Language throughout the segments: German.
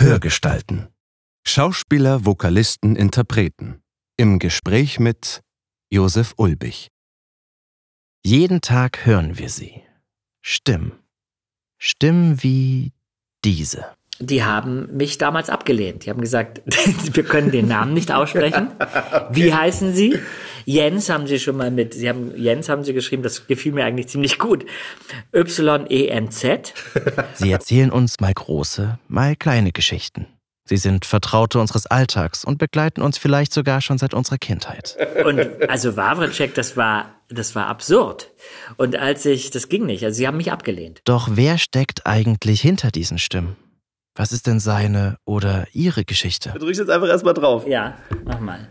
Hörgestalten. Schauspieler, Vokalisten, Interpreten. Im Gespräch mit Josef Ulbich. Jeden Tag hören wir sie. Stimmen. Stimmen wie diese. Die haben mich damals abgelehnt. Die haben gesagt, wir können den Namen nicht aussprechen. Wie heißen Sie? Jens haben Sie schon mal mit, Sie haben, Jens haben Sie geschrieben, das gefiel mir eigentlich ziemlich gut. Y-E-N-Z. Sie erzählen uns mal große, mal kleine Geschichten. Sie sind Vertraute unseres Alltags und begleiten uns vielleicht sogar schon seit unserer Kindheit. Und also Wawritschek, das war, das war absurd. Und als ich, das ging nicht, also sie haben mich abgelehnt. Doch wer steckt eigentlich hinter diesen Stimmen? Was ist denn seine oder ihre Geschichte? Du drückst jetzt einfach erstmal drauf. Ja, mach mal.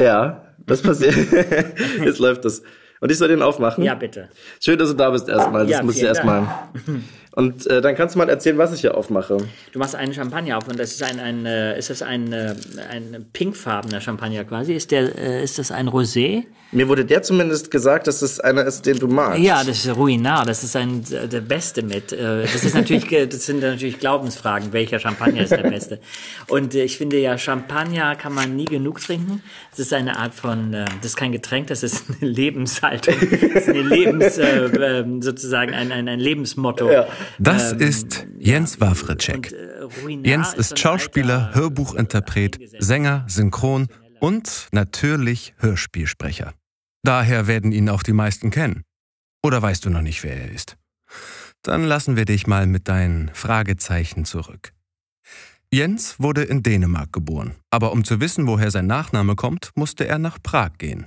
Ja, was passiert? jetzt läuft das. Und ich soll den aufmachen? Ja, bitte. Schön, dass du da bist erstmal. Das Ja, muss ich erstmal. Und äh, dann kannst du mal erzählen, was ich hier aufmache. Du machst einen Champagner auf und das ist ein, ein äh, ist das ein, äh, ein pinkfarbener Champagner quasi? Ist der, äh, ist das ein Rosé? Mir wurde der zumindest gesagt, dass es einer ist, den du magst. Ja, das ist Ruinar, das ist ein, äh, der Beste mit. Äh, Das ist natürlich, das sind natürlich Glaubensfragen, welcher Champagner ist der Beste. Und äh, ich finde ja, Champagner kann man nie genug trinken. Das ist eine Art von, äh, das ist kein Getränk, das ist eine Lebenshaltung. Das ist eine Lebens, äh, ähm, sozusagen ein, ein, ein Lebensmotto. Ja. Das Ähm, ist Jens Wawritschek. Und, äh, Jens ist Schauspieler, Hörbuchinterpret, Sänger, Synchron und natürlich Hörspielsprecher. Daher werden ihn auch die meisten kennen. Oder weißt du noch nicht, wer er ist? Dann lassen wir dich mal mit deinen Fragezeichen zurück. Jens wurde in Dänemark geboren, aber um zu wissen, woher sein Nachname kommt, musste er nach Prag gehen.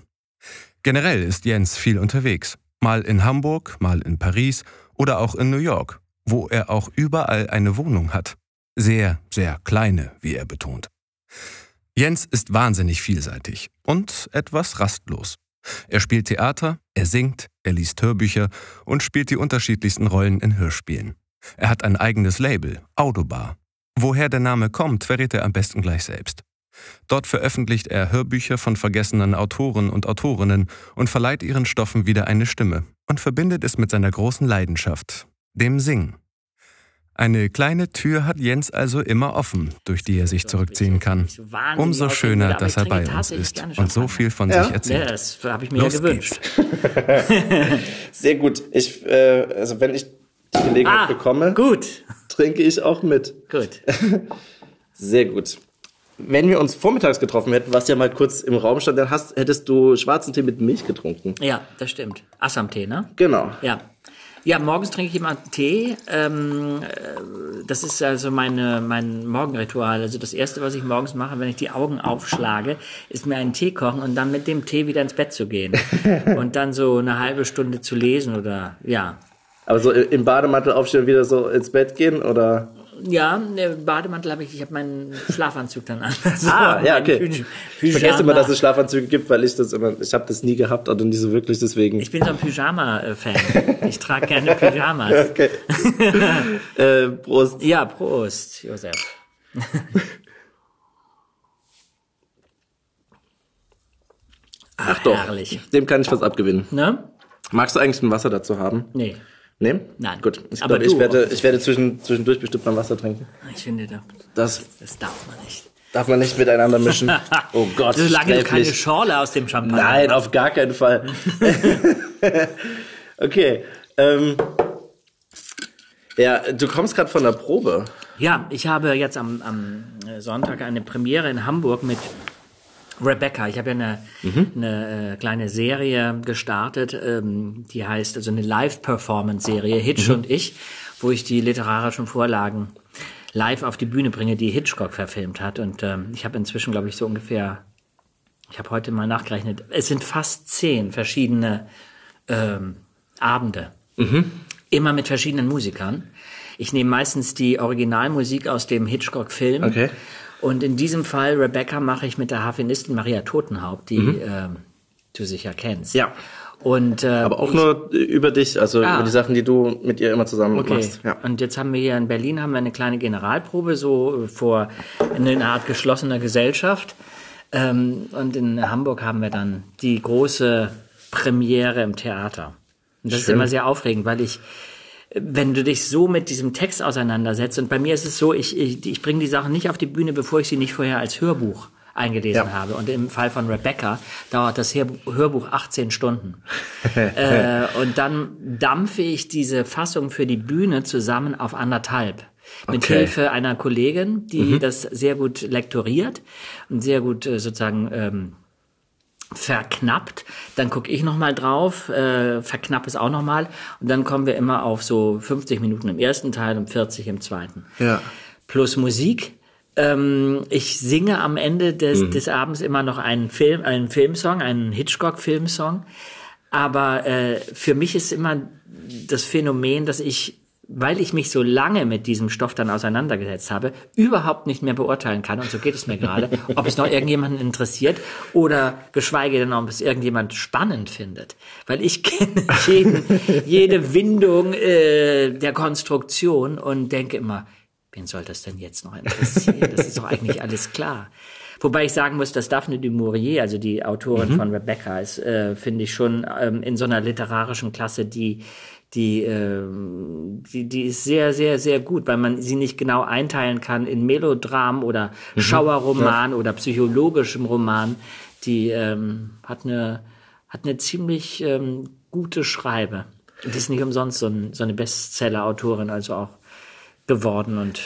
Generell ist Jens viel unterwegs, mal in Hamburg, mal in Paris oder auch in New York, wo er auch überall eine Wohnung hat. Sehr, sehr kleine, wie er betont. Jens ist wahnsinnig vielseitig und etwas rastlos. Er spielt Theater, er singt, er liest Hörbücher und spielt die unterschiedlichsten Rollen in Hörspielen. Er hat ein eigenes Label, Autobar. Woher der Name kommt, verrät er am besten gleich selbst. Dort veröffentlicht er Hörbücher von vergessenen Autoren und Autorinnen und verleiht ihren Stoffen wieder eine Stimme und verbindet es mit seiner großen Leidenschaft, dem Singen. Eine kleine Tür hat Jens also immer offen, durch die er sich zurückziehen kann. Umso schöner, dass er bei uns ist und so viel von Ja? sich Ja, erzählt. das habe ich mir Los ja gewünscht. Sehr gut. Ich, äh, also wenn ich die Gelegenheit Ah, bekomme, gut, trinke ich auch mit. gut. Sehr gut. Wenn wir uns vormittags getroffen hätten, was ja mal kurz im Raum stand, dann hast, hättest du schwarzen Tee mit Milch getrunken. Ja, das stimmt. Assam-Tee, ne? Genau. Ja. Ja, morgens trinke ich immer Tee. Ähm, äh, das ist also meine, mein Morgenritual. Also das Erste, was ich morgens mache, wenn ich die Augen aufschlage, ist mir einen Tee kochen und dann mit dem Tee wieder ins Bett zu gehen. und dann so eine halbe Stunde zu lesen oder, ja. Aber so im Bademantel aufstehen und wieder so ins Bett gehen oder? Ja, ne, Bademantel habe ich, ich habe meinen Schlafanzug dann an. Also Ah, ja, okay. Pyj- Ich vergesse immer, dass es Schlafanzüge gibt, weil ich das immer, ich habe das nie gehabt oder nie so wirklich, deswegen. Ich bin so ein Pyjama-Fan. Ich trage gerne Pyjamas. Okay. äh, Prost. Ja, Prost, Josef. Ach, Doch, herrlich. dem kann ich was abgewinnen. Ne? Magst du eigentlich ein Wasser dazu haben? Nee, Nee? Nein. Gut. Ich Aber glaube, ich werde, ich werde zwischen, zwischendurch bestimmt mal Wasser trinken. ich finde, das, Das darf man nicht. darf man nicht miteinander mischen. Oh Gott. Solange du keine. Schorle aus dem Champagner Nein, auf gar keinen Fall. okay. Ähm, ja, du kommst gerade von der Probe. Ja, ich habe jetzt am, am Sonntag eine Premiere in Hamburg mit Rebecca. Ich habe ja eine, eine äh, kleine Serie gestartet, ähm, die heißt also eine Live-Performance-Serie, Hitch und ich, wo ich die literarischen Vorlagen live auf die Bühne bringe, die Hitchcock verfilmt hat. Und ähm, ich habe inzwischen, glaube ich, so ungefähr, ich habe heute mal nachgerechnet, es sind fast zehn verschiedene ähm, Abende. Immer mit verschiedenen Musikern. Ich nehme meistens die Originalmusik aus dem Hitchcock-Film. Okay. Und in diesem Fall, Rebecca, mache ich mit der Harfenistin Maria Totenhaupt, die ähm, du sicher kennst. Ja. Und, äh, Aber auch ich- nur über dich, also Ah. über die Sachen, die du mit ihr immer zusammen Okay. machst. Ja. Und jetzt haben wir hier in Berlin haben wir eine kleine Generalprobe so vor in einer Art geschlossener Gesellschaft. Ähm, und in Hamburg haben wir dann die große Premiere im Theater. Und das ist Schön. immer sehr aufregend, weil ich wenn du dich so mit diesem Text auseinandersetzt, und bei mir ist es so, ich, ich, ich bringe die Sachen nicht auf die Bühne, bevor ich sie nicht vorher als Hörbuch eingelesen ja. habe. Und im Fall von Rebecca dauert das Hörbuch 18 Stunden. äh, und dann dampfe ich diese Fassung für die Bühne zusammen auf anderthalb. Mit okay. Hilfe einer Kollegin, die mhm. das sehr gut lektoriert und sehr gut äh, sozusagen ähm, verknappt. Dann gucke ich noch mal drauf, äh, verknapp es auch noch mal und dann kommen wir immer auf so 50 Minuten im ersten Teil und 40 im zweiten. Ja. Plus Musik. Ähm, ich singe am Ende des, mhm. des Abends immer noch einen Film, einen Filmsong, einen Hitchcock-Filmsong. Aber äh, für mich ist immer das Phänomen, dass ich weil ich mich so lange mit diesem Stoff dann auseinandergesetzt habe, überhaupt nicht mehr beurteilen kann, und so geht es mir gerade, ob es noch irgendjemanden interessiert oder geschweige denn, ob es irgendjemand spannend findet. Weil ich kenne jeden, jede Windung äh, der Konstruktion und denke immer, wen soll das denn jetzt noch interessieren? Das ist doch eigentlich alles klar. Wobei ich sagen muss, dass Daphne du Maurier, also die Autorin mhm. von Rebecca, ist, äh, finde ich schon ähm, in so einer literarischen Klasse, die die, äh, die, die ist sehr, sehr, sehr gut, weil man sie nicht genau einteilen kann in Melodram oder mhm. Schauerroman ja. oder psychologischem Roman. Die ähm, hat eine hat eine ziemlich ähm, gute Schreibe. Die ist nicht umsonst so, ein, so eine Bestseller-Autorin, also auch geworden und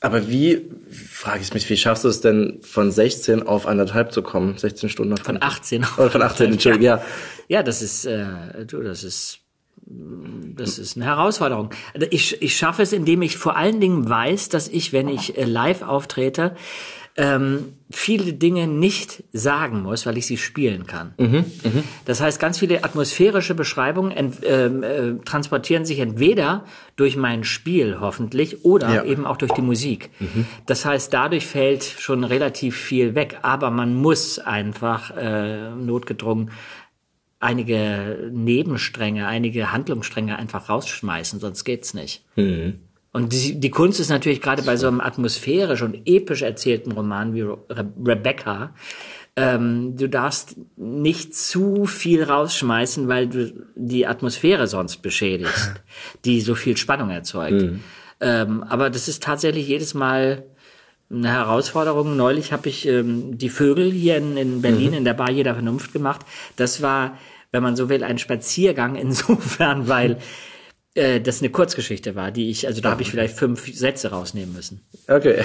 aber wie, frage ich mich, wie schaffst du es denn von 16 auf anderthalb zu kommen? 16 Stunden? Von 18 auf Oder von 18, Entschuldigung, ja. Ja, das ist, äh, du, das ist das ist eine Herausforderung. Ich, ich schaffe es, indem ich vor allen Dingen weiß, dass ich, wenn ich äh, live auftrete, ähm, viele Dinge nicht sagen muss, weil ich sie spielen kann. Mhm, mh. Das heißt, ganz viele atmosphärische Beschreibungen ent, ähm, äh, transportieren sich entweder durch mein Spiel hoffentlich oder ja. eben auch durch die Musik. Mhm. Das heißt, dadurch fällt schon relativ viel weg, aber man muss einfach äh, notgedrungen einige Nebenstränge, einige Handlungsstränge einfach rausschmeißen, sonst geht's nicht. Mhm. Und die, die, Kunst ist natürlich gerade bei so einem atmosphärisch und episch erzählten Roman wie Re Rebecca, ähm, du darfst nicht zu viel rausschmeißen, weil du die Atmosphäre sonst beschädigst, die so viel Spannung erzeugt. Mhm. Ähm, aber das ist tatsächlich jedes Mal eine Herausforderung. Neulich habe ich ähm, die Vögel hier in, in Berlin mhm. in der Bar jeder Vernunft gemacht. Das war wenn man so will, ein Spaziergang insofern, weil äh, das eine Kurzgeschichte war, die ich, also da habe ich vielleicht fünf Sätze rausnehmen müssen. Okay.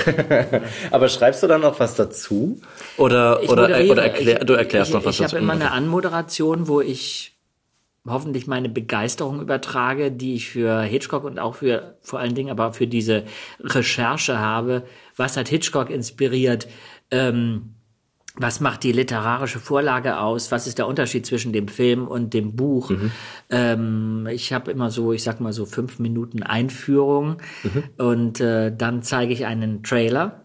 Aber schreibst du dann noch was dazu? Oder, oder, oder erklär, du erklärst ich, noch was ich dazu? Ich habe immer eine Anmoderation, wo ich hoffentlich meine Begeisterung übertrage, die ich für Hitchcock und auch für vor allen Dingen aber für diese Recherche habe. Was hat Hitchcock inspiriert? Ähm, was macht die literarische Vorlage aus? Was ist der Unterschied zwischen dem Film und dem Buch? Mhm. Ähm, ich habe immer so, ich sag mal so fünf Minuten Einführung mhm. und äh, dann zeige ich einen Trailer.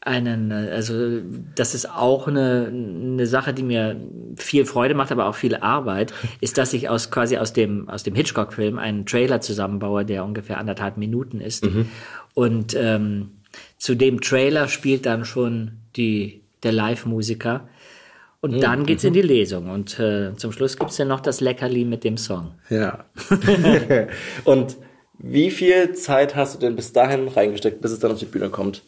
Einen, äh, also das ist auch eine, eine Sache, die mir viel Freude macht, aber auch viel Arbeit, ist, dass ich aus quasi aus dem aus dem Hitchcock-Film einen Trailer zusammenbaue, der ungefähr anderthalb Minuten ist. Mhm. Und ähm, zu dem Trailer spielt dann schon die der Live-Musiker. Und mhm. dann geht's in die Lesung. Und äh, zum Schluss gibt's ja noch das Leckerli mit dem Song. Ja. und wie viel Zeit hast du denn bis dahin reingesteckt, bis es dann auf die Bühne kommt?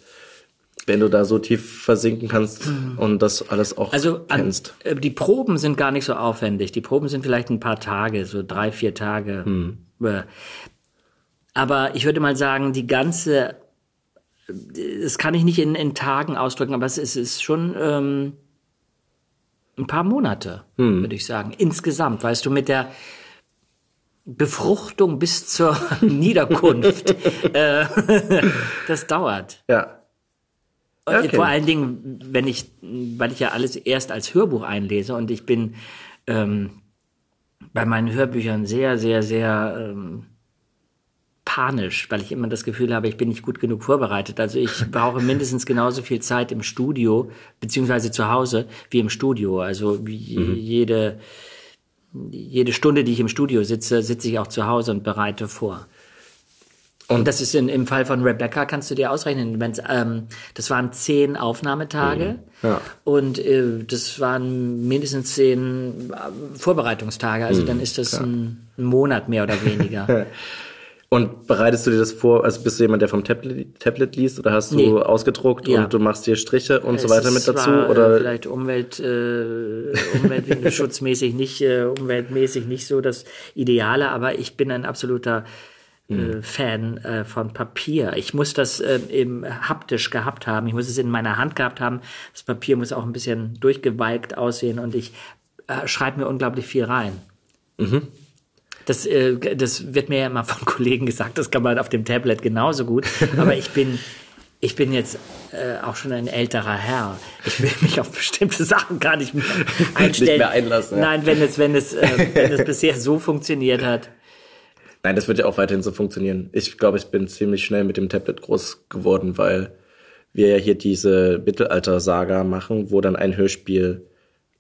Wenn du da so tief versinken kannst und das alles auch also kennst. An, äh, die Proben sind gar nicht so aufwendig. Die Proben sind vielleicht ein paar Tage, so drei, vier Tage. Hm. Aber ich würde mal sagen, die ganze das kann ich nicht in, in Tagen ausdrücken, aber es ist, ist schon ähm, ein paar Monate, hm. würde ich sagen. Insgesamt, weißt du, mit der Befruchtung bis zur Niederkunft. äh, das dauert. Ja. Okay. Vor allen Dingen, wenn ich, weil ich ja alles erst als Hörbuch einlese und ich bin ähm, bei meinen Hörbüchern sehr, sehr, sehr ähm, panisch, weil ich immer das Gefühl habe, ich bin nicht gut genug vorbereitet. Also ich brauche mindestens genauso viel Zeit im Studio, beziehungsweise zu Hause, wie im Studio. Also mhm. jede, jede Stunde, die ich im Studio sitze, sitze ich auch zu Hause und bereite vor. Und das ist in, im Fall von Rebecca, kannst du dir ausrechnen, wenn's, ähm, das waren zehn Aufnahmetage mhm. ja. und äh, das waren mindestens zehn äh, Vorbereitungstage, also mhm. dann ist das ein, ein Monat mehr oder weniger. Und bereitest du dir das vor, also bist du jemand, der vom Tablet, Tablet liest oder hast du Nee. ausgedruckt Ja. und du machst dir Striche und so Es weiter ist mit dazu? zwar, oder äh, vielleicht Umwelt, äh, umweltschutzmäßig nicht, äh, umweltmäßig nicht so das Ideale, aber ich bin ein absoluter Mhm. Fan äh, von Papier. Ich muss das äh, eben haptisch gehabt haben. Ich muss es in meiner Hand gehabt haben. Das Papier muss auch ein bisschen durchgewalkt aussehen und ich äh, schreibe mir unglaublich viel rein. Das, äh, das wird mir ja immer von Kollegen gesagt, das kann man auf dem Tablet genauso gut. Aber ich bin, ich bin jetzt äh, auch schon ein älterer Herr. Ich will mich auf bestimmte Sachen gar nicht mehr einstellen. mehr einlassen, ja. Nein, wenn es, wenn es, äh, wenn es bisher so funktioniert hat. Nein, das wird ja auch weiterhin so funktionieren. Ich glaube, ich bin ziemlich schnell mit dem Tablet groß geworden, weil wir ja hier diese Mittelalter-Saga machen, wo dann ein Hörspiel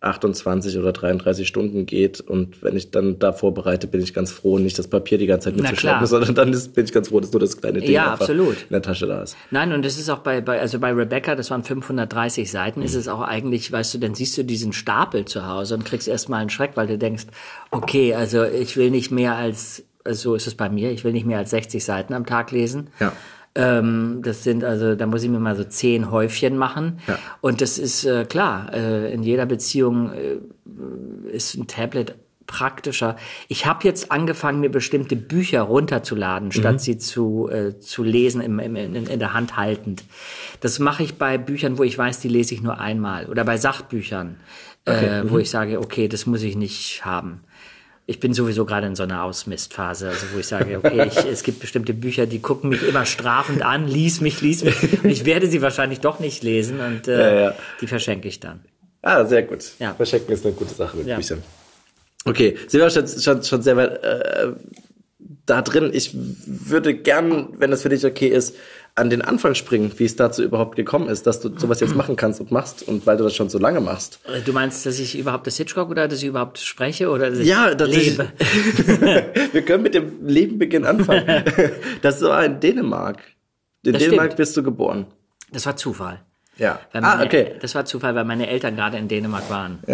28 oder 33 Stunden geht und wenn ich dann da vorbereite, bin ich ganz froh, nicht das Papier die ganze Zeit mitzuschleppen, sondern dann ist, bin ich ganz froh, dass nur das kleine Ding Ja, absolut. in der Tasche da ist. Nein, und es ist auch bei, bei, also bei Rebecca, das waren 530 Seiten, Mhm. ist es auch eigentlich, weißt du, dann siehst du diesen Stapel zu Hause und kriegst erstmal einen Schreck, weil du denkst, okay, also ich will nicht mehr als, also so ist es bei mir, ich will nicht mehr als 60 Seiten am Tag lesen. Ja. Ähm, das sind also, da muss ich mir mal so zehn Häufchen machen. Ja. Und das ist äh, klar, äh, in jeder Beziehung äh, ist ein Tablet praktischer. Ich habe jetzt angefangen, mir bestimmte Bücher runterzuladen, statt sie zu, äh, zu lesen im, im, in, in der Hand haltend. Das mache ich bei Büchern, wo ich weiß, die lese ich nur einmal. Oder bei Sachbüchern, äh, wo ich sage, okay, das muss ich nicht haben. Ich bin sowieso gerade in so einer Ausmistphase, also wo ich sage, okay, ich, es gibt bestimmte Bücher, die gucken mich immer strafend an, lies mich, lies mich. Und ich werde sie wahrscheinlich doch nicht lesen und äh, Ja, ja. die verschenke ich dann. Ah, sehr gut. Ja. Verschenken ist eine gute Sache mit. Büchern. Okay, sind wir schon, schon, schon sehr weit äh, da drin. Ich würde gern, wenn das für dich okay ist, an den Anfang springen, wie es dazu überhaupt gekommen ist, dass du sowas jetzt machen kannst und machst und weil du das schon so lange machst. Äh, Du meinst, dass ich überhaupt das Hitchcock oder dass ich überhaupt spreche oder dass ich Ja, das ist- lebe? wir können mit dem Lebenbeginn anfangen. das war in Dänemark. In Das Dänemark stimmt. bist du geboren. Das war Zufall. Ja. Ah, meine, okay. Das war Zufall, weil meine Eltern gerade in Dänemark waren.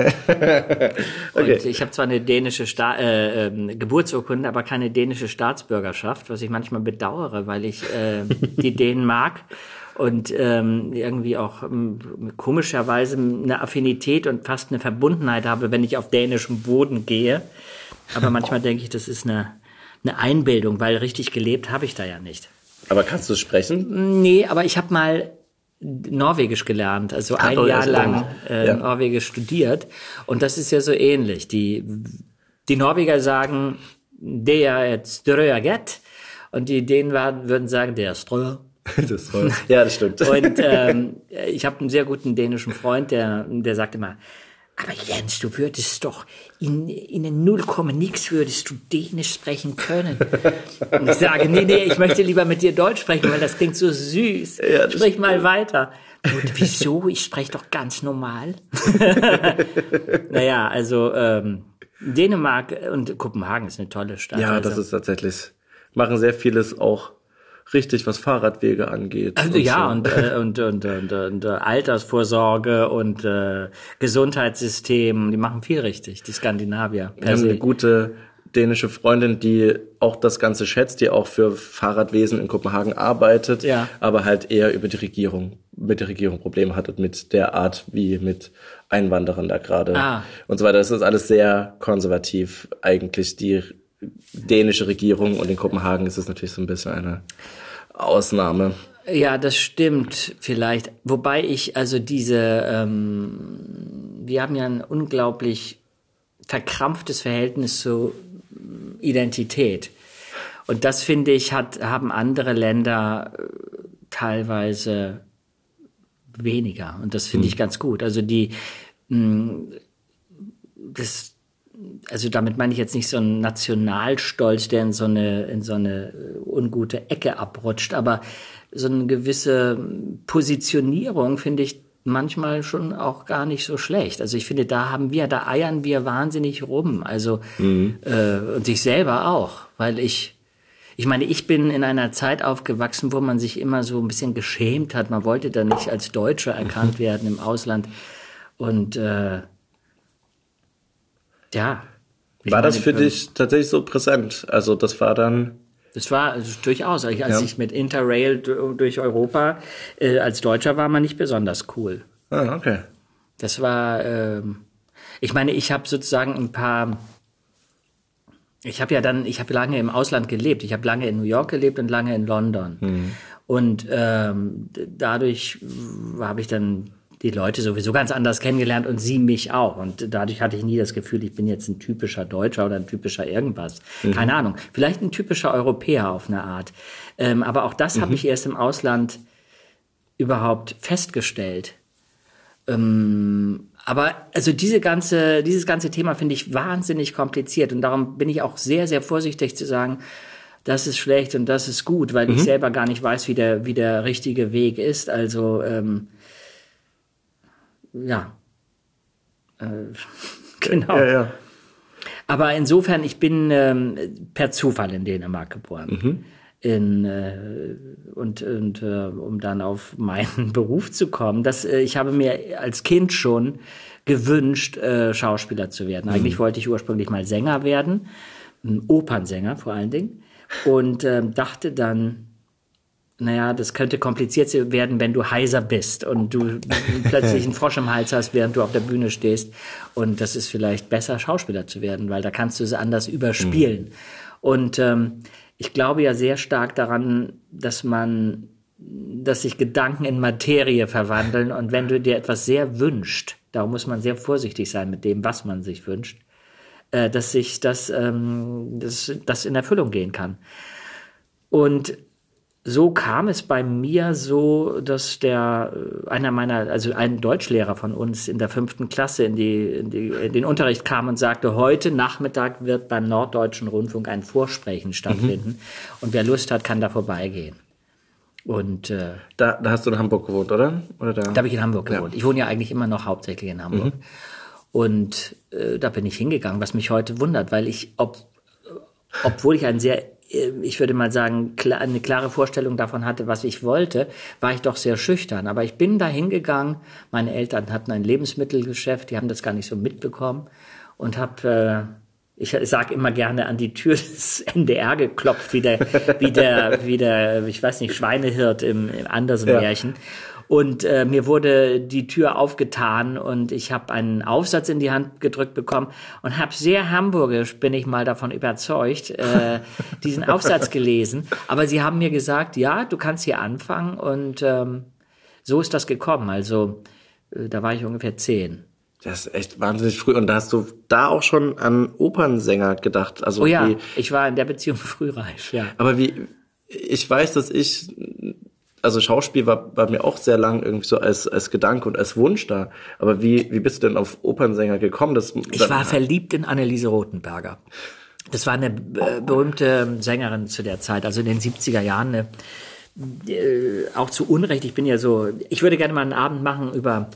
Okay. Und ich habe zwar eine dänische Sta äh, ähm, Geburtsurkunde, aber keine dänische Staatsbürgerschaft, was ich manchmal bedauere, weil ich äh, die Dänen mag und ähm, irgendwie auch ähm, komischerweise eine Affinität und fast eine Verbundenheit habe, wenn ich auf dänischem Boden gehe. Aber manchmal denke ich, das ist eine, eine Einbildung, weil richtig gelebt habe ich da ja nicht. Aber kannst du sprechen? Nee, aber ich habe mal Norwegisch gelernt, also ein Norwegisch, Jahr lang Norwegisch. äh, Ja. Norwegisch studiert. Und das ist ja so ähnlich. Die, die Norweger sagen, der et strøget. Und die Dänen waren- würden sagen, der Strø. Das ja, das stimmt. Und ähm, ich habe einen sehr guten dänischen Freund, der, der sagt immer, aber Jens, du würdest doch in, in 0, nix würdest du Dänisch sprechen können. Und ich sage, nee, nee, ich möchte lieber mit dir Deutsch sprechen, weil das klingt so süß. Ja, Sprich mal weiter. Und wieso? Ich spreche doch ganz normal. naja, also ähm, Dänemark und Kopenhagen ist eine tolle Stadt. Ja, also. das ist tatsächlich, machen sehr vieles auch richtig, was Fahrradwege angeht. Also ja, so. und, äh, und, und, und, und, äh, Altersvorsorge und äh, Gesundheitssystem, die machen viel richtig, die Skandinavier. Wir haben eine gute dänische Freundin, die auch das Ganze schätzt, die auch für Fahrradwesen in Kopenhagen arbeitet, Ja. aber halt eher über die Regierung, mit der Regierung Probleme hat und mit der Art, wie mit Einwanderern da gerade Ah. und so weiter. Das ist alles sehr konservativ eigentlich, die dänische Regierung und in Kopenhagen ist es natürlich so ein bisschen eine Ausnahme. Ja, das stimmt vielleicht. Wobei ich also diese, ähm, wir haben ja ein unglaublich verkrampftes Verhältnis zu Identität. Und das finde ich, hat, haben andere Länder äh, teilweise weniger. Und das finde ich ganz gut. Also die, mh, das, also damit meine ich jetzt nicht so einen Nationalstolz, der in so eine, in so eine äh, ungute Ecke abrutscht, aber so eine gewisse Positionierung finde ich manchmal schon auch gar nicht so schlecht. Also ich finde, da haben wir, da eiern wir wahnsinnig rum. Also äh, und sich selber auch, weil ich ich meine, ich bin in einer Zeit aufgewachsen, wo man sich immer so ein bisschen geschämt hat. Man wollte da nicht als Deutscher erkannt werden im Ausland. Und äh, ja. War das meine, für ähm, dich tatsächlich so präsent? Also das war dann Das war also durchaus, als Ja. ich mit Interrail du- durch Europa äh, als Deutscher war man nicht besonders cool. Ah, okay. Das war, ähm, ich meine, ich habe sozusagen ein paar, ich habe ja dann, ich habe lange im Ausland gelebt. Ich habe lange in New York gelebt und lange in London. Und ähm, dadurch habe ich dann die Leute sowieso ganz anders kennengelernt und sie mich auch. Und dadurch hatte ich nie das Gefühl, ich bin jetzt ein typischer Deutscher oder ein typischer irgendwas. Keine Ahnung. Vielleicht ein typischer Europäer auf eine Art. Ähm, aber auch das habe ich erst im Ausland überhaupt festgestellt. Ähm, aber also diese ganze, dieses ganze Thema finde ich wahnsinnig kompliziert und darum bin ich auch sehr, sehr vorsichtig zu sagen, das ist schlecht und das ist gut, weil ich selber gar nicht weiß, wie der, wie der richtige Weg ist. Also ähm, ja. Äh, genau. Ja, ja. Aber insofern, ich bin ähm, per Zufall in Dänemark geboren. In, äh, und und äh, um dann auf meinen Beruf zu kommen, das, äh, ich habe mir als Kind schon gewünscht, äh, Schauspieler zu werden. Eigentlich wollte ich ursprünglich mal Sänger werden, Opernsänger vor allen Dingen, und ähm, dachte dann, naja, das könnte kompliziert werden, wenn du heiser bist und du plötzlich einen Frosch im Hals hast, während du auf der Bühne stehst. Und das ist vielleicht besser, Schauspieler zu werden, weil da kannst du es anders überspielen. Und ähm, ich glaube ja sehr stark daran, dass man, dass sich Gedanken in Materie verwandeln. Und wenn du dir etwas sehr wünscht, darum muss man sehr vorsichtig sein mit dem, was man sich wünscht, äh, dass sich das, ähm, das, das in Erfüllung gehen kann. Und so kam es bei mir so, dass der äh, einer meiner, also ein Deutschlehrer von uns in der fünften Klasse in, die, in, die, in den Unterricht kam und sagte, heute Nachmittag wird beim Norddeutschen Rundfunk ein Vorsprechen stattfinden und wer Lust hat, kann da vorbeigehen. Und äh, Da, da hast du in Hamburg gewohnt, oder? oder da? da habe ich in Hamburg gewohnt. Ich wohne ja eigentlich immer noch hauptsächlich in Hamburg. Und äh, da bin ich hingegangen, was mich heute wundert, weil ich, ob, obwohl ich ein sehr, ich würde mal sagen, eine klare Vorstellung davon hatte, was ich wollte, war ich doch sehr schüchtern. Aber ich bin da hingegangen. Meine Eltern hatten ein Lebensmittelgeschäft, die haben das gar nicht so mitbekommen und habe äh, ich sage immer gerne an die Tür des NDR geklopft, wie der, wie der, wie der, ich weiß nicht, Schweinehirt im, im Andersen-Märchen. Und äh, mir wurde die Tür aufgetan und ich habe einen Aufsatz in die Hand gedrückt bekommen und habe sehr hamburgisch, bin ich mal davon überzeugt, äh, diesen Aufsatz gelesen. Aber sie haben mir gesagt, ja, du kannst hier anfangen und ähm, so ist das gekommen. Also äh, da war ich ungefähr zehn. Das ist echt wahnsinnig früh. Und da hast du da auch schon an Opernsänger gedacht. Also Oh ja, ich war in der Beziehung frühreif, ja. aber wie, ich weiß, dass ich, also Schauspiel war bei mir auch sehr lang irgendwie so als, als Gedanke und als Wunsch da. Aber wie, wie bist du denn auf Opernsänger gekommen? Das, Ich war verliebt in Anneliese Rothenberger. Das war eine äh, berühmte Sängerin zu der Zeit, also in den 70er Jahren. Eine, äh, auch zu Unrecht, ich bin ja so, ich würde gerne mal einen Abend machen über,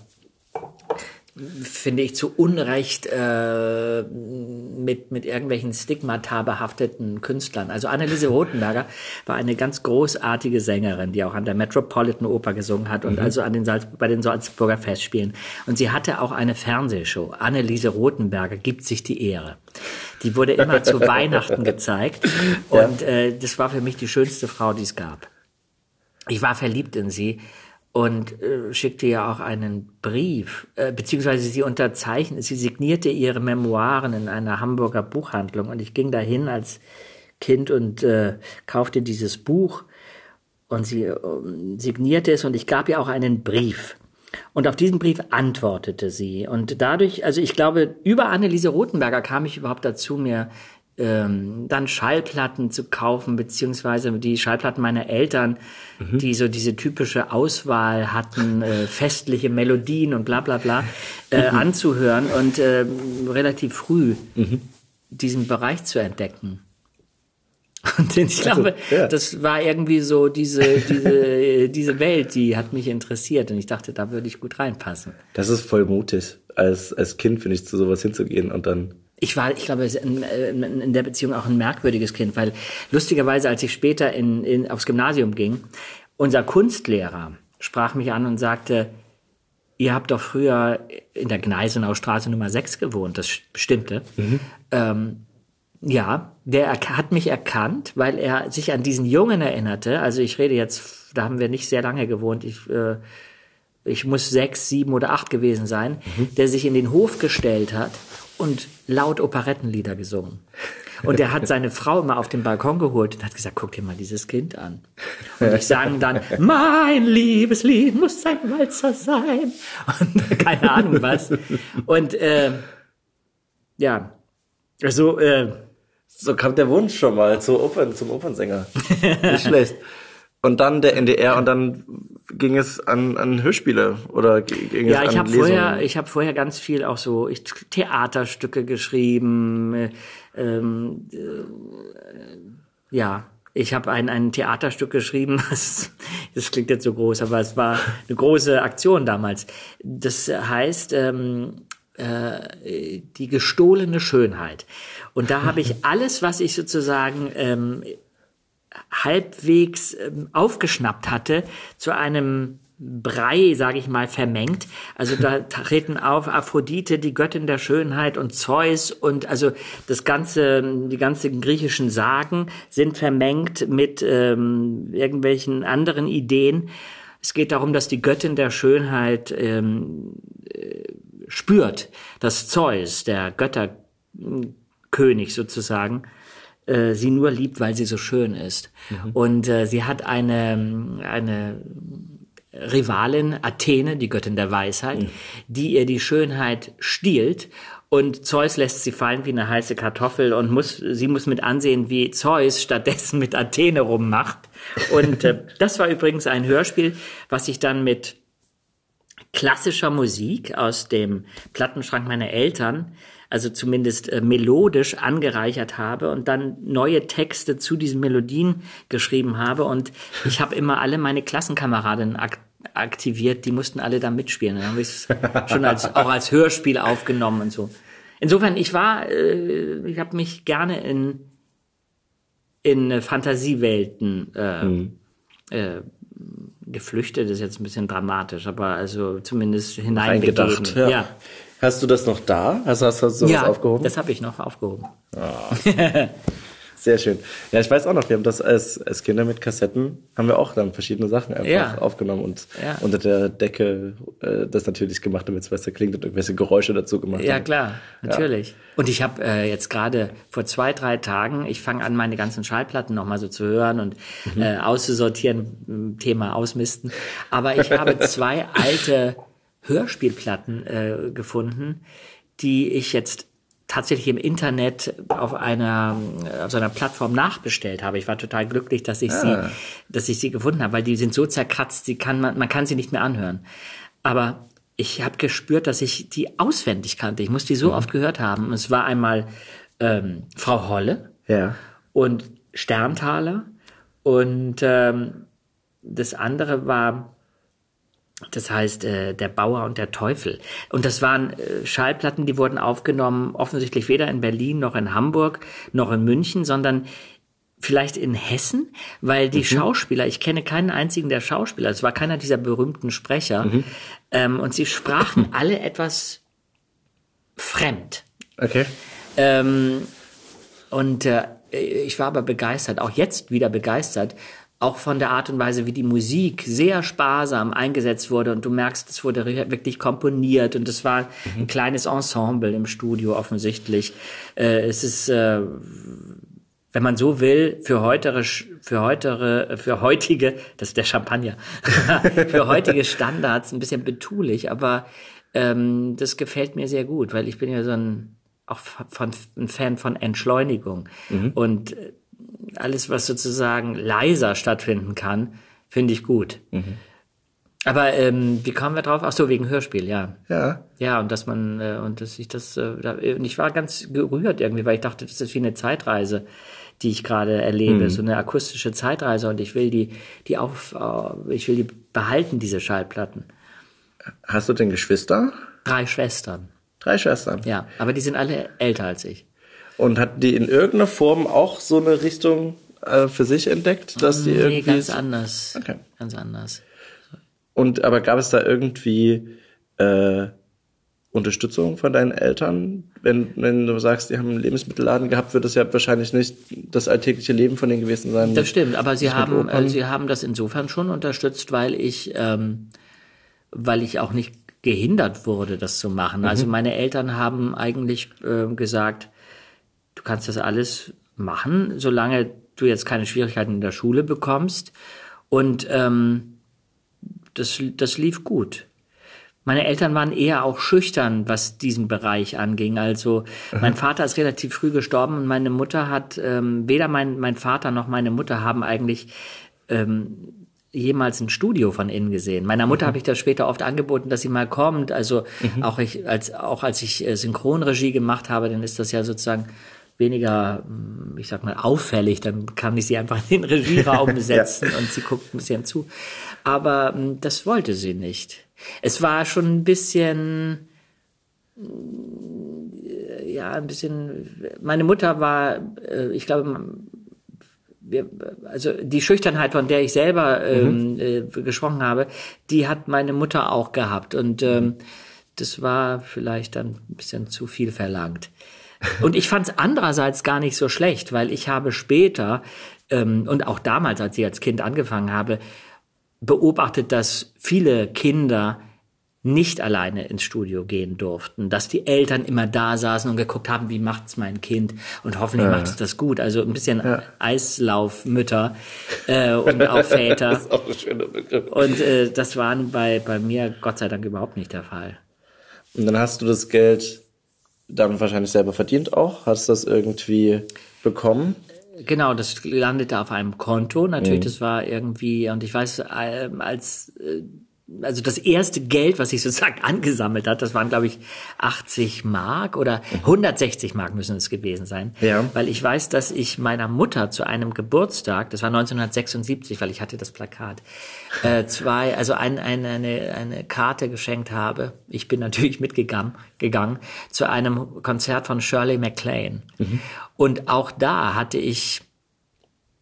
finde ich, zu Unrecht äh, mit, mit irgendwelchen Stigmata behafteten Künstlern. Also Anneliese Rothenberger war eine ganz großartige Sängerin, die auch an der Metropolitan Oper gesungen hat und also an den Salz, bei den Salzburger Festspielen. Und sie hatte auch eine Fernsehshow. Anneliese Rothenberger gibt sich die Ehre. Die wurde immer zu Weihnachten gezeigt und äh, das war für mich die schönste Frau, die es gab. Ich war verliebt in sie und äh, schickte ja auch einen Brief, äh, beziehungsweise sie unterzeichnete, sie signierte ihre Memoiren in einer Hamburger Buchhandlung und ich ging dahin als Kind und äh, kaufte dieses Buch und sie ähm, signierte es und ich gab ihr auch einen Brief. Und auf diesen Brief antwortete sie. Und dadurch, also ich glaube, über Anneliese Rothenberger kam ich überhaupt dazu, mir ähm, dann Schallplatten zu kaufen, beziehungsweise die Schallplatten meiner Eltern, die so diese typische Auswahl hatten, äh, festliche Melodien und bla bla bla, äh, anzuhören und äh, relativ früh diesen Bereich zu entdecken. Und ich glaube, ja. das war irgendwie so diese, diese, diese Welt, die hat mich interessiert und ich dachte, da würde ich gut reinpassen. Das ist voll mutig, als, als Kind, finde ich, zu sowas hinzugehen und dann. Ich war, ich glaube, in, in, der Beziehung auch ein merkwürdiges Kind, weil lustigerweise, als ich später in, in, aufs Gymnasium ging, unser Kunstlehrer sprach mich an und sagte, ihr habt doch früher in der Gneisenau Straße Nummer 6 gewohnt, das stimmte. Ähm, Ja, der hat mich erkannt, weil er sich an diesen Jungen erinnerte. Also ich rede jetzt, da haben wir nicht sehr lange gewohnt. Ich, äh, ich muss sechs, sieben oder acht gewesen sein, mhm. der sich in den Hof gestellt hat und laut Operettenlieder gesungen. Und er hat seine Frau immer auf den Balkon geholt und hat gesagt, guck dir mal dieses Kind an. Und ich sang dann, mein Liebeslied muss ein Walzer sein. Und keine Ahnung was. Und äh, ja, also äh, so kam der Wunsch schon mal zu Opern, zum Opernsänger. Nicht schlecht. Und dann der NDR und dann ging es an, an Hörspiele oder ging ja, es an ich habe vorher, ich habe vorher ganz viel auch so ich, Theaterstücke geschrieben. Äh, ähm, äh, ja, ich habe ein, ein Theaterstück geschrieben, das, das klingt jetzt so groß, aber es war eine große Aktion damals. Das heißt ähm, äh, die gestohlene Schönheit. Und da habe ich alles, was ich sozusagen ähm, halbwegs ähm, aufgeschnappt hatte, zu einem Brei, sage ich mal, vermengt. Also da treten auf Aphrodite, die Göttin der Schönheit und Zeus und also das ganze, die ganzen griechischen Sagen sind vermengt mit ähm, irgendwelchen anderen Ideen. Es geht darum, dass die Göttin der Schönheit ähm, äh, spürt, dass Zeus, der Götterkönig sozusagen, äh, sie nur liebt, weil sie so schön ist. Mhm. Und äh, sie hat eine, eine Rivalin, Athene, die Göttin der Weisheit, mhm. die ihr die Schönheit stiehlt und Zeus lässt sie fallen wie eine heiße Kartoffel und muss, sie muss mit ansehen, wie Zeus stattdessen mit Athene rummacht. Und äh, das war übrigens ein Hörspiel, was ich dann mit klassischer Musik aus dem Plattenschrank meiner Eltern also zumindest äh, melodisch angereichert habe und dann neue Texte zu diesen Melodien geschrieben habe. Und ich habe immer alle meine Klassenkameradinnen ak aktiviert, die mussten alle da mitspielen. Dann habe ich es schon als, auch als Hörspiel aufgenommen und so. Insofern, ich war, äh, ich habe mich gerne in, in Fantasiewelten äh, mhm. äh, geflüchtet, ist jetzt ein bisschen dramatisch, aber also zumindest hineingegeben. Ja. ja. Hast du das noch da? Hast, hast, hast du ja, das aufgehoben? das habe ich noch aufgehoben. Oh. Sehr schön. Ja, ich weiß auch noch, wir haben das als, als Kinder mit Kassetten, haben wir auch dann verschiedene Sachen einfach ja. aufgenommen und ja. unter der Decke äh, das natürlich gemacht, damit es besser klingt und irgendwelche Geräusche dazu gemacht Ja, haben. klar, natürlich. Ja. Und ich habe äh, jetzt gerade vor zwei, drei Tagen, ich fange an, meine ganzen Schallplatten nochmal so zu hören und mhm. äh, auszusortieren, Thema ausmisten. Aber ich habe zwei alte Hörspielplatten äh, gefunden, die ich jetzt tatsächlich im Internet auf einer auf so einer Plattform nachbestellt habe. Ich war total glücklich, dass ich ah. sie dass ich sie gefunden habe, weil die sind so zerkratzt, sie kann man man kann sie nicht mehr anhören. Aber ich habe gespürt, dass ich die auswendig kannte. Ich muss die so mhm. oft gehört haben. Es war einmal ähm, Frau Holle ja. und Sterntaler und ähm, das andere war das heißt, äh, der Bauer und der Teufel. Und das waren äh, Schallplatten, die wurden aufgenommen, offensichtlich weder in Berlin noch in Hamburg noch in München, sondern vielleicht in Hessen, weil die mhm. Schauspieler, ich kenne keinen einzigen der Schauspieler, es war keiner dieser berühmten Sprecher, mhm. ähm, und sie sprachen alle etwas fremd. Okay. Ähm, und äh, ich war aber begeistert, auch jetzt wieder begeistert, auch von der Art und Weise, wie die Musik sehr sparsam eingesetzt wurde und du merkst, es wurde wirklich komponiert und es war mhm. ein kleines Ensemble im Studio offensichtlich. Äh, es ist, äh, wenn man so will, für heutere, für heutere, für heutige, das ist der Champagner, für heutige Standards ein bisschen betulich, aber ähm, das gefällt mir sehr gut, weil ich bin ja so ein auch von, ein Fan von Entschleunigung mhm. und alles, was sozusagen leiser stattfinden kann, finde ich gut. Mhm. Aber ähm, wie kamen wir drauf? Ach so, wegen Hörspiel, ja. Ja. Ja, und dass man, äh, und dass ich das, äh, da, und ich war ganz gerührt irgendwie, weil ich dachte, das ist wie eine Zeitreise, die ich gerade erlebe, mhm. so eine akustische Zeitreise und ich will die, die auf, äh, ich will die behalten, diese Schallplatten. Hast du denn Geschwister? Drei Schwestern. Drei Schwestern? Ja, aber die sind alle älter als ich. Und hat die in irgendeiner Form auch so eine Richtung äh, für sich entdeckt, dass die nee, irgendwie ganz anders. Okay. Ganz anders. Und aber gab es da irgendwie äh, Unterstützung von deinen Eltern? Wenn, wenn du sagst, die haben einen Lebensmittelladen gehabt, wird das ja wahrscheinlich nicht das alltägliche Leben von denen gewesen sein. Das stimmt, aber sie haben, äh, sie haben das insofern schon unterstützt, weil ich, ähm, weil ich auch nicht gehindert wurde, das zu machen. Mhm. Also meine Eltern haben eigentlich äh, gesagt, kannst das alles machen, solange du jetzt keine Schwierigkeiten in der Schule bekommst. Und ähm, das, das lief gut. Meine Eltern waren eher auch schüchtern, was diesen Bereich anging. Also mhm. mein Vater ist relativ früh gestorben und meine Mutter hat, ähm, weder mein, mein Vater noch meine Mutter haben eigentlich ähm, jemals ein Studio von innen gesehen. Meiner Mutter mhm. habe ich das später oft angeboten, dass sie mal kommt. Also mhm. auch, ich, als, auch als ich äh, Synchronregie gemacht habe, dann ist das ja sozusagen weniger, hm, ich sag mal, auffällig. Dann kann ich sie einfach in den Regieraum setzen ja. und sie guckt ein bisschen zu. Aber hm, das wollte sie nicht. Es war schon ein bisschen, äh, ja, ein bisschen, meine Mutter war, äh, ich glaube, wir, also die Schüchternheit, von der ich selber ähm, mhm. äh, gesprochen habe, die hat meine Mutter auch gehabt. Und ähm, das war vielleicht dann ein bisschen zu viel verlangt. Und ich fand es andererseits gar nicht so schlecht, weil ich habe später ähm, und auch damals, als ich als Kind angefangen habe, beobachtet, dass viele Kinder nicht alleine ins Studio gehen durften, dass die Eltern immer da saßen und geguckt haben, wie macht's mein Kind und hoffentlich ja. macht es das gut. Also ein bisschen ja. Eislaufmütter äh, und auch Väter. das ist auch ein schöner Begriff. Und äh, das war bei, bei mir Gott sei Dank überhaupt nicht der Fall. Und dann hast du das Geld damit wahrscheinlich selber verdient auch? Hast du das irgendwie bekommen? Genau, das landete auf einem Konto. Natürlich, mhm. das war irgendwie, und ich weiß, äh, als äh, also das erste Geld, was sich sozusagen angesammelt hat, das waren glaube ich 80 Mark oder 160 Mark müssen es gewesen sein. Ja. Weil ich weiß, dass ich meiner Mutter zu einem Geburtstag, das war 1976, weil ich hatte das Plakat, äh, zwei, also ein, ein, eine, eine Karte geschenkt habe. Ich bin natürlich mitgegangen gegangen, zu einem Konzert von Shirley MacLaine. Mhm. Und auch da hatte ich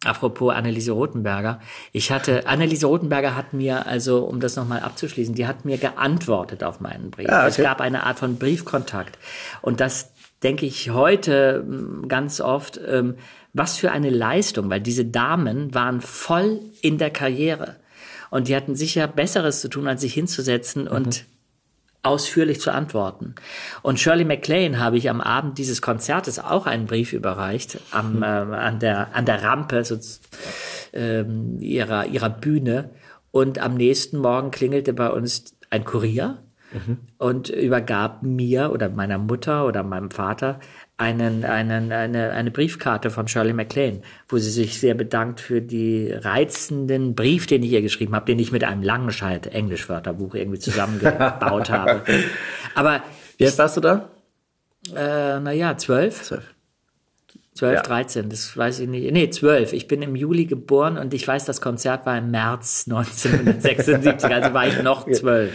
Apropos Anneliese Rothenberger. Ich hatte, Anneliese Rothenberger hat mir, also um das nochmal abzuschließen, die hat mir geantwortet auf meinen Brief. Ah, okay. Es gab eine Art von Briefkontakt. Und das denke ich heute hm, ganz oft, ähm, was für eine Leistung, weil diese Damen waren voll in der Karriere. Und die hatten sicher Besseres zu tun, als sich hinzusetzen mhm. und ausführlich zu antworten. Und Shirley MacLaine habe ich am Abend dieses Konzertes auch einen Brief überreicht, am, äh, an, der, an der Rampe so, ähm, ihrer, ihrer Bühne. Und am nächsten Morgen klingelte bei uns ein Kurier mhm. und übergab mir oder meiner Mutter oder meinem Vater einen, einen, eine, eine Briefkarte von Shirley MacLaine, wo sie sich sehr bedankt für die reizenden Brief, den ich ihr geschrieben habe, den ich mit einem Langenscheid Englischwörterbuch irgendwie zusammengebaut habe. Aber wie alt warst du da? Äh, naja, zwölf. Zwölf. 12, ja. 13, das weiß ich nicht. Nee, 12. Ich bin im Juli geboren und ich weiß, das Konzert war im März 1976, also war ich noch zwölf.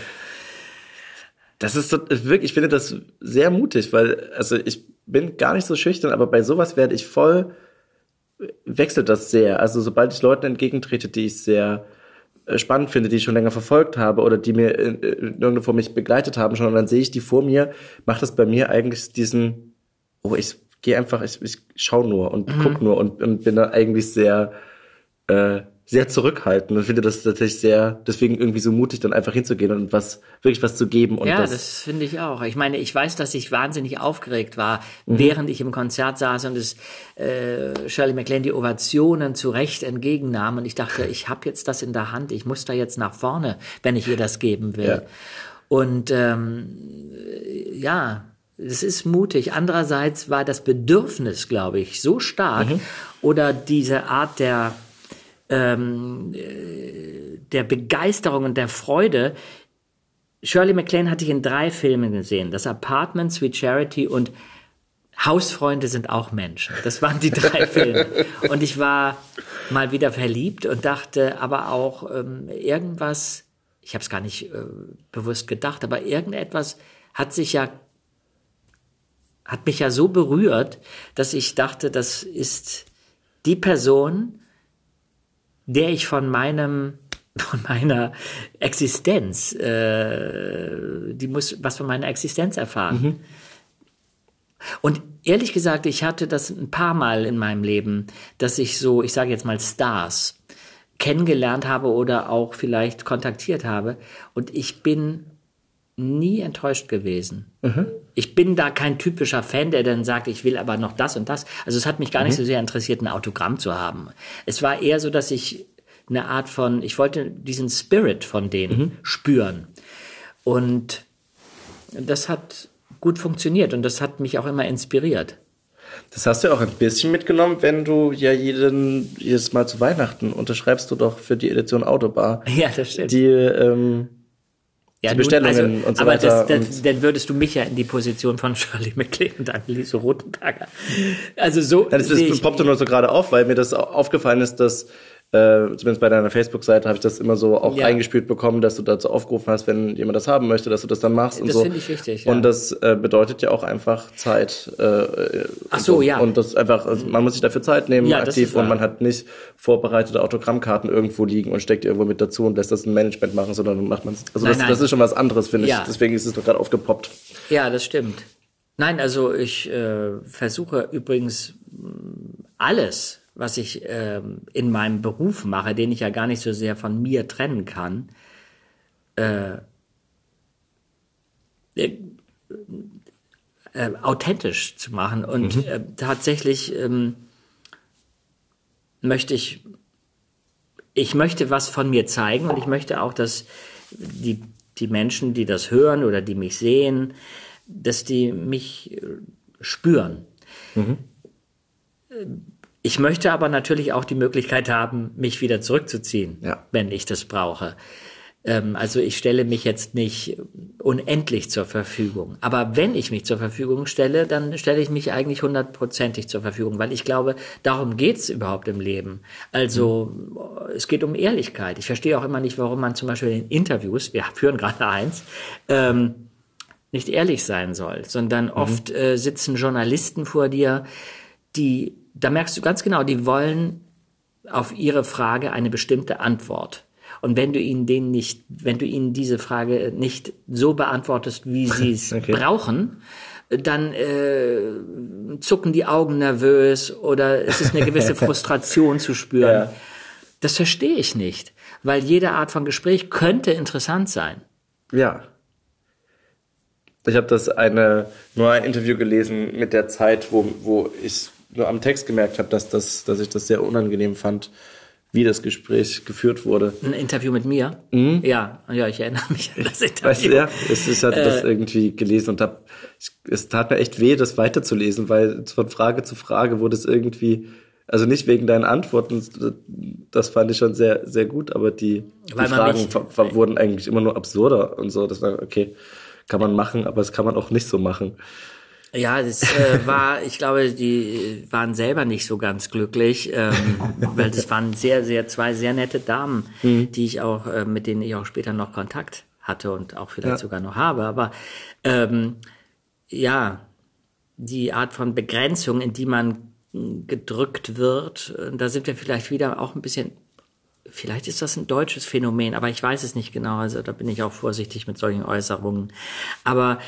Das ist wirklich, ich finde das sehr mutig, weil, also ich bin gar nicht so schüchtern, aber bei sowas werde ich voll, wechselt das sehr. Also sobald ich Leuten entgegentrete, die ich sehr äh, spannend finde, die ich schon länger verfolgt habe oder die mir irgendwo vor mich begleitet haben schon, und dann sehe ich die vor mir, macht das bei mir eigentlich diesen, oh, ich gehe einfach, ich, ich schau nur und mhm. guck nur und, und bin da eigentlich sehr äh, sehr zurückhaltend und finde das tatsächlich sehr, deswegen irgendwie so mutig, dann einfach hinzugehen und was, wirklich was zu geben. Und ja, das, das finde ich auch. Ich meine, ich weiß, dass ich wahnsinnig aufgeregt war, mhm. während ich im Konzert saß und es äh, Shirley MacLaine die Ovationen zu Recht entgegennahm und ich dachte, ich habe jetzt das in der Hand, ich muss da jetzt nach vorne, wenn ich ihr das geben will. Ja. Und ähm, ja, es ist mutig. Andererseits war das Bedürfnis, glaube ich, so stark mhm. oder diese Art der ähm, der Begeisterung und der Freude. Shirley MacLaine hatte ich in drei Filmen gesehen. Das Apartment, Sweet Charity und Hausfreunde sind auch Menschen. Das waren die drei Filme. Und ich war mal wieder verliebt und dachte aber auch ähm, irgendwas, ich habe es gar nicht äh, bewusst gedacht, aber irgendetwas hat sich ja, hat mich ja so berührt, dass ich dachte, das ist die Person, der ich von meinem von meiner Existenz. Äh, die muss was von meiner Existenz erfahren. Mhm. Und ehrlich gesagt, ich hatte das ein paar Mal in meinem Leben, dass ich so, ich sage jetzt mal Stars kennengelernt habe oder auch vielleicht kontaktiert habe. Und ich bin nie enttäuscht gewesen. Mhm. Ich bin da kein typischer Fan, der dann sagt, ich will aber noch das und das. Also es hat mich gar nicht mhm. so sehr interessiert, ein Autogramm zu haben. Es war eher so, dass ich eine Art von, ich wollte diesen Spirit von denen mhm. spüren. Und das hat gut funktioniert und das hat mich auch immer inspiriert. Das hast du auch ein bisschen mitgenommen, wenn du ja jeden, jedes Mal zu Weihnachten unterschreibst du doch für die Edition Autobar. Ja, das stimmt. Die, ähm, ja, die Bestellungen also, und so aber weiter. Das, das, dann würdest du mich ja in die Position von Shirley MacLaine und Anneliese Rotenberger. Also so. Das, das poppte nur so gerade auf, weil mir das aufgefallen ist, dass äh, zumindest bei deiner Facebook-Seite habe ich das immer so auch ja. eingespielt bekommen, dass du dazu aufgerufen hast, wenn jemand das haben möchte, dass du das dann machst das und so. Das finde ich wichtig. Ja. Und das äh, bedeutet ja auch einfach Zeit. Äh, Ach so, und, ja. Und das einfach, also man muss sich dafür Zeit nehmen, ja, aktiv, und man hat nicht vorbereitete Autogrammkarten irgendwo liegen und steckt irgendwo mit dazu und lässt das ein Management machen, sondern macht man Also nein, das, nein. das ist schon was anderes, finde ich. Deswegen ist es doch gerade aufgepoppt. Ja, das stimmt. Nein, also ich äh, versuche übrigens alles was ich ähm, in meinem Beruf mache, den ich ja gar nicht so sehr von mir trennen kann, äh, äh, äh, authentisch zu machen. Und mhm. Äh, tatsächlich ähm, möchte ich, ich möchte was von mir zeigen und ich möchte auch, dass die, die Menschen, die das hören oder die mich sehen, dass die mich spüren. Mhm ich möchte aber natürlich auch die Möglichkeit haben, mich wieder zurückzuziehen, ja. wenn ich das brauche. Ähm, also ich stelle mich jetzt nicht unendlich zur Verfügung. Aber wenn ich mich zur Verfügung stelle, dann stelle ich mich eigentlich hundertprozentig zur Verfügung, weil ich glaube, darum geht's überhaupt im Leben. Also mhm. es geht um Ehrlichkeit. Ich verstehe auch immer nicht, warum man zum Beispiel in Interviews, wir führen gerade eins, ähm, nicht ehrlich sein soll, sondern mhm. oft äh, sitzen Journalisten vor dir, die da merkst du ganz genau, die wollen auf ihre Frage eine bestimmte Antwort. Und wenn du ihnen den nicht, wenn du ihnen diese Frage nicht so beantwortest, wie sie es okay. brauchen, dann äh, zucken die Augen nervös oder es ist eine gewisse Frustration zu spüren. Ja. Das verstehe ich nicht, weil jede Art von Gespräch könnte interessant sein. Ja. Ich habe das eine nur ein Interview gelesen mit der Zeit, wo, wo ich nur am Text gemerkt habe, dass, das, dass ich das sehr unangenehm fand, wie das Gespräch geführt wurde. Ein Interview mit mir? Mhm. Ja, ja, ich erinnere mich an das Interview. Weißt du, ja, es, ich hatte äh, das irgendwie gelesen und hab, es tat mir echt weh, das weiterzulesen, weil von Frage zu Frage wurde es irgendwie, also nicht wegen deinen Antworten, das fand ich schon sehr, sehr gut, aber die, die Fragen mich, wurden eigentlich immer nur absurder und so. Das war, okay, kann man machen, aber das kann man auch nicht so machen. Ja, das äh, war, ich glaube, die waren selber nicht so ganz glücklich, ähm, weil das waren sehr, sehr zwei sehr nette Damen, mhm. die ich auch, äh, mit denen ich auch später noch Kontakt hatte und auch vielleicht ja. sogar noch habe. Aber ähm, ja, die Art von Begrenzung, in die man gedrückt wird, äh, da sind wir vielleicht wieder auch ein bisschen Vielleicht ist das ein deutsches Phänomen, aber ich weiß es nicht genau. Also da bin ich auch vorsichtig mit solchen Äußerungen. Aber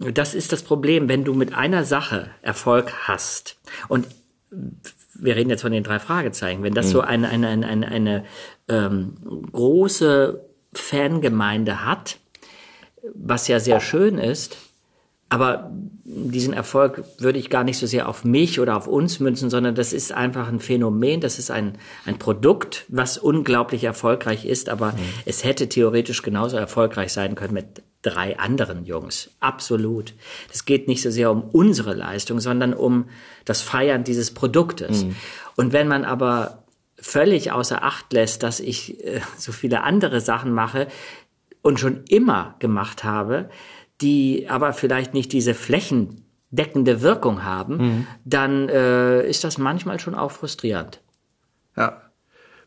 das ist das Problem, wenn du mit einer Sache Erfolg hast und wir reden jetzt von den drei Fragezeichen, wenn das mhm. so eine, eine, eine, eine, eine ähm, große Fangemeinde hat, was ja sehr schön ist, aber diesen Erfolg würde ich gar nicht so sehr auf mich oder auf uns münzen, sondern das ist einfach ein Phänomen, das ist ein, ein Produkt, was unglaublich erfolgreich ist, aber mhm. es hätte theoretisch genauso erfolgreich sein können mit drei anderen Jungs. Absolut. Es geht nicht so sehr um unsere Leistung, sondern um das Feiern dieses Produktes. Mhm. Und wenn man aber völlig außer Acht lässt, dass ich äh, so viele andere Sachen mache und schon immer gemacht habe, die aber vielleicht nicht diese flächendeckende Wirkung haben, mhm. dann äh, ist das manchmal schon auch frustrierend. Ja.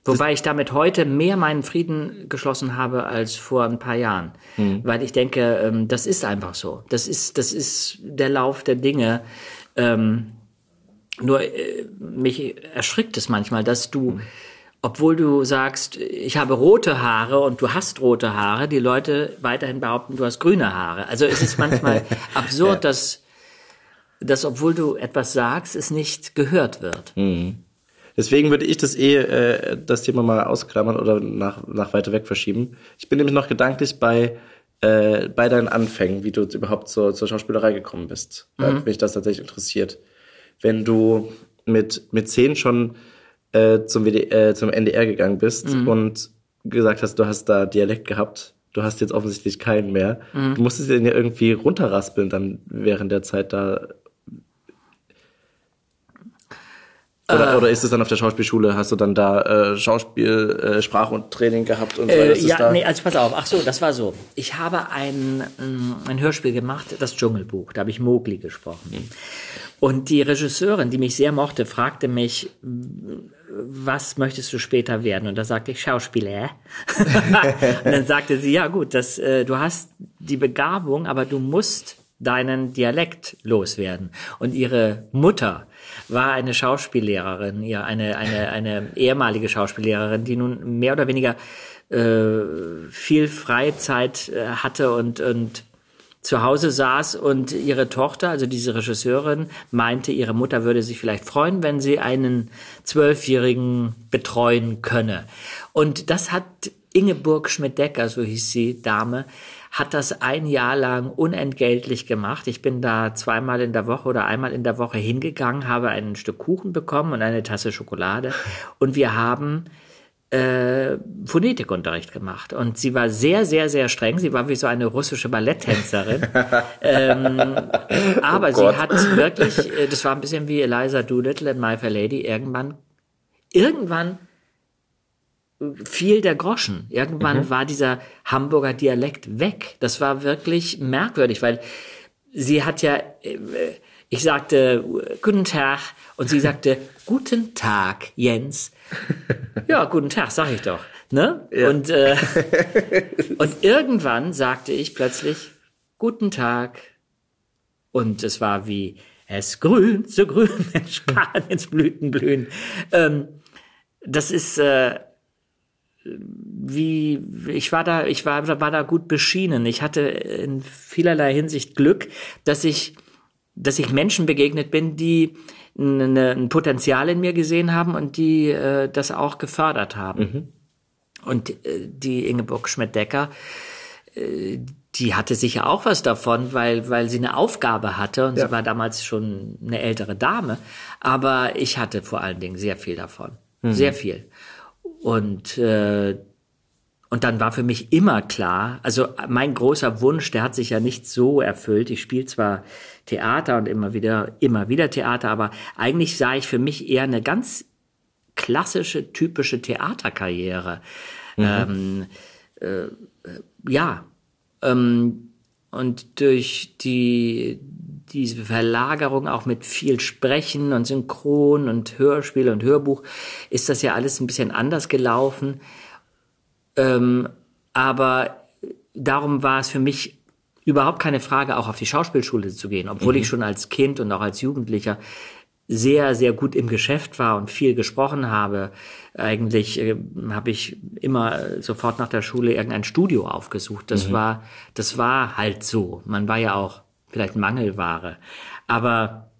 Wobei ich damit heute mehr meinen Frieden geschlossen habe als vor ein paar Jahren. Mhm. Weil ich denke, ähm, das ist einfach so. Das ist, das ist der Lauf der Dinge. Ähm, nur äh, mich erschrickt es manchmal, dass du obwohl du sagst, ich habe rote Haare und du hast rote Haare, die Leute weiterhin behaupten, du hast grüne Haare. Also es ist manchmal absurd, ja. dass, dass obwohl du etwas sagst, es nicht gehört wird. Mhm. Deswegen würde ich das eh, äh, das Thema mal ausklammern oder nach, nach weiter weg verschieben. Ich bin nämlich noch gedanklich bei, äh, bei deinen Anfängen, wie du überhaupt zur, zur Schauspielerei gekommen bist. Mhm. Weil mich das tatsächlich interessiert. Wenn du mit, mit zehn schon äh, zum, WD, äh, zum NDR gegangen bist mhm. und gesagt hast, du hast da Dialekt gehabt, du hast jetzt offensichtlich keinen mehr. Mhm. Du musstest den ja irgendwie runterraspeln dann während der Zeit da. Oder, äh, oder ist es dann auf der Schauspielschule, hast du dann da äh, Schauspiel, äh, Sprach- und Training gehabt und so äh, Ja, da? nee, also pass auf, ach so, das war so. Ich habe ein, mm, ein Hörspiel gemacht, das Dschungelbuch, da habe ich Mowgli gesprochen. Mhm. Und die Regisseurin, die mich sehr mochte, fragte mich, was möchtest du später werden? Und da sagte ich Schauspieler. und dann sagte sie, ja gut, das, äh, du hast die Begabung, aber du musst deinen Dialekt loswerden. Und ihre Mutter war eine Schauspiellehrerin, ja, eine, eine, eine ehemalige Schauspiellehrerin, die nun mehr oder weniger äh, viel Freizeit äh, hatte und, und zu Hause saß und ihre Tochter, also diese Regisseurin, meinte, ihre Mutter würde sich vielleicht freuen, wenn sie einen Zwölfjährigen betreuen könne. Und das hat Ingeborg Schmidt-Decker, so hieß sie, Dame, hat das ein Jahr lang unentgeltlich gemacht. Ich bin da zweimal in der Woche oder einmal in der Woche hingegangen, habe ein Stück Kuchen bekommen und eine Tasse Schokolade. Und wir haben äh, Phonetikunterricht gemacht. Und sie war sehr, sehr, sehr streng. Sie war wie so eine russische Balletttänzerin. ähm, aber oh sie hat wirklich, äh, das war ein bisschen wie Eliza Doolittle in My Fair Lady, irgendwann, irgendwann fiel der Groschen. Irgendwann mhm. war dieser Hamburger Dialekt weg. Das war wirklich merkwürdig, weil sie hat ja, äh, ich sagte, guten Tag, und sie sagte, guten Tag, Jens. Ja, guten Tag, sag ich doch. Ne? Ja. Und, äh, und irgendwann sagte ich plötzlich, guten Tag. Und es war wie, es grün, so grün, wenn Spaniens Blüten blühen. Ähm, das ist, äh, wie, ich war da, ich war, war da gut beschienen. Ich hatte in vielerlei Hinsicht Glück, dass ich, dass ich Menschen begegnet bin, die eine, ein Potenzial in mir gesehen haben und die äh, das auch gefördert haben. Mhm. Und äh, die Ingeborg Schmidt-Decker, äh, die hatte sicher auch was davon, weil, weil sie eine Aufgabe hatte und ja. sie war damals schon eine ältere Dame. Aber ich hatte vor allen Dingen sehr viel davon. Mhm. Sehr viel. Und äh, und dann war für mich immer klar, also mein großer Wunsch, der hat sich ja nicht so erfüllt. Ich spiele zwar Theater und immer wieder, immer wieder Theater, aber eigentlich sah ich für mich eher eine ganz klassische, typische Theaterkarriere. Mhm. Ähm, äh, ja, ähm, und durch die diese Verlagerung auch mit viel Sprechen und Synchron und Hörspiel und Hörbuch ist das ja alles ein bisschen anders gelaufen. Ähm, aber darum war es für mich überhaupt keine Frage, auch auf die Schauspielschule zu gehen, obwohl mhm. ich schon als Kind und auch als Jugendlicher sehr, sehr gut im Geschäft war und viel gesprochen habe. Eigentlich äh, habe ich immer sofort nach der Schule irgendein Studio aufgesucht. Das mhm. war, das war halt so. Man war ja auch vielleicht Mangelware. Aber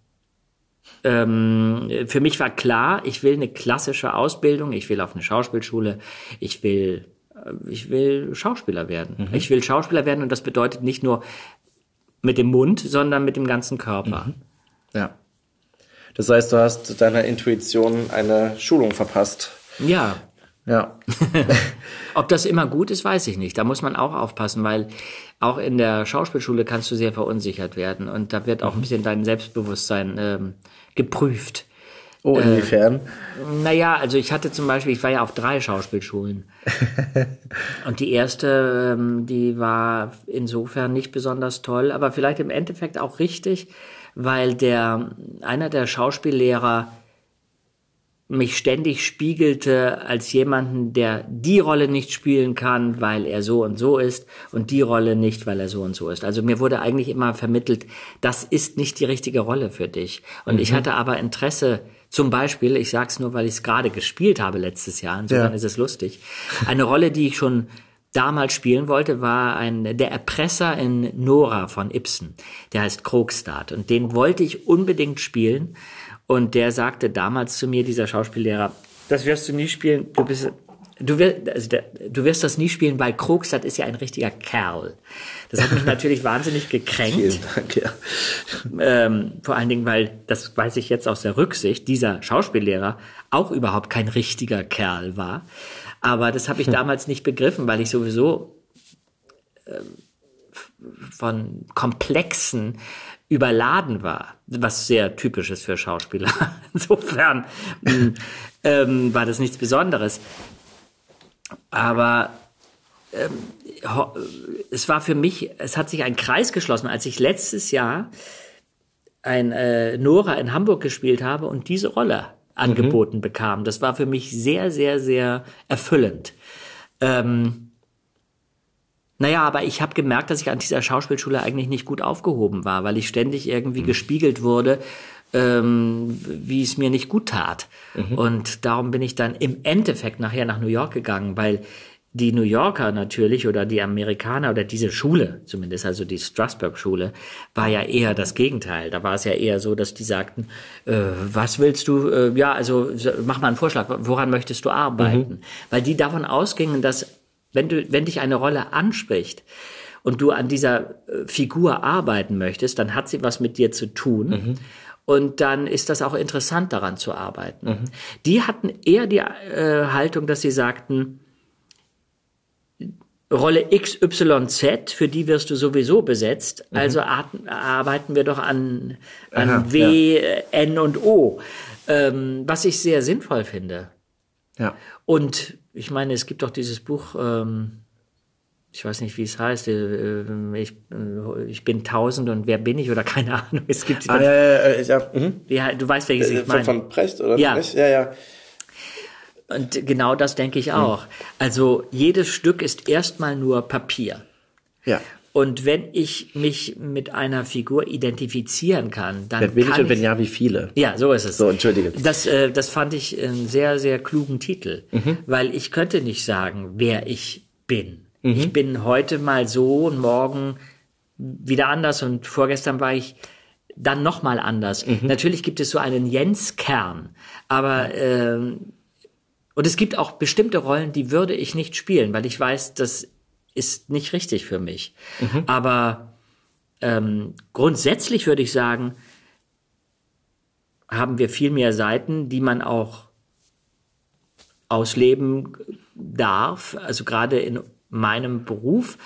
ähm, für mich war klar, ich will eine klassische Ausbildung, ich will auf eine Schauspielschule, ich will ich will Schauspieler werden. Mhm. Ich will Schauspieler werden und das bedeutet nicht nur mit dem Mund, sondern mit dem ganzen Körper. Mhm. Ja. Das heißt, du hast deiner Intuition eine Schulung verpasst. Ja. Ja. Ob das immer gut ist, weiß ich nicht. Da muss man auch aufpassen, weil auch in der Schauspielschule kannst du sehr verunsichert werden und da wird auch mhm. ein bisschen dein Selbstbewusstsein ähm, geprüft. Oh, inwiefern? Äh, naja, also ich hatte zum Beispiel, ich war ja auf drei Schauspielschulen. und die erste, ähm, die war insofern nicht besonders toll, aber vielleicht im Endeffekt auch richtig, weil der, einer der Schauspiellehrer mich ständig spiegelte als jemanden, der die Rolle nicht spielen kann, weil er so und so ist und die Rolle nicht, weil er so und so ist. Also mir wurde eigentlich immer vermittelt, das ist nicht die richtige Rolle für dich. Und mhm. ich hatte aber Interesse Zum Beispiel, ich sag's nur, weil ich es gerade gespielt habe letztes Jahr, insofern Ja. ist es lustig. Eine Rolle, die ich schon damals spielen wollte, war ein, der Erpresser in Nora von Ibsen. Der heißt Krogstad. Und den wollte ich unbedingt spielen. Und der sagte damals zu mir, dieser Schauspiellehrer, das wirst du nie spielen, du bist, du wirst, also du wirst das nie spielen, weil Krogstad ist ja ein richtiger Kerl. Das hat mich natürlich wahnsinnig gekränkt. Vielen Dank, ja. Ähm, vor allen Dingen, weil, das weiß ich jetzt aus der Rücksicht, dieser Schauspiellehrer auch überhaupt kein richtiger Kerl war. Aber das habe ich damals nicht begriffen, weil ich sowieso ähm, von Komplexen überladen war, was sehr typisch ist für Schauspieler. Insofern mh, ähm, war das nichts Besonderes. Aber ähm, es war für mich, es hat sich ein Kreis geschlossen, als ich letztes Jahr ein äh, Nora in Hamburg gespielt habe und diese Rolle angeboten bekam. Das war für mich sehr, sehr, sehr erfüllend. Ähm, naja, aber ich habe gemerkt, dass ich an dieser Schauspielschule eigentlich nicht gut aufgehoben war, weil ich ständig irgendwie gespiegelt wurde, ähm, wie es mir nicht gut tat. Und darum bin ich dann im Endeffekt nachher nach New York gegangen, weil die New Yorker natürlich oder die Amerikaner oder diese Schule zumindest, also die Strasbourg-Schule, war ja eher das Gegenteil. Da war es ja eher so, dass die sagten, äh, was willst du, äh, ja, also so, mach mal einen Vorschlag, woran möchtest du arbeiten? Weil die davon ausgingen, dass wenn du, wenn dich eine Rolle anspricht und du an dieser äh, Figur arbeiten möchtest, dann hat sie was mit dir zu tun. Und dann ist das auch interessant, daran zu arbeiten. Die hatten eher die äh, Haltung, dass sie sagten, Rolle XYZ, für die wirst du sowieso besetzt, also ar- arbeiten wir doch an, an Aha, W, äh, N und O, ähm, was ich sehr sinnvoll finde. Ja. Und ich meine, es gibt doch dieses Buch, ähm, ich weiß nicht, wie es heißt, äh, äh, ich, äh, ich bin tausend und wer bin ich oder keine Ahnung. Es gibt, Ah, ja, ja, ja, ja. Mhm. wie, du weißt, welches ich Von, meine. von Precht, oder? Ja. Nicht? Ja, ja. Und genau das denke ich auch. Also jedes Stück ist erstmal nur Papier. Ja. Und wenn ich mich mit einer Figur identifizieren kann, dann Wer bin ich kann und wenn ja, wie viele? Ja, so ist es. So, entschuldige. Das, äh, das fand ich einen sehr, sehr klugen Titel, weil ich könnte nicht sagen, wer ich bin. Ich bin heute mal so und morgen wieder anders und vorgestern war ich dann noch mal anders. Natürlich gibt es so einen Jens-Kern, aber ähm, und es gibt auch bestimmte Rollen, die würde ich nicht spielen, weil ich weiß, das ist nicht richtig für mich. Aber ähm, grundsätzlich würde ich sagen, haben wir viel mehr Seiten, die man auch ausleben darf, also gerade in meinem Beruf,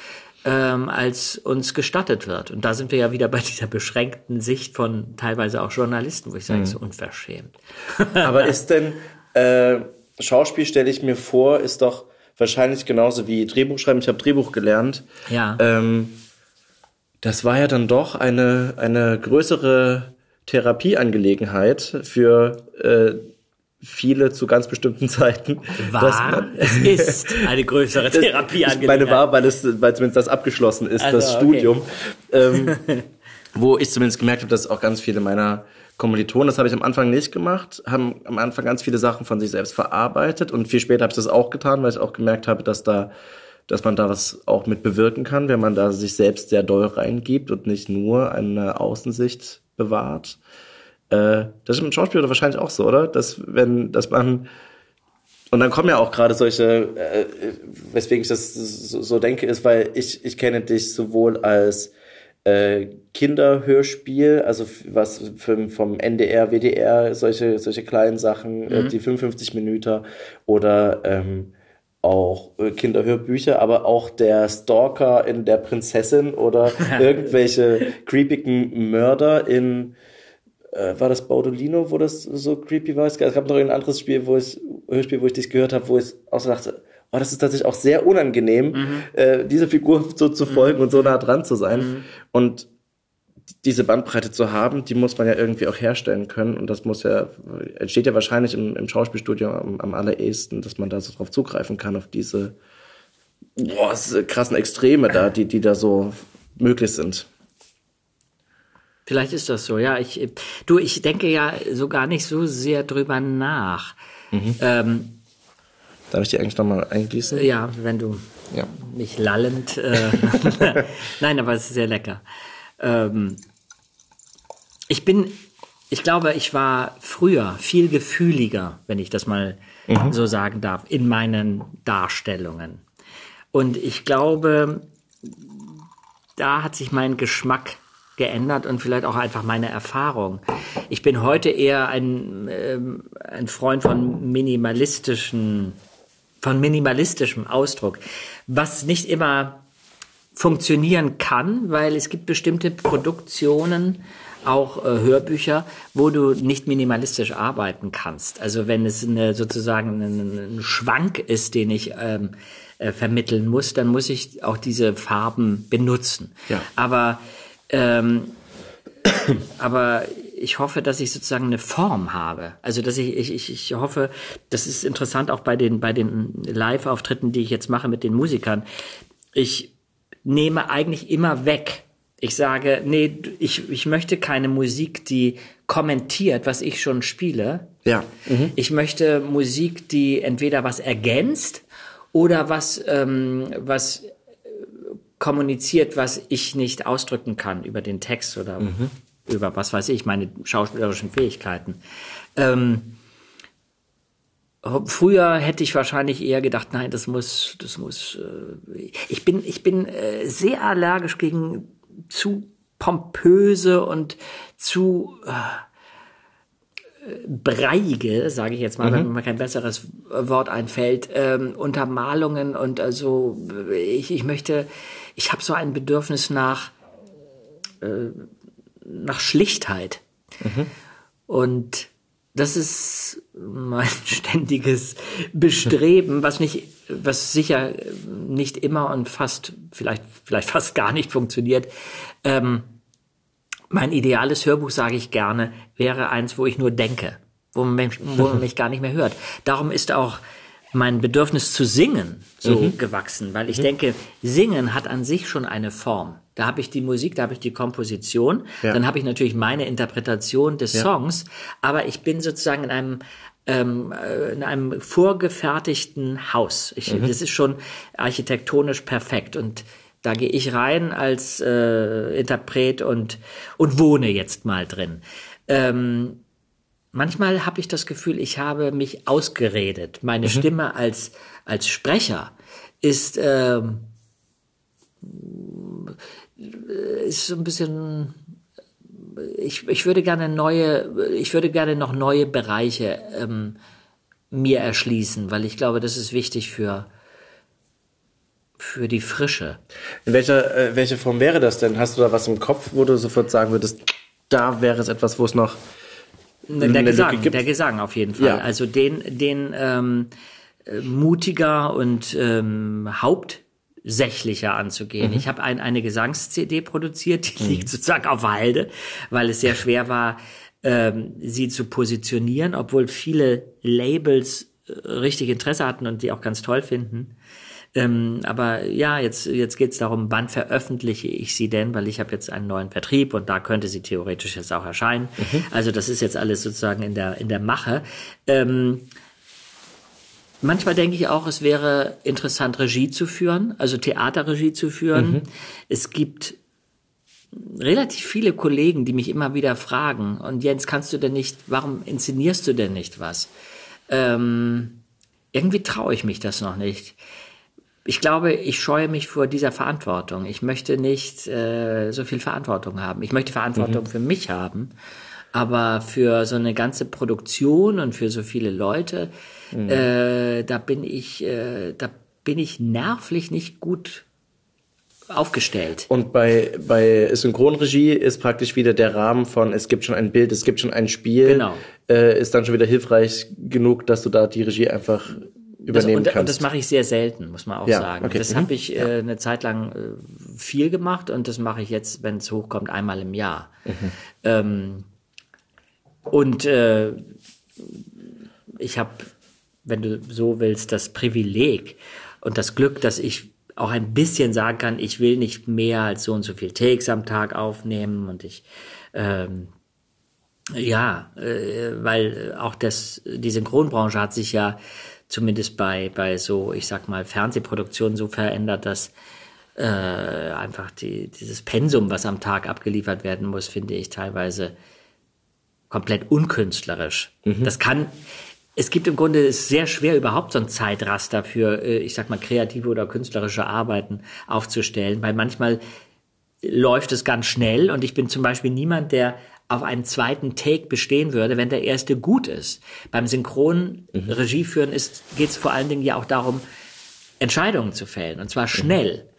ähm, als uns gestattet wird. Und da sind wir ja wieder bei dieser beschränkten Sicht von teilweise auch Journalisten, wo ich sage, so unverschämt. Aber ist denn, äh, Schauspiel stelle ich mir vor, ist doch wahrscheinlich genauso wie Drehbuchschreiben. Ich habe Drehbuch gelernt. Ja. Ähm, das war ja dann doch eine, eine größere Therapieangelegenheit für äh, viele zu ganz bestimmten Zeiten. War, es ist eine größere Therapieangelegenheit. Ich meine, war, weil es, weil zumindest das abgeschlossen ist, Also, das okay. Studium. Ähm, wo ich zumindest gemerkt habe, dass auch ganz viele meiner Kommilitonen, das habe ich am Anfang nicht gemacht, haben am Anfang ganz viele Sachen von sich selbst verarbeitet und viel später habe ich das auch getan, weil ich auch gemerkt habe, dass da, dass man da was auch mit bewirken kann, wenn man da sich selbst sehr doll reingibt und nicht nur eine Außensicht bewahrt. Äh, das ist im Schauspiel wahrscheinlich auch so, oder? Dass wenn, dass man und dann kommen ja auch gerade solche, äh, weswegen ich das so, so denke, ist, weil ich, ich kenne dich sowohl als äh, Kinderhörspiel, also was für, vom NDR, WDR, solche, solche kleinen Sachen, äh, die 55 Minuten oder ähm, auch äh, Kinderhörbücher, aber auch der Stalker in der Prinzessin oder irgendwelche creepigen Mörder in äh, war das Baudolino, wo das so creepy war? Es gab noch ein anderes Spiel, wo ich, Hörspiel, wo ich dich gehört habe, wo ich auch so dachte, oh, das ist tatsächlich auch sehr unangenehm, äh, diese Figur so zu folgen und so nah dran zu sein. Und diese Bandbreite zu haben, die muss man ja irgendwie auch herstellen können. Und das muss ja, entsteht ja wahrscheinlich im, im Schauspielstudio am, am allerersten, dass man da so drauf zugreifen kann, auf diese boah, krassen Extreme da, die, die da so möglich sind. Vielleicht ist das so, ja. Ich, du, ich denke ja so gar nicht so sehr drüber nach. Mhm. Ähm, Darf ich die eigentlich nochmal eingießen? Ja, wenn du ja. mich lallend. Äh, Nein, aber es ist sehr lecker. Ähm, ich bin, ich glaube, ich war früher viel gefühliger, wenn ich das mal mhm. so sagen darf, in meinen Darstellungen. Und ich glaube, da hat sich mein Geschmack geändert und vielleicht auch einfach meine Erfahrung. Ich bin heute eher ein, äh, ein Freund von minimalistischen von minimalistischem Ausdruck, was nicht immer funktionieren kann, weil es gibt bestimmte Produktionen, auch äh, Hörbücher, wo du nicht minimalistisch arbeiten kannst. Also wenn es eine, sozusagen ein, ein Schwank ist, den ich ähm, äh, vermitteln muss, dann muss ich auch diese Farben benutzen. Ja. Aber ähm, aber ich hoffe, dass ich sozusagen eine Form habe. Also dass ich, ich, ich hoffe, das ist interessant auch bei den, bei den Live-Auftritten, die ich jetzt mache mit den Musikern. Ich nehme eigentlich immer weg. Ich sage, nee, ich, ich möchte keine Musik, die kommentiert, was ich schon spiele. Ja. Mhm. Ich möchte Musik, die entweder was ergänzt oder was, ähm, was kommuniziert, was ich nicht ausdrücken kann über den Text oder mhm über was weiß ich, meine schauspielerischen Fähigkeiten. Ähm, früher hätte ich wahrscheinlich eher gedacht, nein, das muss, das muss. Äh, ich bin, ich bin äh, sehr allergisch gegen zu pompöse und zu äh, breiige, sage ich jetzt mal, mhm. wenn mir kein besseres Wort einfällt, ähm, Untermalungen und also ich, ich möchte, ich habe so ein Bedürfnis nach äh, nach Schlichtheit. Mhm. Und das ist mein ständiges Bestreben, was nicht, was sicher nicht immer und fast, vielleicht, vielleicht fast gar nicht funktioniert. Ähm, mein ideales Hörbuch, sage ich gerne, wäre eins, wo ich nur denke, wo man, mich, wo man mich gar nicht mehr hört. Darum ist auch mein Bedürfnis zu singen so mhm. gewachsen, weil ich mhm. denke, Singen hat an sich schon eine Form. Da habe ich die Musik, da habe ich die Komposition, ja. dann habe ich natürlich meine Interpretation des ja. Songs, aber ich bin sozusagen in einem ähm, äh, in einem vorgefertigten Haus. Ich, mhm. Das ist schon architektonisch perfekt und da gehe ich rein als äh, Interpret und und wohne jetzt mal drin. Ähm, manchmal habe ich das Gefühl, ich habe mich ausgeredet. Meine mhm. Stimme als als Sprecher ist ähm, ist so ein bisschen ich, ich würde gerne neue, ich würde gerne noch neue Bereiche ähm, mir erschließen, weil ich glaube, das ist wichtig für, für die Frische. In welcher, äh, welche Form wäre das denn? Hast du da was im Kopf, wo du sofort sagen würdest, da wäre es etwas, wo es noch der Gesang, der Gesang auf jeden Fall. Ja. Also den, den ähm, äh, mutiger und ähm, Haupt sächlicher anzugehen. Mhm. Ich habe ein, eine Gesangs-CD produziert, die mhm. liegt sozusagen auf Halde, weil es sehr schwer war, ähm, sie zu positionieren, obwohl viele Labels äh, richtig Interesse hatten und die auch ganz toll finden. Ähm, aber ja, jetzt, jetzt geht es darum, wann veröffentliche ich sie denn, weil ich habe jetzt einen neuen Vertrieb und da könnte sie theoretisch jetzt auch erscheinen. Mhm. Also das ist jetzt alles sozusagen in der, in der Mache. Ähm, Manchmal denke ich auch, es wäre interessant, Regie zu führen, also Theaterregie zu führen. Mhm. Es gibt relativ viele Kollegen, die mich immer wieder fragen, und Jens, kannst du denn nicht, warum inszenierst du denn nicht was? Ähm, irgendwie traue ich mich das noch nicht. Ich glaube, ich scheue mich vor dieser Verantwortung. Ich möchte nicht äh, so viel Verantwortung haben. Ich möchte Verantwortung mhm. für mich haben, aber für so eine ganze Produktion und für so viele Leute, Mhm. Äh, da bin ich, äh, da bin ich nervlich nicht gut aufgestellt. Und bei, bei Synchronregie ist praktisch wieder der Rahmen von, es gibt schon ein Bild, es gibt schon ein Spiel, genau. äh, ist dann schon wieder hilfreich genug, dass du da die Regie einfach übernehmen das, und, kannst. Und das mache ich sehr selten, muss man auch ja, sagen. Okay. Das mhm. habe ich äh, eine Zeit lang äh, viel gemacht und das mache ich jetzt, wenn es hochkommt, einmal im Jahr. Mhm. Ähm, und äh, ich habe wenn du so willst, das Privileg und das Glück, dass ich auch ein bisschen sagen kann, ich will nicht mehr als so und so viel Takes am Tag aufnehmen und ich ähm, ja, äh, weil auch das, die Synchronbranche hat sich ja zumindest bei, bei so, ich sag mal, Fernsehproduktionen so verändert, dass äh, einfach die, dieses Pensum, was am Tag abgeliefert werden muss, finde ich teilweise komplett unkünstlerisch. Mhm. Das kann, es gibt im Grunde, es ist sehr schwer, überhaupt so ein Zeitraster für, äh, ich sag mal, kreative oder künstlerische Arbeiten aufzustellen, weil manchmal läuft es ganz schnell und ich bin zum Beispiel niemand, der auf einen zweiten Take bestehen würde, wenn der erste gut ist. Beim Synchron mhm. Regie führen geht es vor allen Dingen ja auch darum, Entscheidungen zu fällen und zwar schnell. Mhm.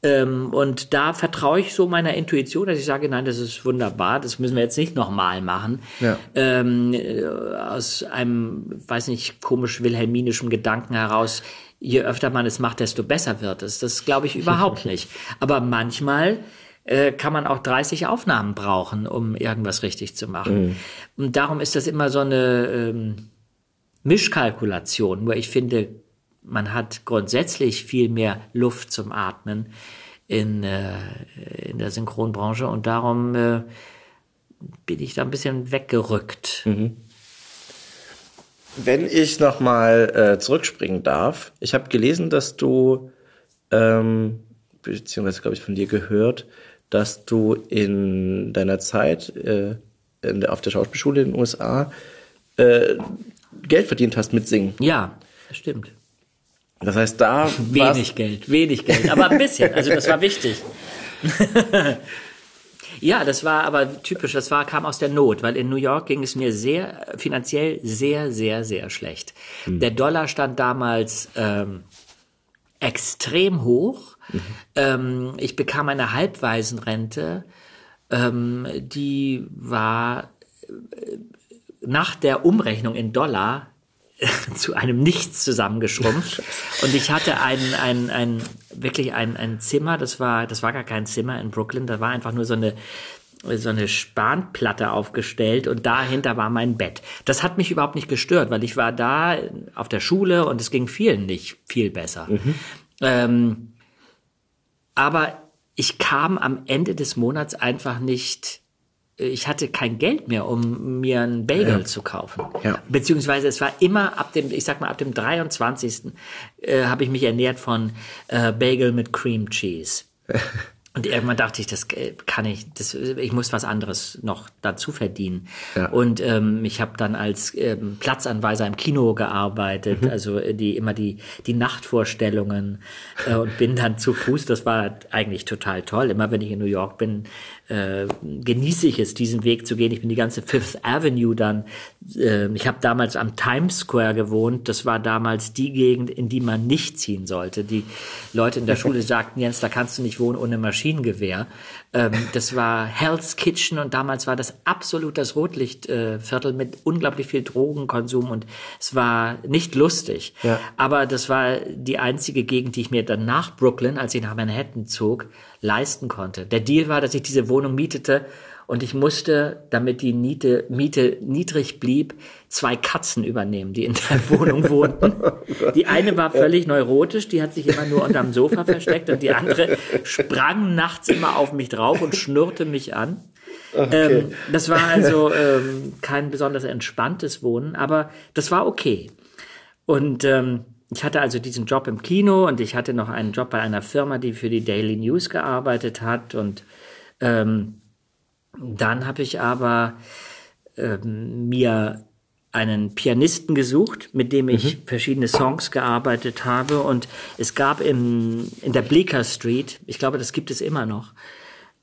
Ähm, und da vertraue ich so meiner Intuition, dass ich sage, nein, das ist wunderbar, das müssen wir jetzt nicht nochmal machen. Ja. Ähm, äh, aus einem, weiß nicht, komisch wilhelminischen Gedanken heraus, je öfter man es macht, desto besser wird es. Das glaube ich überhaupt nicht. Aber manchmal äh, kann man auch 30 Aufnahmen brauchen, um irgendwas richtig zu machen. Mhm. Und darum ist das immer so eine ähm, Mischkalkulation, wo ich finde, man hat grundsätzlich viel mehr Luft zum Atmen in, äh, in der Synchronbranche und darum äh, bin ich da ein bisschen weggerückt. Mhm. Wenn ich nochmal äh, zurückspringen darf, ich habe gelesen, dass du, ähm, beziehungsweise glaube ich von dir gehört, dass du in deiner Zeit äh, in der, auf der Schauspielschule in den USA äh, Geld verdient hast mit Singen. Ja, das stimmt. Das heißt, da wenig Geld, wenig Geld, aber ein bisschen. Also das war wichtig. ja, das war aber typisch. Das war kam aus der Not, weil in New York ging es mir sehr finanziell sehr, sehr, sehr schlecht. Hm. Der Dollar stand damals ähm, extrem hoch. Mhm. Ähm, ich bekam eine Halbwaisenrente, ähm, die war äh, nach der Umrechnung in Dollar zu einem Nichts zusammengeschrumpft. Und ich hatte ein, ein, ein, wirklich ein, ein Zimmer, das war, das war gar kein Zimmer in Brooklyn, da war einfach nur so eine, so eine Spanplatte aufgestellt und dahinter war mein Bett. Das hat mich überhaupt nicht gestört, weil ich war da auf der Schule und es ging vielen nicht viel besser. Mhm. Ähm, aber ich kam am Ende des Monats einfach nicht ich hatte kein Geld mehr, um mir einen Bagel ja. zu kaufen. Ja. Beziehungsweise es war immer ab dem, ich sag mal, ab dem 23. Äh, habe ich mich ernährt von äh, Bagel mit Cream Cheese. Und irgendwann dachte ich, das äh, kann ich, das, ich muss was anderes noch dazu verdienen. Ja. Und ähm, ich habe dann als ähm, Platzanweiser im Kino gearbeitet, mhm. also äh, die immer die die Nachtvorstellungen äh, und bin dann zu Fuß. Das war eigentlich total toll. Immer wenn ich in New York bin, äh, genieße ich es, diesen Weg zu gehen. Ich bin die ganze Fifth Avenue dann. Äh, ich habe damals am Times Square gewohnt. Das war damals die Gegend, in die man nicht ziehen sollte. Die Leute in der Schule sagten, Jens, da kannst du nicht wohnen ohne Maschinengewehr. Ähm, das war Hell's Kitchen und damals war das absolut das Rotlichtviertel äh, mit unglaublich viel Drogenkonsum und es war nicht lustig. Ja. Aber das war die einzige Gegend, die ich mir dann nach Brooklyn, als ich nach Manhattan zog, leisten konnte. Der Deal war, dass ich diese Wohnung mietete und ich musste, damit die Miete, Miete niedrig blieb, zwei Katzen übernehmen, die in der Wohnung wohnten. Die eine war völlig neurotisch, die hat sich immer nur unterm Sofa versteckt und die andere sprang nachts immer auf mich drauf und schnurrte mich an. Okay. Ähm, das war also ähm, kein besonders entspanntes Wohnen, aber das war okay. Und ähm, ich hatte also diesen Job im Kino und ich hatte noch einen Job bei einer Firma, die für die Daily News gearbeitet hat und ähm, dann habe ich aber ähm, mir einen Pianisten gesucht, mit dem ich mhm. verschiedene Songs gearbeitet habe. Und es gab im, in der Bleecker Street, ich glaube, das gibt es immer noch,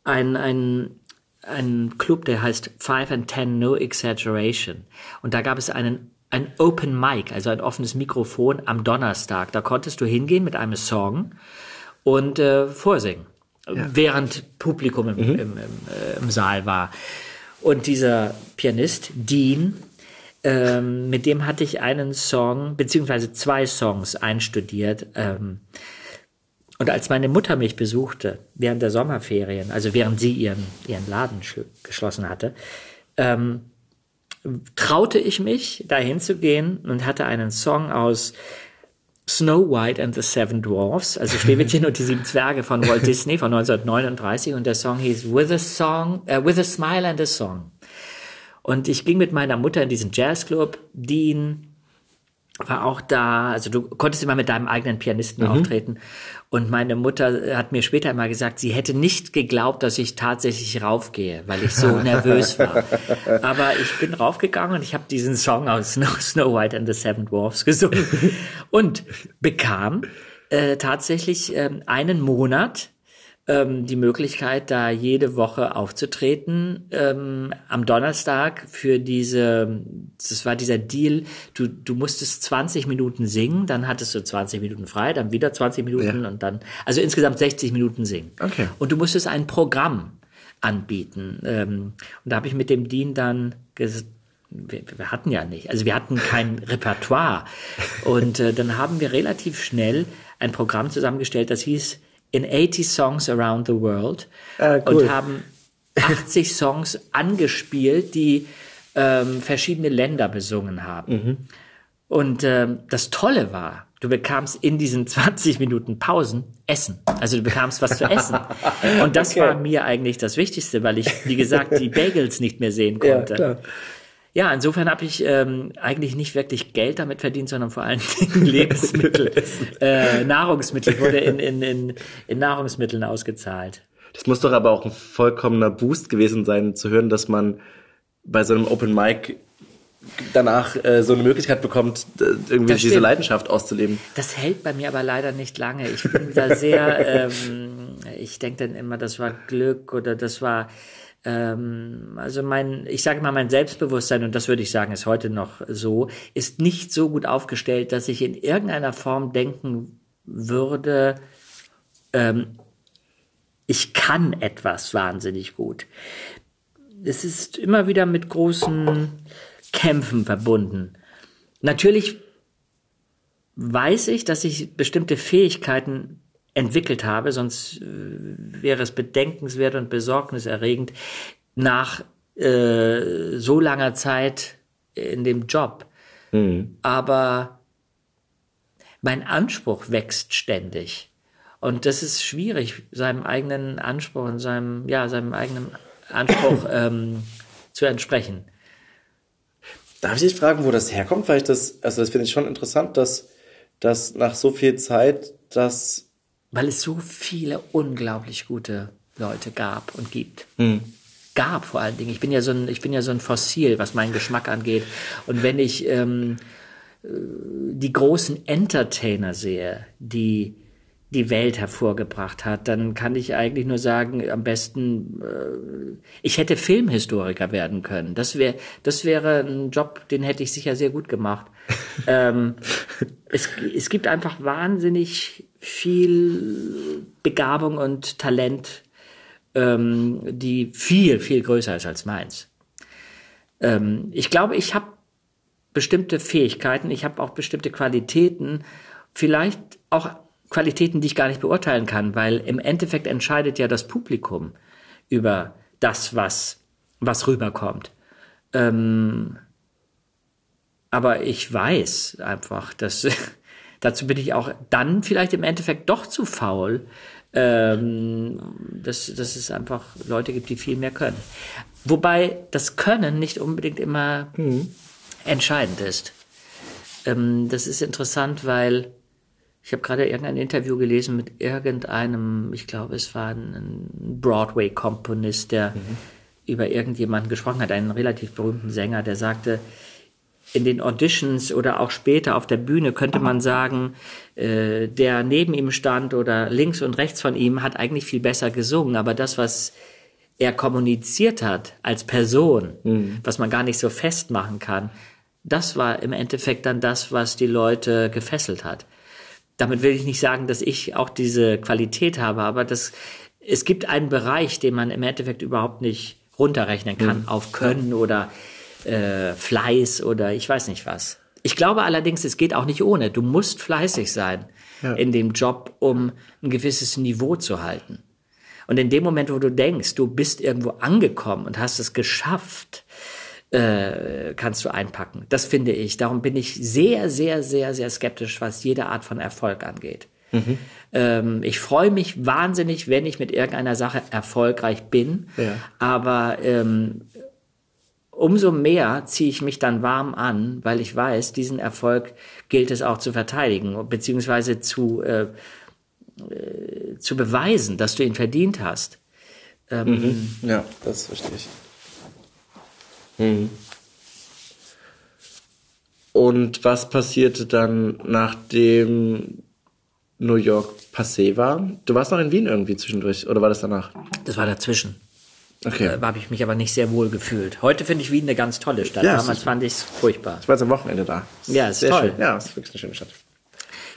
ein, ein, ein Club, der heißt Five and Ten No Exaggeration. Und da gab es einen ein Open Mic, also ein offenes Mikrofon am Donnerstag. Da konntest du hingehen mit einem Song und äh, vorsingen ja. während Publikum im, mhm. im, im, äh, im, Saal war. Und dieser Pianist, Dean, ähm, mit dem hatte ich einen Song, beziehungsweise zwei Songs einstudiert. Ähm, und als meine Mutter mich besuchte, während der Sommerferien, also während sie ihren, ihren Laden geschlossen hatte, ähm, traute ich mich, dahin zu gehen und hatte einen Song aus Snow White and the Seven Dwarfs, also Schneewittchen und die sieben Zwerge von Walt Disney von 1939 und der Song hieß With a Song, uh, With a Smile and a Song. Und ich ging mit meiner Mutter in diesen Jazzclub, Dean war auch da, also du konntest immer mit deinem eigenen Pianisten mhm. auftreten. Und meine Mutter hat mir später mal gesagt, sie hätte nicht geglaubt, dass ich tatsächlich raufgehe, weil ich so nervös war. Aber ich bin raufgegangen und ich habe diesen Song aus Snow White and the Seven Dwarfs gesungen und bekam äh, tatsächlich äh, einen Monat ähm, die Möglichkeit, da jede Woche aufzutreten. Ähm, am Donnerstag für diese, das war dieser Deal, du, du musstest 20 Minuten singen, dann hattest du 20 Minuten frei, dann wieder 20 Minuten ja. und dann, also insgesamt 60 Minuten singen. Okay. Und du musstest ein Programm anbieten. Ähm, und da habe ich mit dem Dean dann gesagt, wir, wir, hatten ja nicht, also wir hatten kein Repertoire. Und äh, dann haben wir relativ schnell ein Programm zusammengestellt, das hieß in 80 Songs Around the World ah, cool. und haben 80 Songs angespielt, die ähm, verschiedene Länder besungen haben. Mhm. Und ähm, das Tolle war, du bekamst in diesen 20 Minuten Pausen Essen. Also du bekamst was zu essen. Und das okay. war mir eigentlich das Wichtigste, weil ich, wie gesagt, die Bagels nicht mehr sehen konnte. Ja. Ja, insofern habe ich ähm, eigentlich nicht wirklich Geld damit verdient, sondern vor allen Dingen Lebensmittel, äh, Nahrungsmittel wurde in, in, in, in Nahrungsmitteln ausgezahlt. Das muss doch aber auch ein vollkommener Boost gewesen sein, zu hören, dass man bei so einem Open Mic danach äh, so eine Möglichkeit bekommt, irgendwie das diese stimmt. Leidenschaft auszuleben. Das hält bei mir aber leider nicht lange. Ich bin da sehr, ähm, ich denke dann immer, das war Glück oder das war ähm, also mein, ich sage mal, mein Selbstbewusstsein, und das würde ich sagen, ist heute noch so, ist nicht so gut aufgestellt, dass ich in irgendeiner Form denken würde, ähm, ich kann etwas wahnsinnig gut. Es ist immer wieder mit großen Kämpfen verbunden. Natürlich weiß ich, dass ich bestimmte Fähigkeiten entwickelt habe, sonst äh, wäre es bedenkenswert und besorgniserregend nach äh, so langer Zeit in dem Job. Mhm. Aber mein Anspruch wächst ständig. Und das ist schwierig, seinem eigenen Anspruch und seinem, ja, seinem eigenen Anspruch ähm, zu entsprechen. Darf ich dich fragen, wo das herkommt? Weil ich das, also das finde ich schon interessant, dass, dass nach so viel Zeit das weil es so viele unglaublich gute Leute gab und gibt. Mhm. Gab vor allen Dingen. Ich bin ja so ein, ich bin ja so ein Fossil, was meinen Geschmack angeht. Und wenn ich ähm, äh, die großen Entertainer sehe, die die Welt hervorgebracht hat, dann kann ich eigentlich nur sagen, am besten, äh, ich hätte Filmhistoriker werden können. Das wäre, das wäre ein Job, den hätte ich sicher sehr gut gemacht. ähm, es, es gibt einfach wahnsinnig viel Begabung und Talent, ähm, die viel, viel größer ist als meins. Ähm, ich glaube, ich habe bestimmte Fähigkeiten, ich habe auch bestimmte Qualitäten, vielleicht auch Qualitäten, die ich gar nicht beurteilen kann, weil im Endeffekt entscheidet ja das Publikum über das, was, was rüberkommt. Ähm, aber ich weiß einfach, dass Dazu bin ich auch dann vielleicht im Endeffekt doch zu faul, ähm, dass, dass es einfach Leute gibt, die viel mehr können. Wobei das Können nicht unbedingt immer mhm. entscheidend ist. Ähm, das ist interessant, weil ich habe gerade irgendein Interview gelesen mit irgendeinem, ich glaube, es war ein Broadway-Komponist, der mhm. über irgendjemanden gesprochen hat, einen relativ berühmten Sänger, der sagte, in den Auditions oder auch später auf der Bühne könnte man sagen, äh, der neben ihm stand oder links und rechts von ihm hat eigentlich viel besser gesungen, aber das, was er kommuniziert hat als Person, mhm. was man gar nicht so festmachen kann, das war im Endeffekt dann das, was die Leute gefesselt hat. Damit will ich nicht sagen, dass ich auch diese Qualität habe, aber das, es gibt einen Bereich, den man im Endeffekt überhaupt nicht runterrechnen kann mhm. auf Können oder äh, Fleiß oder ich weiß nicht was. Ich glaube allerdings, es geht auch nicht ohne. Du musst fleißig sein ja. in dem Job, um ein gewisses Niveau zu halten. Und in dem Moment, wo du denkst, du bist irgendwo angekommen und hast es geschafft, äh, kannst du einpacken. Das finde ich. Darum bin ich sehr, sehr, sehr, sehr skeptisch, was jede Art von Erfolg angeht. Mhm. Ähm, ich freue mich wahnsinnig, wenn ich mit irgendeiner Sache erfolgreich bin. Ja. Aber ähm, umso mehr ziehe ich mich dann warm an, weil ich weiß, diesen Erfolg gilt es auch zu verteidigen, beziehungsweise zu, äh, äh, zu beweisen, dass du ihn verdient hast. Ähm, mhm. Ja, das verstehe ich. Mhm. Und was passierte dann, nachdem New York passé war? Du warst noch in Wien irgendwie zwischendurch, oder war das danach? Das war dazwischen. Okay. Da habe ich mich aber nicht sehr wohl gefühlt. Heute finde ich Wien eine ganz tolle Stadt. Ja, Damals fand ich es furchtbar. Ich war jetzt am Wochenende da. Ja, ist sehr toll. Schön. Ja, es ist wirklich eine schöne Stadt.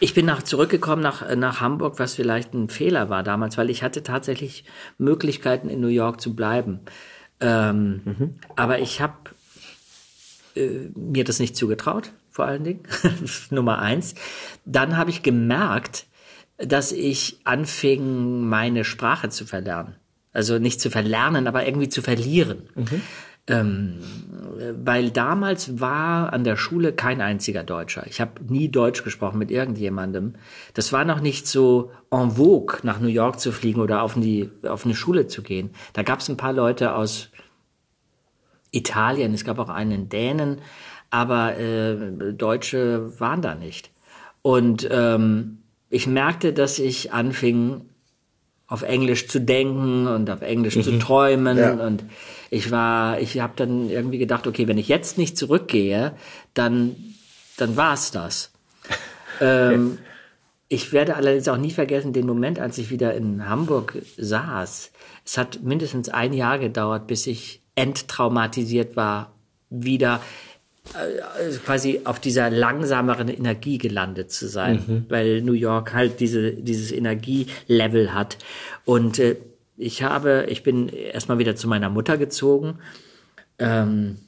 Ich bin nach, zurückgekommen nach, nach Hamburg, was vielleicht ein Fehler war damals, weil ich hatte tatsächlich Möglichkeiten in New York zu bleiben. Ähm, mhm. Aber ich habe äh, mir das nicht zugetraut, vor allen Dingen. Nummer eins. Dann habe ich gemerkt, dass ich anfing, meine Sprache zu verlernen. Also nicht zu verlernen, aber irgendwie zu verlieren. Mhm. Ähm, weil damals war an der Schule kein einziger Deutscher. Ich habe nie Deutsch gesprochen mit irgendjemandem. Das war noch nicht so en vogue, nach New York zu fliegen oder auf, die, auf eine Schule zu gehen. Da gab es ein paar Leute aus Italien, es gab auch einen Dänen, aber äh, Deutsche waren da nicht. Und ähm, ich merkte, dass ich anfing, auf Englisch zu denken und auf Englisch mhm. zu träumen. Ja. Und ich war, ich habe dann irgendwie gedacht, okay, wenn ich jetzt nicht zurückgehe, dann, dann war's das. ähm, ich werde allerdings auch nie vergessen den Moment, als ich wieder in Hamburg saß. Es hat mindestens ein Jahr gedauert, bis ich enttraumatisiert war, wieder äh, quasi auf dieser langsameren Energie gelandet zu sein, mhm. weil New York halt diese, dieses Energielevel hat. Und äh, ich habe, ich bin erstmal wieder zu meiner Mutter gezogen. Ähm,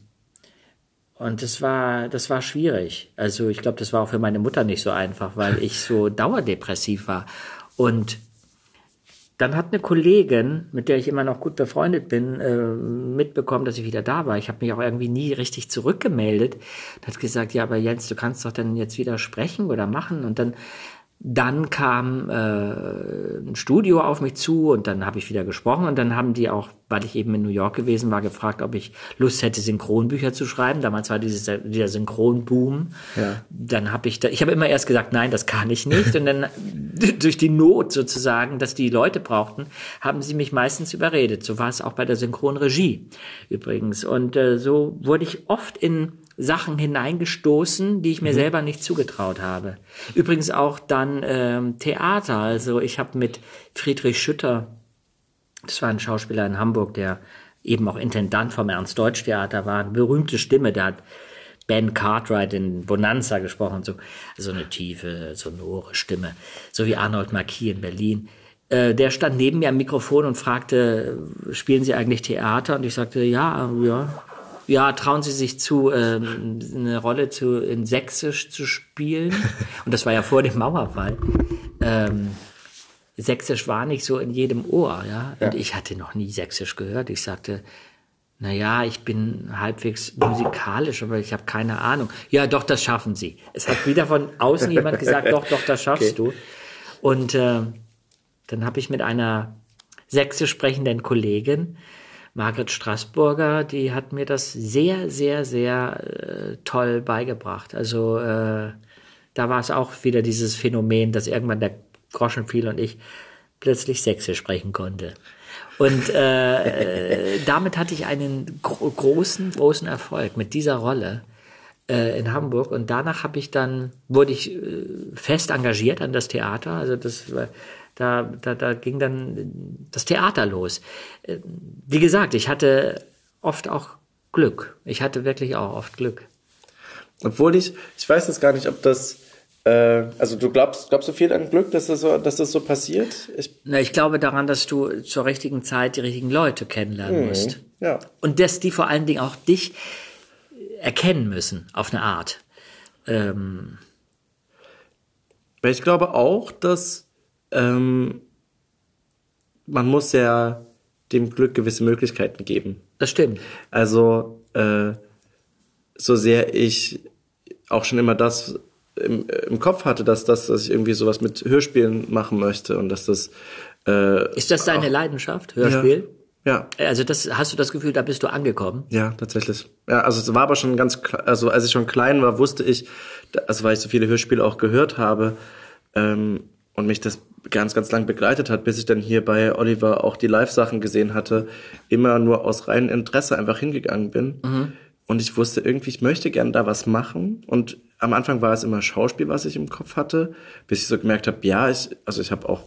und das war, das war schwierig. Also ich glaube, das war auch für meine Mutter nicht so einfach, weil ich so dauerdepressiv war. Und dann hat eine Kollegin, mit der ich immer noch gut befreundet bin, äh, mitbekommen, dass ich wieder da war. Ich habe mich auch irgendwie nie richtig zurückgemeldet. Hat gesagt, ja, aber Jens, du kannst doch dann jetzt wieder sprechen oder machen. Und dann dann kam äh, ein Studio auf mich zu und dann habe ich wieder gesprochen und dann haben die auch, weil ich eben in New York gewesen war, gefragt, ob ich Lust hätte, Synchronbücher zu schreiben. Damals war dieses, dieser Synchronboom. Ja. Dann habe ich da, ich habe immer erst gesagt, nein, das kann ich nicht. und dann durch die Not sozusagen, dass die Leute brauchten, haben sie mich meistens überredet. So war es auch bei der Synchronregie übrigens. Und äh, so wurde ich oft in Sachen hineingestoßen, die ich mir mhm. selber nicht zugetraut habe. Übrigens auch dann ähm, Theater. Also ich habe mit Friedrich Schütter, das war ein Schauspieler in Hamburg, der eben auch Intendant vom Ernst-Deutsch-Theater war, eine berühmte Stimme, der hat Ben Cartwright in Bonanza gesprochen, so, so eine tiefe, sonore Stimme, so wie Arnold Marquis in Berlin. Äh, der stand neben mir am Mikrofon und fragte, spielen Sie eigentlich Theater? Und ich sagte, ja, ja, ja, trauen Sie sich zu, ähm, eine Rolle zu, in Sächsisch zu spielen? Und das war ja vor dem Mauerfall. Ähm, Sächsisch war nicht so in jedem Ohr, ja? ja. Und ich hatte noch nie Sächsisch gehört. Ich sagte, na ja, ich bin halbwegs musikalisch, aber ich habe keine Ahnung. Ja, doch, das schaffen Sie. Es hat wieder von außen jemand gesagt, doch, doch, das schaffst okay. du. Und äh, dann habe ich mit einer sächsisch sprechenden Kollegin Margret Straßburger, die hat mir das sehr, sehr, sehr äh, toll beigebracht. Also äh, da war es auch wieder dieses Phänomen, dass irgendwann der Groschen fiel und ich plötzlich Sächsisch sprechen konnte. Und äh, äh, damit hatte ich einen gro großen, großen Erfolg mit dieser Rolle äh, in Hamburg. Und danach habe ich dann, wurde ich äh, fest engagiert an das Theater. Also das war da, da, da ging dann das Theater los. Äh, wie gesagt, ich hatte oft auch Glück. Ich hatte wirklich auch oft Glück. Obwohl ich, ich weiß jetzt gar nicht, ob das, äh, also du glaubst, glaubst du viel an Glück, dass das so, dass das so passiert? Ich, Na, ich glaube daran, dass du zur richtigen Zeit die richtigen Leute kennenlernen mhm, musst. Ja. Und dass die vor allen Dingen auch dich erkennen müssen, auf eine Art. Ähm, ich glaube auch, dass ähm, man muss ja dem Glück gewisse Möglichkeiten geben. Das stimmt. Also, äh, so sehr ich auch schon immer das im, im Kopf hatte, dass, dass, dass ich irgendwie sowas mit Hörspielen machen möchte und dass das äh, Ist das deine auch, Leidenschaft, Hörspiel? Ja. ja. Also das hast du das Gefühl, da bist du angekommen? Ja, tatsächlich. Ja, also es war aber schon ganz, also als ich schon klein war, wusste ich, also weil ich so viele Hörspiele auch gehört habe ähm, und mich das ganz, ganz lang begleitet hat, bis ich dann hier bei Oliver auch die Live-Sachen gesehen hatte, immer nur aus reinem Interesse einfach hingegangen bin. Mhm. Und ich wusste irgendwie, ich möchte gerne da was machen. Und am Anfang war es immer Schauspiel, was ich im Kopf hatte, bis ich so gemerkt habe, ja, ich, also ich habe auch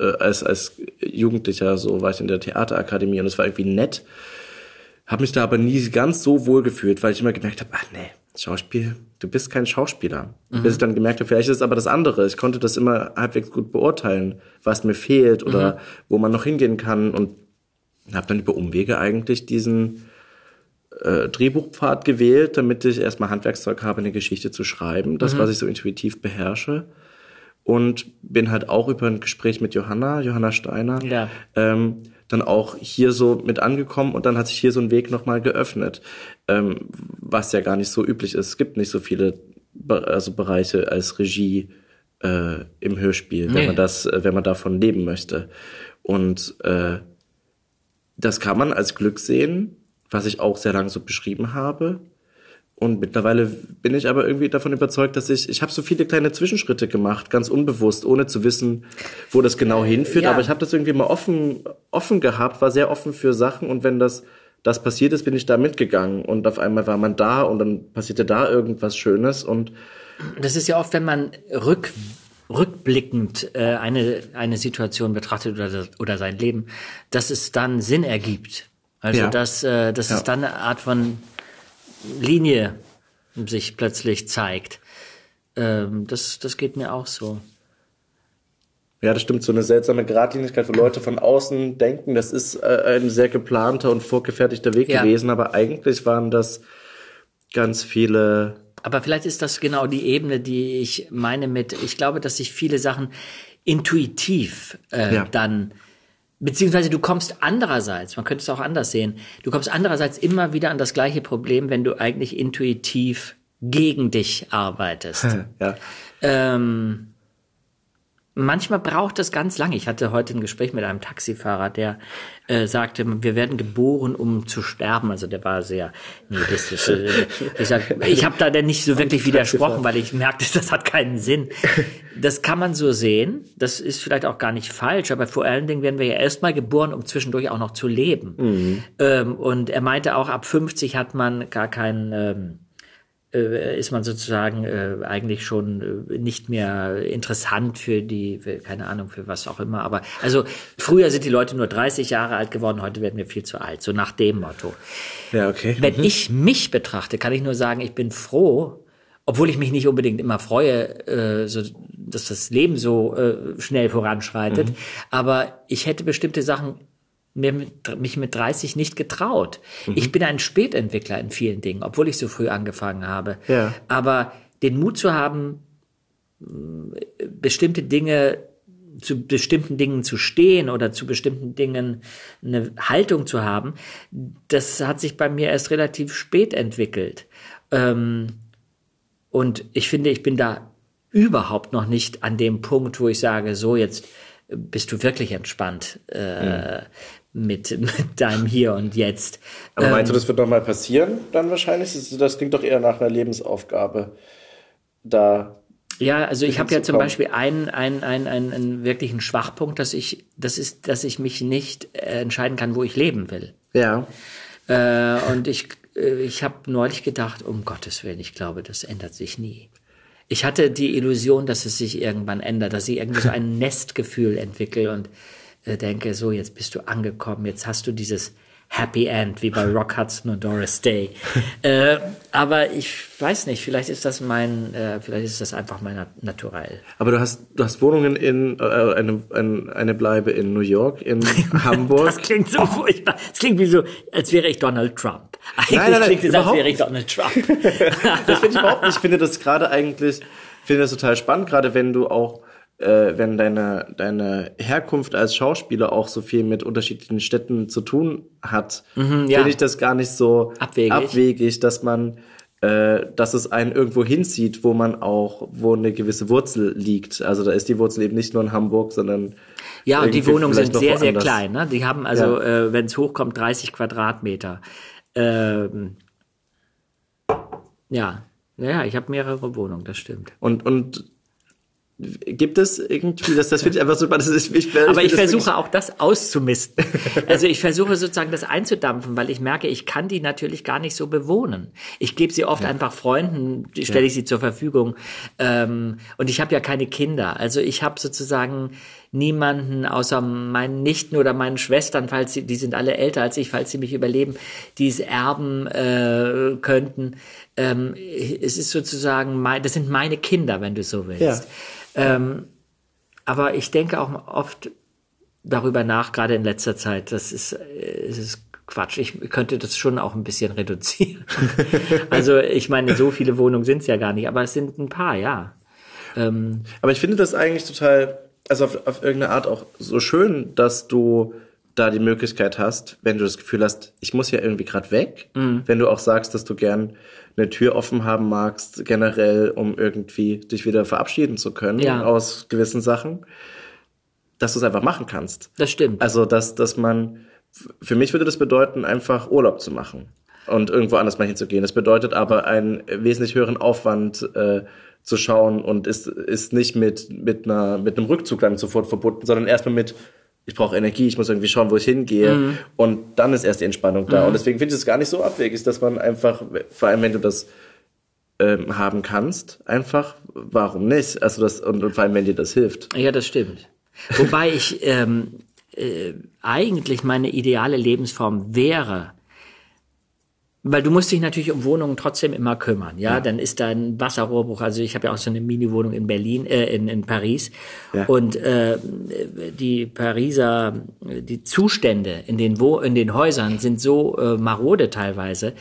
äh, als, als Jugendlicher so war ich in der Theaterakademie und es war irgendwie nett, habe mich da aber nie ganz so wohl gefühlt, weil ich immer gemerkt habe, ach nee, Schauspiel, du bist kein Schauspieler. Mhm. Bis ich dann gemerkt habe, vielleicht ist es aber das andere. Ich konnte das immer halbwegs gut beurteilen, was mir fehlt oder mhm. wo man noch hingehen kann und habe dann über Umwege eigentlich diesen äh, Drehbuchpfad gewählt, damit ich erstmal Handwerkszeug habe, eine Geschichte zu schreiben, das, mhm. was ich so intuitiv beherrsche. Und bin halt auch über ein Gespräch mit Johanna, Johanna Steiner, ja. ähm, dann auch hier so mit angekommen und dann hat sich hier so ein Weg nochmal geöffnet, ähm, was ja gar nicht so üblich ist. Es gibt nicht so viele Be also Bereiche als Regie äh, im Hörspiel, nee. wenn man das, äh, wenn man davon leben möchte. Und äh, das kann man als Glück sehen, was ich auch sehr lange so beschrieben habe. Und mittlerweile bin ich aber irgendwie davon überzeugt, dass ich, ich habe so viele kleine Zwischenschritte gemacht, ganz unbewusst, ohne zu wissen, wo das genau hinführt. Ja. Aber ich habe das irgendwie mal offen, offen gehabt, war sehr offen für Sachen. Und wenn das, das passiert ist, bin ich da mitgegangen. Und auf einmal war man da und dann passierte da irgendwas Schönes. Und das ist ja oft, wenn man rück, rückblickend äh, eine, eine Situation betrachtet oder, oder sein Leben, dass es dann Sinn ergibt. Also ja. dass, äh, dass ja. es dann eine Art von Linie sich plötzlich zeigt. Ähm, das, das geht mir auch so. Ja, das stimmt. So eine seltsame Gradlinigkeit, wo Leute von außen denken, das ist äh, ein sehr geplanter und vorgefertigter Weg ja. gewesen, aber eigentlich waren das ganz viele. Aber vielleicht ist das genau die Ebene, die ich meine mit, ich glaube, dass sich viele Sachen intuitiv äh, ja. dann Beziehungsweise du kommst andererseits, man könnte es auch anders sehen, du kommst andererseits immer wieder an das gleiche Problem, wenn du eigentlich intuitiv gegen dich arbeitest. ja. Ähm, Manchmal braucht es ganz lange. Ich hatte heute ein Gespräch mit einem Taxifahrer, der äh, sagte, wir werden geboren, um zu sterben. Also der war sehr nihilistisch. ich sag, ich habe da denn nicht so wirklich widersprochen, weil ich merkte, das hat keinen Sinn. Das kann man so sehen. Das ist vielleicht auch gar nicht falsch, aber vor allen Dingen werden wir ja erstmal geboren, um zwischendurch auch noch zu leben. Mhm. Ähm, und er meinte auch, ab 50 hat man gar keinen ähm, äh, ist man sozusagen äh, eigentlich schon äh, nicht mehr interessant für die, für, keine Ahnung, für was auch immer. Aber also früher sind die Leute nur 30 Jahre alt geworden, heute werden wir viel zu alt, so nach dem Motto. Ja, okay. Wenn mhm. ich mich betrachte, kann ich nur sagen, ich bin froh, obwohl ich mich nicht unbedingt immer freue, äh, so, dass das Leben so äh, schnell voranschreitet. Mhm. Aber ich hätte bestimmte Sachen mir mit, mich mit 30 nicht getraut. Mhm. Ich bin ein Spätentwickler in vielen Dingen, obwohl ich so früh angefangen habe. Ja. Aber den Mut zu haben, bestimmte Dinge zu bestimmten Dingen zu stehen oder zu bestimmten Dingen eine Haltung zu haben, das hat sich bei mir erst relativ spät entwickelt. Ähm, und ich finde, ich bin da überhaupt noch nicht an dem Punkt, wo ich sage, so jetzt bist du wirklich entspannt. Äh, mhm mit, mit deinem Hier und Jetzt. Aber meinst du, ähm, das wird nochmal passieren dann wahrscheinlich? Das, klingt doch eher nach einer Lebensaufgabe. Da ja, also ich habe ja zum Beispiel einen, einen, einen, einen, einen wirklichen Schwachpunkt, dass ich, das ist, dass ich mich nicht äh, entscheiden kann, wo ich leben will. Ja. Äh, und ich, äh, ich habe neulich gedacht, um Gottes Willen, ich glaube, das ändert sich nie. Ich hatte die Illusion, dass es sich irgendwann ändert, dass ich irgendwie so ein Nestgefühl entwickle und denke, so, jetzt bist du angekommen, jetzt hast du dieses Happy End, wie bei Rock Hudson und Doris Day. äh, aber ich weiß nicht, vielleicht ist das mein, äh, vielleicht ist das einfach mein Naturell. Aber du hast, du hast Wohnungen in, äh, eine, eine, eine Bleibe in New York, in Hamburg. Das klingt so furchtbar. Das klingt wie so, als wäre ich Donald Trump. Eigentlich nein, nein, nein, klingt es, als wäre ich Donald Trump. das finde ich überhaupt nicht. Ich finde das gerade eigentlich, finde das total spannend, gerade wenn du auch äh, wenn deine, deine Herkunft als Schauspieler auch so viel mit unterschiedlichen Städten zu tun hat, mhm, ja. finde ich das gar nicht so abwegig, abwegig dass man, äh, dass es einen irgendwo hinzieht, wo man auch, wo eine gewisse Wurzel liegt. Also da ist die Wurzel eben nicht nur in Hamburg, sondern ja, und die Wohnungen sind sehr, sehr klein. Ne? Die haben also, äh, wenn es hochkommt, 30 Quadratmeter. Ähm, ja, naja, ich habe mehrere Wohnungen, das stimmt. Und, und gibt es irgendwie, das, das finde ich einfach super, das ist, ich, ich, Aber ich das versuche auch das auszumisten. Also ich versuche sozusagen das einzudampfen, weil ich merke, ich kann die natürlich gar nicht so bewohnen. Ich gebe sie oft einfach Freunden, stelle ich sie zur Verfügung. Ähm, und ich habe ja keine Kinder. Also ich habe sozusagen niemanden außer meinen Nichten oder meinen Schwestern, falls sie, die sind alle älter als ich, falls sie mich überleben, die es erben äh, könnten. Ähm, es ist sozusagen, mein, das sind meine Kinder, wenn du so willst. Ja. Ähm, aber ich denke auch oft darüber nach, gerade in letzter Zeit, das ist, äh, es ist Quatsch. Ich könnte das schon auch ein bisschen reduzieren. also ich meine, so viele Wohnungen sind es ja gar nicht, aber es sind ein paar, ja. Ähm, Aber ich finde das eigentlich total, also auf, auf irgendeine Art auch so schön, dass du da die Möglichkeit hast, wenn du das Gefühl hast, ich muss ja irgendwie gerade weg, Mhm. wenn du auch sagst, dass du gern eine Tür offen haben magst, generell, um irgendwie dich wieder verabschieden zu können Ja. aus gewissen Sachen, dass du es einfach machen kannst. das stimmt. Also, dass, dass man, für mich würde das bedeuten, einfach Urlaub zu machen und irgendwo anders mal hinzugehen. Das bedeutet aber einen wesentlich höheren Aufwand äh, zu schauen und ist, ist nicht mit, mit, einer, mit einem Rückzug dann sofort verbunden, sondern erstmal mit, ich brauche Energie, ich muss irgendwie schauen, wo ich hingehe und dann ist erst die Entspannung da. Und deswegen finde ich es gar nicht so abwegig, dass man einfach, vor allem wenn du das ähm, haben kannst, einfach, warum nicht? Also das, und, und vor allem, wenn dir das hilft. Ja, das stimmt. Wobei ich ähm, äh, eigentlich meine ideale Lebensform wäre, weil du musst dich natürlich um Wohnungen trotzdem immer kümmern, ja. Dann ist da ein Wasserrohrbruch. Also ich habe ja auch so eine Mini-Wohnung in Berlin, äh, in, in Paris. Ja. Und äh, die Pariser, die Zustände in den, Wo in den Häusern sind so äh, marode teilweise,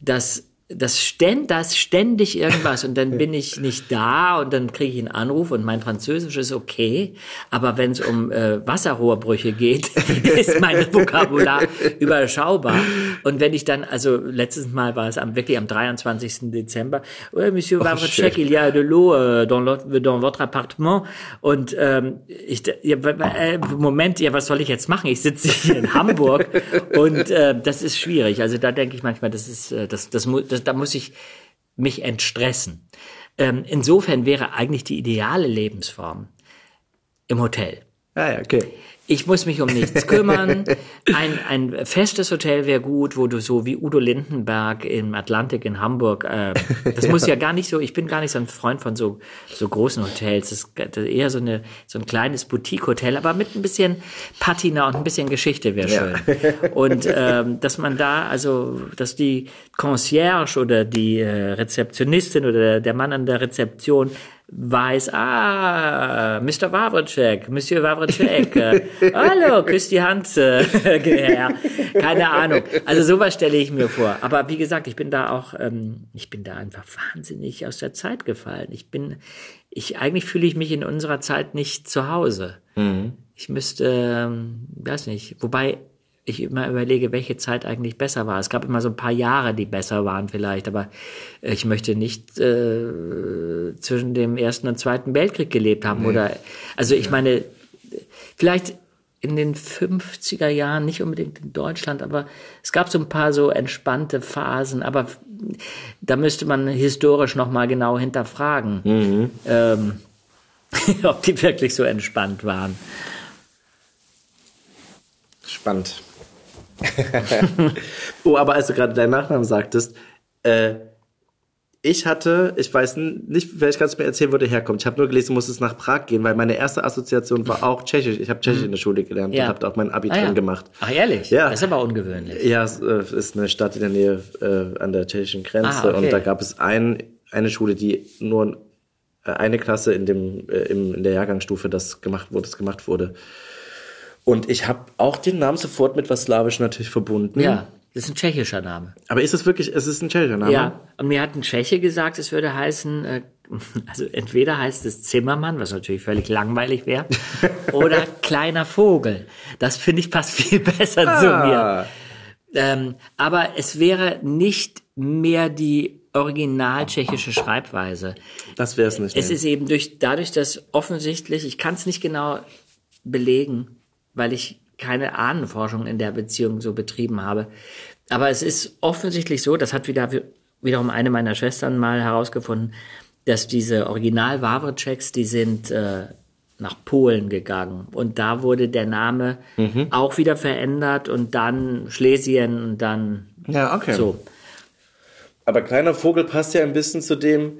dass das ständ, das ständig irgendwas und dann bin ich nicht da und dann kriege ich einen Anruf und mein Französisch ist okay, aber wenn es um äh, Wasserrohrbrüche geht, ist mein Vokabular überschaubar und wenn ich dann, also letztes Mal war es am, wirklich am 23. Dezember, ouais, Monsieur Wawritschek, il y a de l'eau euh, dans, dans votre appartement und ähm, ich, ja, äh, Moment, ja, was soll ich jetzt machen? Ich sitze hier in Hamburg und äh, das ist schwierig. Also da denke ich manchmal, das ist, äh, das, das, mu- das, da muss ich mich entstressen. Ähm, insofern wäre eigentlich die ideale Lebensform im Hotel. Ja, ja, okay. Ich muss mich um nichts kümmern. Ein, ein festes Hotel wäre gut, wo du so wie Udo Lindenberg im Atlantik in Hamburg, äh, das muss ja gar nicht so, ich bin gar nicht so ein Freund von so, so großen Hotels. Das ist eher so, eine, so ein kleines Boutique-Hotel, aber mit ein bisschen Patina und ein bisschen Geschichte wäre schön. Und ähm, dass man da, also, dass die Concierge oder die äh, Rezeptionistin oder der, der Mann an der Rezeption weiß, ah, Mr. Wawritschek, Monsieur Wawritschek, äh, hallo, küsst die Hand, äh, Herr. Keine Ahnung. Also sowas stelle ich mir vor. Aber wie gesagt, ich bin da auch, ähm, ich bin da einfach wahnsinnig aus der Zeit gefallen. Ich bin, ich, eigentlich fühle ich mich in unserer Zeit nicht zu Hause. Ich müsste, ähm, weiß nicht, wobei ich immer überlege, welche Zeit eigentlich besser war. Es gab immer so ein paar Jahre, die besser waren vielleicht, aber ich möchte nicht äh, zwischen dem Ersten und Zweiten Weltkrieg gelebt haben. Oder also ich meine, vielleicht in den 50er Jahren, nicht unbedingt in Deutschland, aber es gab so ein paar so entspannte Phasen, aber da müsste man historisch nochmal genau hinterfragen, ähm, ob die wirklich so entspannt waren. Spannend. oh, aber als du gerade deinen Nachnamen sagtest, äh, ich hatte, ich weiß nicht, vielleicht kannst du mir erzählen, wo der herkommt. Ich habe nur gelesen, du musstest nach Prag gehen, weil meine erste Assoziation war auch Tschechisch. Ich habe Tschechisch in der Schule gelernt Ja. und habe auch mein Abi Ah, drin ja. gemacht. Ach ehrlich? Ja. Das ist aber ungewöhnlich. Ja, es äh, ist eine Stadt in der Nähe äh, an der tschechischen Grenze Ah, okay. und da gab es ein, eine Schule, die nur äh, eine Klasse in dem äh, im, in der Jahrgangsstufe das gemacht wurde, das gemacht wurde. Und ich habe auch den Namen sofort mit was Slawisch natürlich verbunden. Ja, das ist ein tschechischer Name. Aber ist es wirklich, es ist ein tschechischer Name? Ja, und mir hat ein Tscheche gesagt, es würde heißen, äh, also entweder heißt es Zimmermann, was natürlich völlig langweilig wäre, oder kleiner Vogel. Das finde ich passt viel besser zu mir. Ah, Ähm, aber es wäre nicht mehr die original tschechische Schreibweise. Das wäre es nicht. Es nee. ist eben durch, dadurch, dass offensichtlich, ich kann es nicht genau belegen, weil ich keine Ahnenforschung in der Beziehung so betrieben habe. Aber es ist offensichtlich so, das hat wieder, wiederum eine meiner Schwestern mal herausgefunden, dass diese original Wawritscheks, die sind äh, nach Polen gegangen. Und da wurde der Name auch wieder verändert und dann Schlesien und dann Ja, okay. so. Aber kleiner Vogel passt ja ein bisschen zu dem,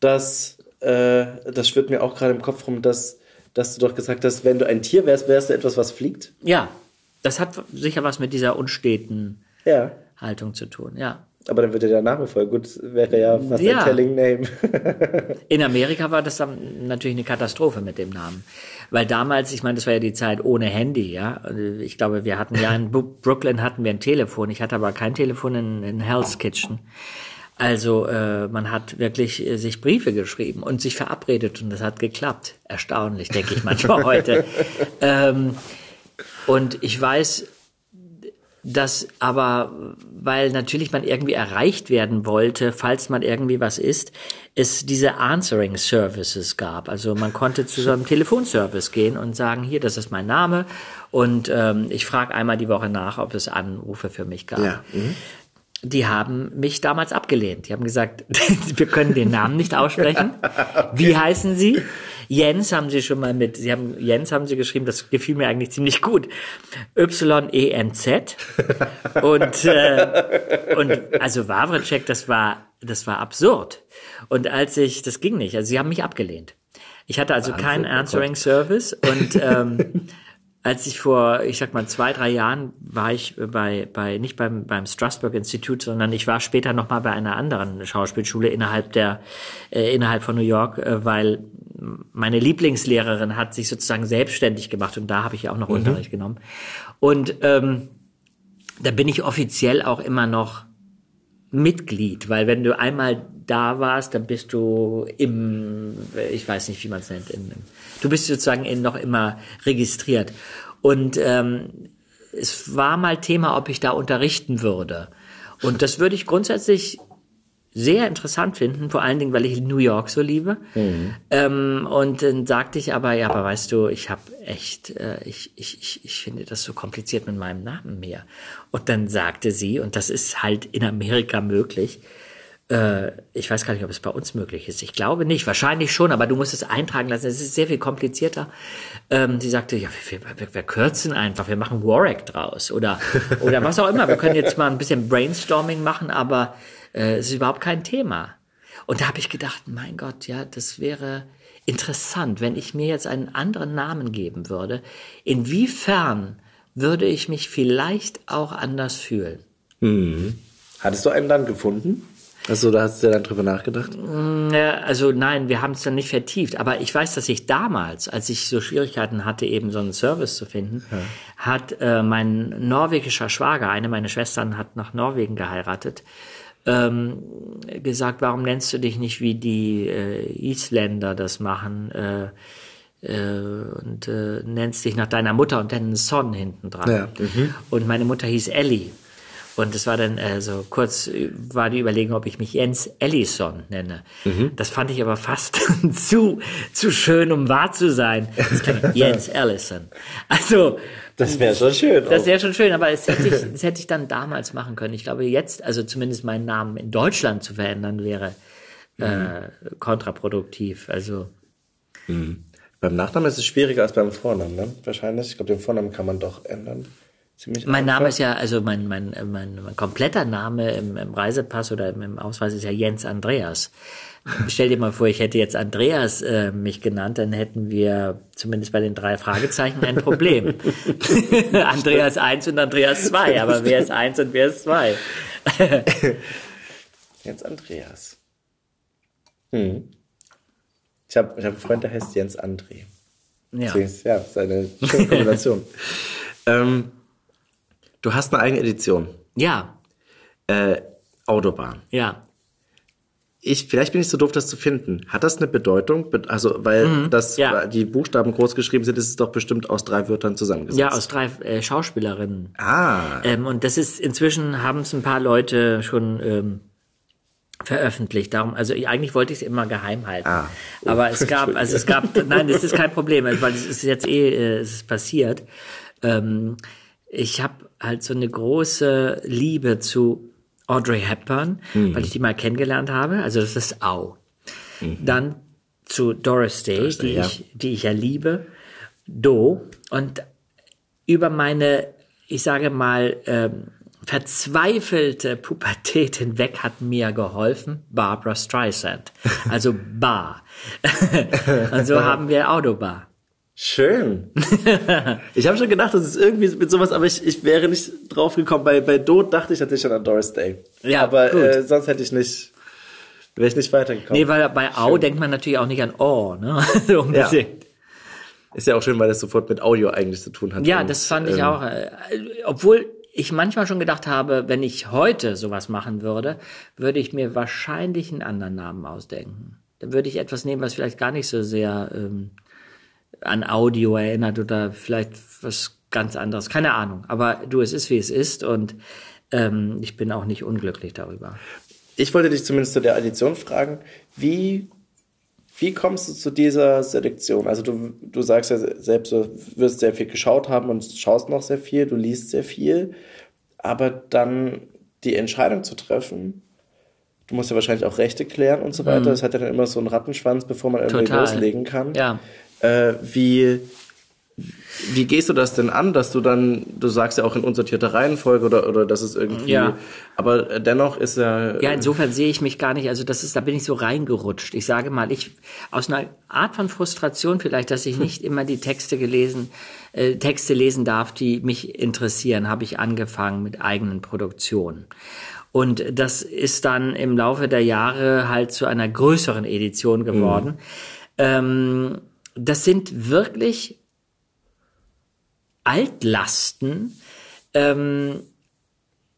dass, äh, das schwirrt mir auch gerade im Kopf rum, dass, dass du doch gesagt hast, wenn du ein Tier wärst, wärst du etwas, was fliegt. Ja, das hat sicher was mit dieser unsteten Ja. Haltung zu tun, ja. Aber dann würde der Name voll gut, wäre ja fast Ja. ein Telling Name. In Amerika war das dann natürlich eine Katastrophe mit dem Namen. Weil damals, ich meine, das war ja die Zeit ohne Handy, ja. Ich glaube, wir hatten ja in Brooklyn hatten wir ein Telefon. Ich hatte aber kein Telefon in, in Hell's Kitchen. Also äh, man hat wirklich äh, sich Briefe geschrieben und sich verabredet und das hat geklappt. Erstaunlich, denke ich manchmal heute. Ähm, und ich weiß, dass aber, weil natürlich man irgendwie erreicht werden wollte, falls man irgendwie was ist, es diese Answering Services gab. Also man konnte zu so einem Telefonservice gehen und sagen, hier, das ist mein Name und ähm, ich frage einmal die Woche nach, ob es Anrufe für mich gab. Ja, mhm. Die haben mich damals abgelehnt. Die haben gesagt, wir können den Namen nicht aussprechen. Wie heißen Sie? Jens haben Sie schon mal mit, Sie haben, Jens haben Sie geschrieben, das gefiel mir eigentlich ziemlich gut. Y-E-N-Z. Und, äh, und also Wawritschek, das war, das war absurd. Und als ich, das ging nicht, also Sie haben mich abgelehnt. Ich hatte also keinen Answering Service und ähm, als ich vor, ich sag mal, zwei, drei Jahren war ich bei, bei nicht beim, beim Strasbourg Institut, sondern ich war später noch mal bei einer anderen Schauspielschule innerhalb der, äh, innerhalb von New York, äh, weil meine Lieblingslehrerin hat sich sozusagen selbstständig gemacht und da habe ich ja auch noch Unterricht genommen. Und ähm, da bin ich offiziell auch immer noch Mitglied, weil wenn du einmal da warst, dann bist du im, ich weiß nicht, wie man es nennt, im, im, du bist sozusagen noch immer registriert. Und ähm, es war mal Thema, ob ich da unterrichten würde. Und das würde ich grundsätzlich sehr interessant finden, vor allen Dingen, weil ich New York so liebe. Ähm, und dann sagte ich aber, ja, aber weißt du, ich habe echt, äh, ich, ich, ich, ich finde das so kompliziert mit meinem Namen mehr. Und dann sagte sie, und das ist halt in Amerika möglich, äh, ich weiß gar nicht, ob es bei uns möglich ist. Ich glaube nicht, wahrscheinlich schon, aber du musst es eintragen lassen. Es ist sehr viel komplizierter. Ähm, sie sagte, ja, wir, wir, wir kürzen einfach, wir machen Warwick draus oder, oder was auch immer. Wir können jetzt mal ein bisschen Brainstorming machen, aber äh, es ist überhaupt kein Thema. Und da habe ich gedacht, mein Gott, ja, das wäre interessant, wenn ich mir jetzt einen anderen Namen geben würde. Inwiefern würde ich mich vielleicht auch anders fühlen? Hattest du einen dann gefunden? Also da hast du ja dann drüber nachgedacht? Ja, also nein, wir haben es dann nicht vertieft. Aber ich weiß, dass ich damals, als ich so Schwierigkeiten hatte, eben so einen Service zu finden, hat äh, mein norwegischer Schwager, eine meiner Schwestern hat nach Norwegen geheiratet, ähm, gesagt, warum nennst du dich nicht wie die äh, Isländer das machen äh, äh, und äh, nennst dich nach deiner Mutter und dann einen Son hinten dran. Ja, Und meine Mutter hieß Ellie. Und es war dann äh, so kurz äh, war die Überlegung, ob ich mich Jens Ellison nenne. Das fand ich aber fast zu zu schön, um wahr zu sein. Jens Ellison. Also Das wäre schon schön. das auch. wäre schon schön, aber es hätte, ich, das hätte ich dann damals machen können. Ich glaube, jetzt, also zumindest meinen Namen in Deutschland zu verändern, wäre äh, kontraproduktiv. Also beim Nachnamen ist es schwieriger als beim Vornamen, ne? Wahrscheinlich. Ich glaube, den Vornamen kann man doch ändern. Ziemlich mein einfach. Name ist ja, also mein, mein, mein, mein kompletter Name im, im Reisepass oder im, Ausweis ist ja Jens Andreas. Stell dir mal vor, ich hätte jetzt Andreas äh, mich genannt, dann hätten wir zumindest bei den drei Fragezeichen ein Problem. Andreas 1 und Andreas 2, aber wer ist 1 und wer ist 2? Jens Andreas. Hm. Ich habe ich hab einen Freund, der heißt Jens André. Ja. Deswegen Ja, ist eine schöne Kombination. ähm, du hast eine eigene Edition. ja, Äh, Autobahn. ja. Ich, vielleicht bin ich so doof, das zu finden. Hat das eine Bedeutung? Be- Also, weil das, Mhm. ja. die Buchstaben groß geschrieben sind, ist es doch bestimmt aus drei Wörtern zusammengesetzt. Ja, aus drei äh, Schauspielerinnen. Ah, Ähm, und das ist inzwischen haben es ein paar Leute schon ähm, veröffentlicht. Darum, also eigentlich wollte ich es immer geheim halten. Ah, oh, Aber es gab, also es gab, nein, das ist kein Problem, weil es ist jetzt eh, äh, es ist passiert. Ähm, ich habe halt so eine große Liebe zu Audrey Hepburn, mhm. weil ich die mal kennengelernt habe. Also das ist Au. Mhm. Dann zu Doris Day, Doris Day die, ja. ich, die ich ja liebe. Do. Und über meine, ich sage mal, ähm, verzweifelte Pubertät hinweg hat mir geholfen Barbara Streisand. Also Bar. Und so haben wir Autobar. Schön. ich habe schon gedacht, das ist irgendwie mit sowas, aber ich, ich wäre nicht drauf gekommen. Bei, bei Dot dachte ich natürlich schon an Doris Day. Ja, aber äh, sonst hätte ich nicht, wäre ich nicht weitergekommen. Nee, weil bei Au denkt man natürlich auch nicht an Oh, ne? so. Ja. Ist ja auch schön, weil das sofort mit Audio eigentlich zu tun hat. Ja, und, das fand ich ähm, auch. Äh, obwohl ich manchmal schon gedacht habe, wenn ich heute sowas machen würde, würde ich mir wahrscheinlich einen anderen Namen ausdenken. Dann würde ich etwas nehmen, was vielleicht gar nicht so sehr ähm, an Audio erinnert oder vielleicht was ganz anderes. Keine Ahnung. Aber du, es ist wie es ist und ähm, ich bin auch nicht unglücklich darüber. Ich wollte dich zumindest zu der Addition fragen. Wie, wie kommst du zu dieser Selektion? Also du, du sagst ja selbst, du wirst sehr viel geschaut haben und schaust noch sehr viel, du liest sehr viel. Aber dann die Entscheidung zu treffen, du musst ja wahrscheinlich auch Rechte klären und so weiter. Mhm. Das hat ja dann immer so einen Rattenschwanz, bevor man irgendwie Total. loslegen kann. Ja. Äh, wie, wie gehst du das denn an, dass du dann, du sagst ja auch in unsortierter Reihenfolge oder, oder das ist irgendwie, ja. aber dennoch ist ja. Ja, insofern sehe ich mich gar nicht, also das ist, da bin ich so reingerutscht. Ich sage mal, ich, aus einer Art von Frustration vielleicht, dass ich nicht immer die Texte gelesen, äh, Texte lesen darf, die mich interessieren, habe ich angefangen mit eigenen Produktionen. Und das ist dann im Laufe der Jahre halt zu einer größeren Edition geworden. Mhm. Ähm, das sind wirklich Altlasten, ähm,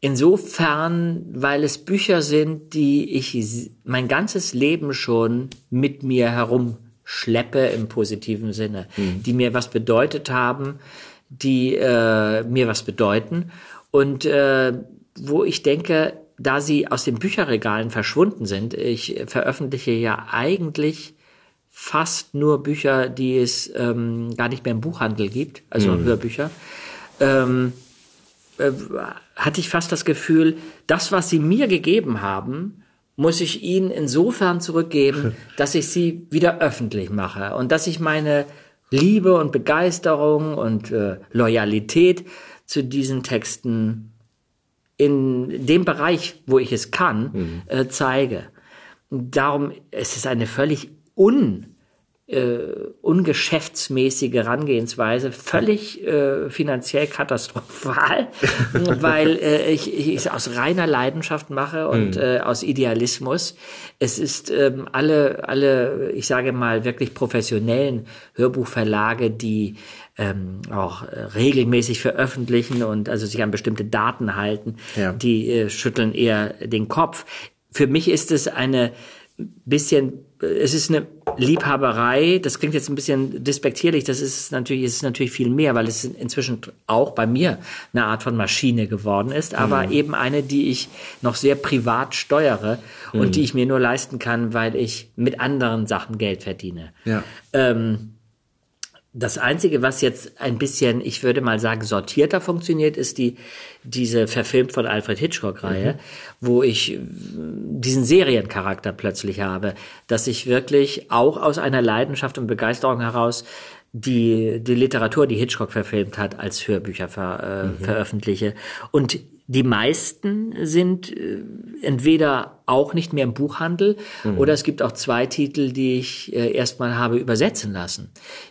insofern, weil es Bücher sind, die ich mein ganzes Leben schon mit mir herumschleppe im positiven Sinne, mhm. die mir was bedeutet haben, die äh, mir was bedeuten und äh, wo ich denke, da sie aus den Bücherregalen verschwunden sind, ich veröffentliche ja eigentlich fast nur Bücher, die es ähm, gar nicht mehr im Buchhandel gibt, also mhm. Hörbücher, ähm, äh, hatte ich fast das Gefühl, das, was sie mir gegeben haben, muss ich ihnen insofern zurückgeben, dass ich sie wieder öffentlich mache und dass ich meine Liebe und Begeisterung und äh, Loyalität zu diesen Texten in dem Bereich, wo ich es kann, mhm. äh, zeige. Darum es ist eine völlig un äh, ungeschäftsmäßige Herangehensweise, völlig äh, finanziell katastrophal, weil äh, ich, ich es aus reiner Leidenschaft mache und mhm. äh, aus Idealismus. Es ist ähm, alle, alle, ich sage mal, wirklich professionellen Hörbuchverlage, die ähm, auch äh, regelmäßig veröffentlichen und also sich an bestimmte Daten halten, ja. die äh, schütteln eher den Kopf. Für mich ist es eine bisschen, es ist eine Liebhaberei, das klingt jetzt ein bisschen despektierlich, das ist natürlich, es ist natürlich viel mehr, weil es inzwischen auch bei mir eine Art von Maschine geworden ist, aber mhm. eben eine, die ich noch sehr privat steuere mhm. und die ich mir nur leisten kann, weil ich mit anderen Sachen Geld verdiene. Ja. Ähm, das Einzige, was jetzt ein bisschen, ich würde mal sagen, sortierter funktioniert, ist die, diese verfilmt von Alfred Hitchcock-Reihe, mhm. wo ich diesen Seriencharakter plötzlich habe, dass ich wirklich auch aus einer Leidenschaft und Begeisterung heraus die, die Literatur, die Hitchcock verfilmt hat, als Hörbücher ver, äh, mhm. veröffentliche. Und die meisten sind äh, entweder auch nicht mehr im Buchhandel mhm. oder es gibt auch zwei Titel, die ich äh, erstmal habe übersetzen lassen,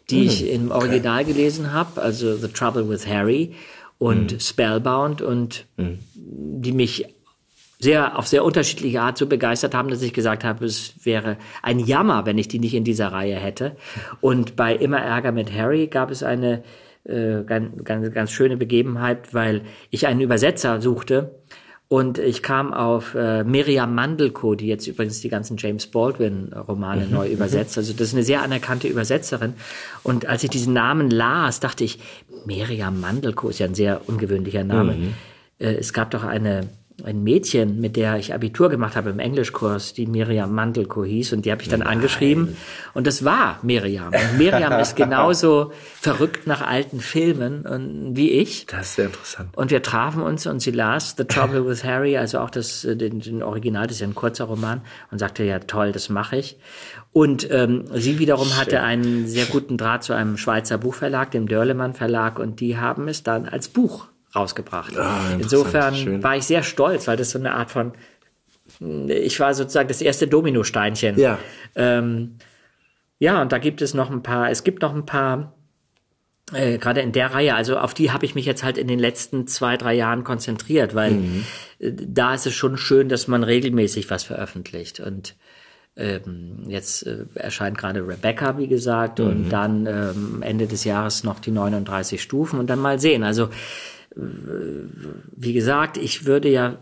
die mhm. ich im Original okay. gelesen habe, also The Trouble with Harry und mhm. Spellbound und mhm. die mich sehr auf sehr unterschiedliche Art so begeistert haben, dass ich gesagt habe, es wäre ein Jammer, wenn ich die nicht in dieser Reihe hätte. Und bei Immer Ärger mit Harry gab es eine äh, ganz, ganz, ganz schöne Begebenheit, weil ich einen Übersetzer suchte und ich kam auf äh, Miriam Mandelko, die jetzt übrigens die ganzen James Baldwin-Romane mhm. neu übersetzt. Also das ist eine sehr anerkannte Übersetzerin. Und als ich diesen Namen las, dachte ich, Miriam Mandelko ist ja ein sehr ungewöhnlicher Name. Mhm. Äh, es gab doch eine ein Mädchen, mit der ich Abitur gemacht habe im Englischkurs, die Miriam Mandelko hieß, und die habe ich dann Nein. angeschrieben. Und das war Miriam. Und Miriam ist genauso verrückt nach alten Filmen und, wie ich. Das ist sehr interessant. Und wir trafen uns und sie las The Trouble with Harry, also auch das, äh, den, den Original, das ist ja ein kurzer Roman, und sagte, ja toll, das mache ich. Und ähm, sie wiederum Schön. hatte einen sehr guten Draht zu einem Schweizer Buchverlag, dem Dörlemann Verlag, und die haben es dann als Buch rausgebracht. Ah, Insofern Schön. war ich sehr stolz, weil das so eine Art von, ich war sozusagen das erste Dominosteinchen. Ja. Ähm, ja, und da gibt es noch ein paar, es gibt noch ein paar, äh, gerade in der Reihe, also auf die habe ich mich jetzt halt in den letzten zwei, drei Jahren konzentriert, weil mhm. äh, da ist es schon schön, dass man regelmäßig was veröffentlicht. Und ähm, jetzt äh, erscheint gerade Rebecca, wie gesagt, mhm. und dann ähm, Ende des Jahres noch die 39 Stufen und dann mal sehen. Also wie gesagt, ich würde ja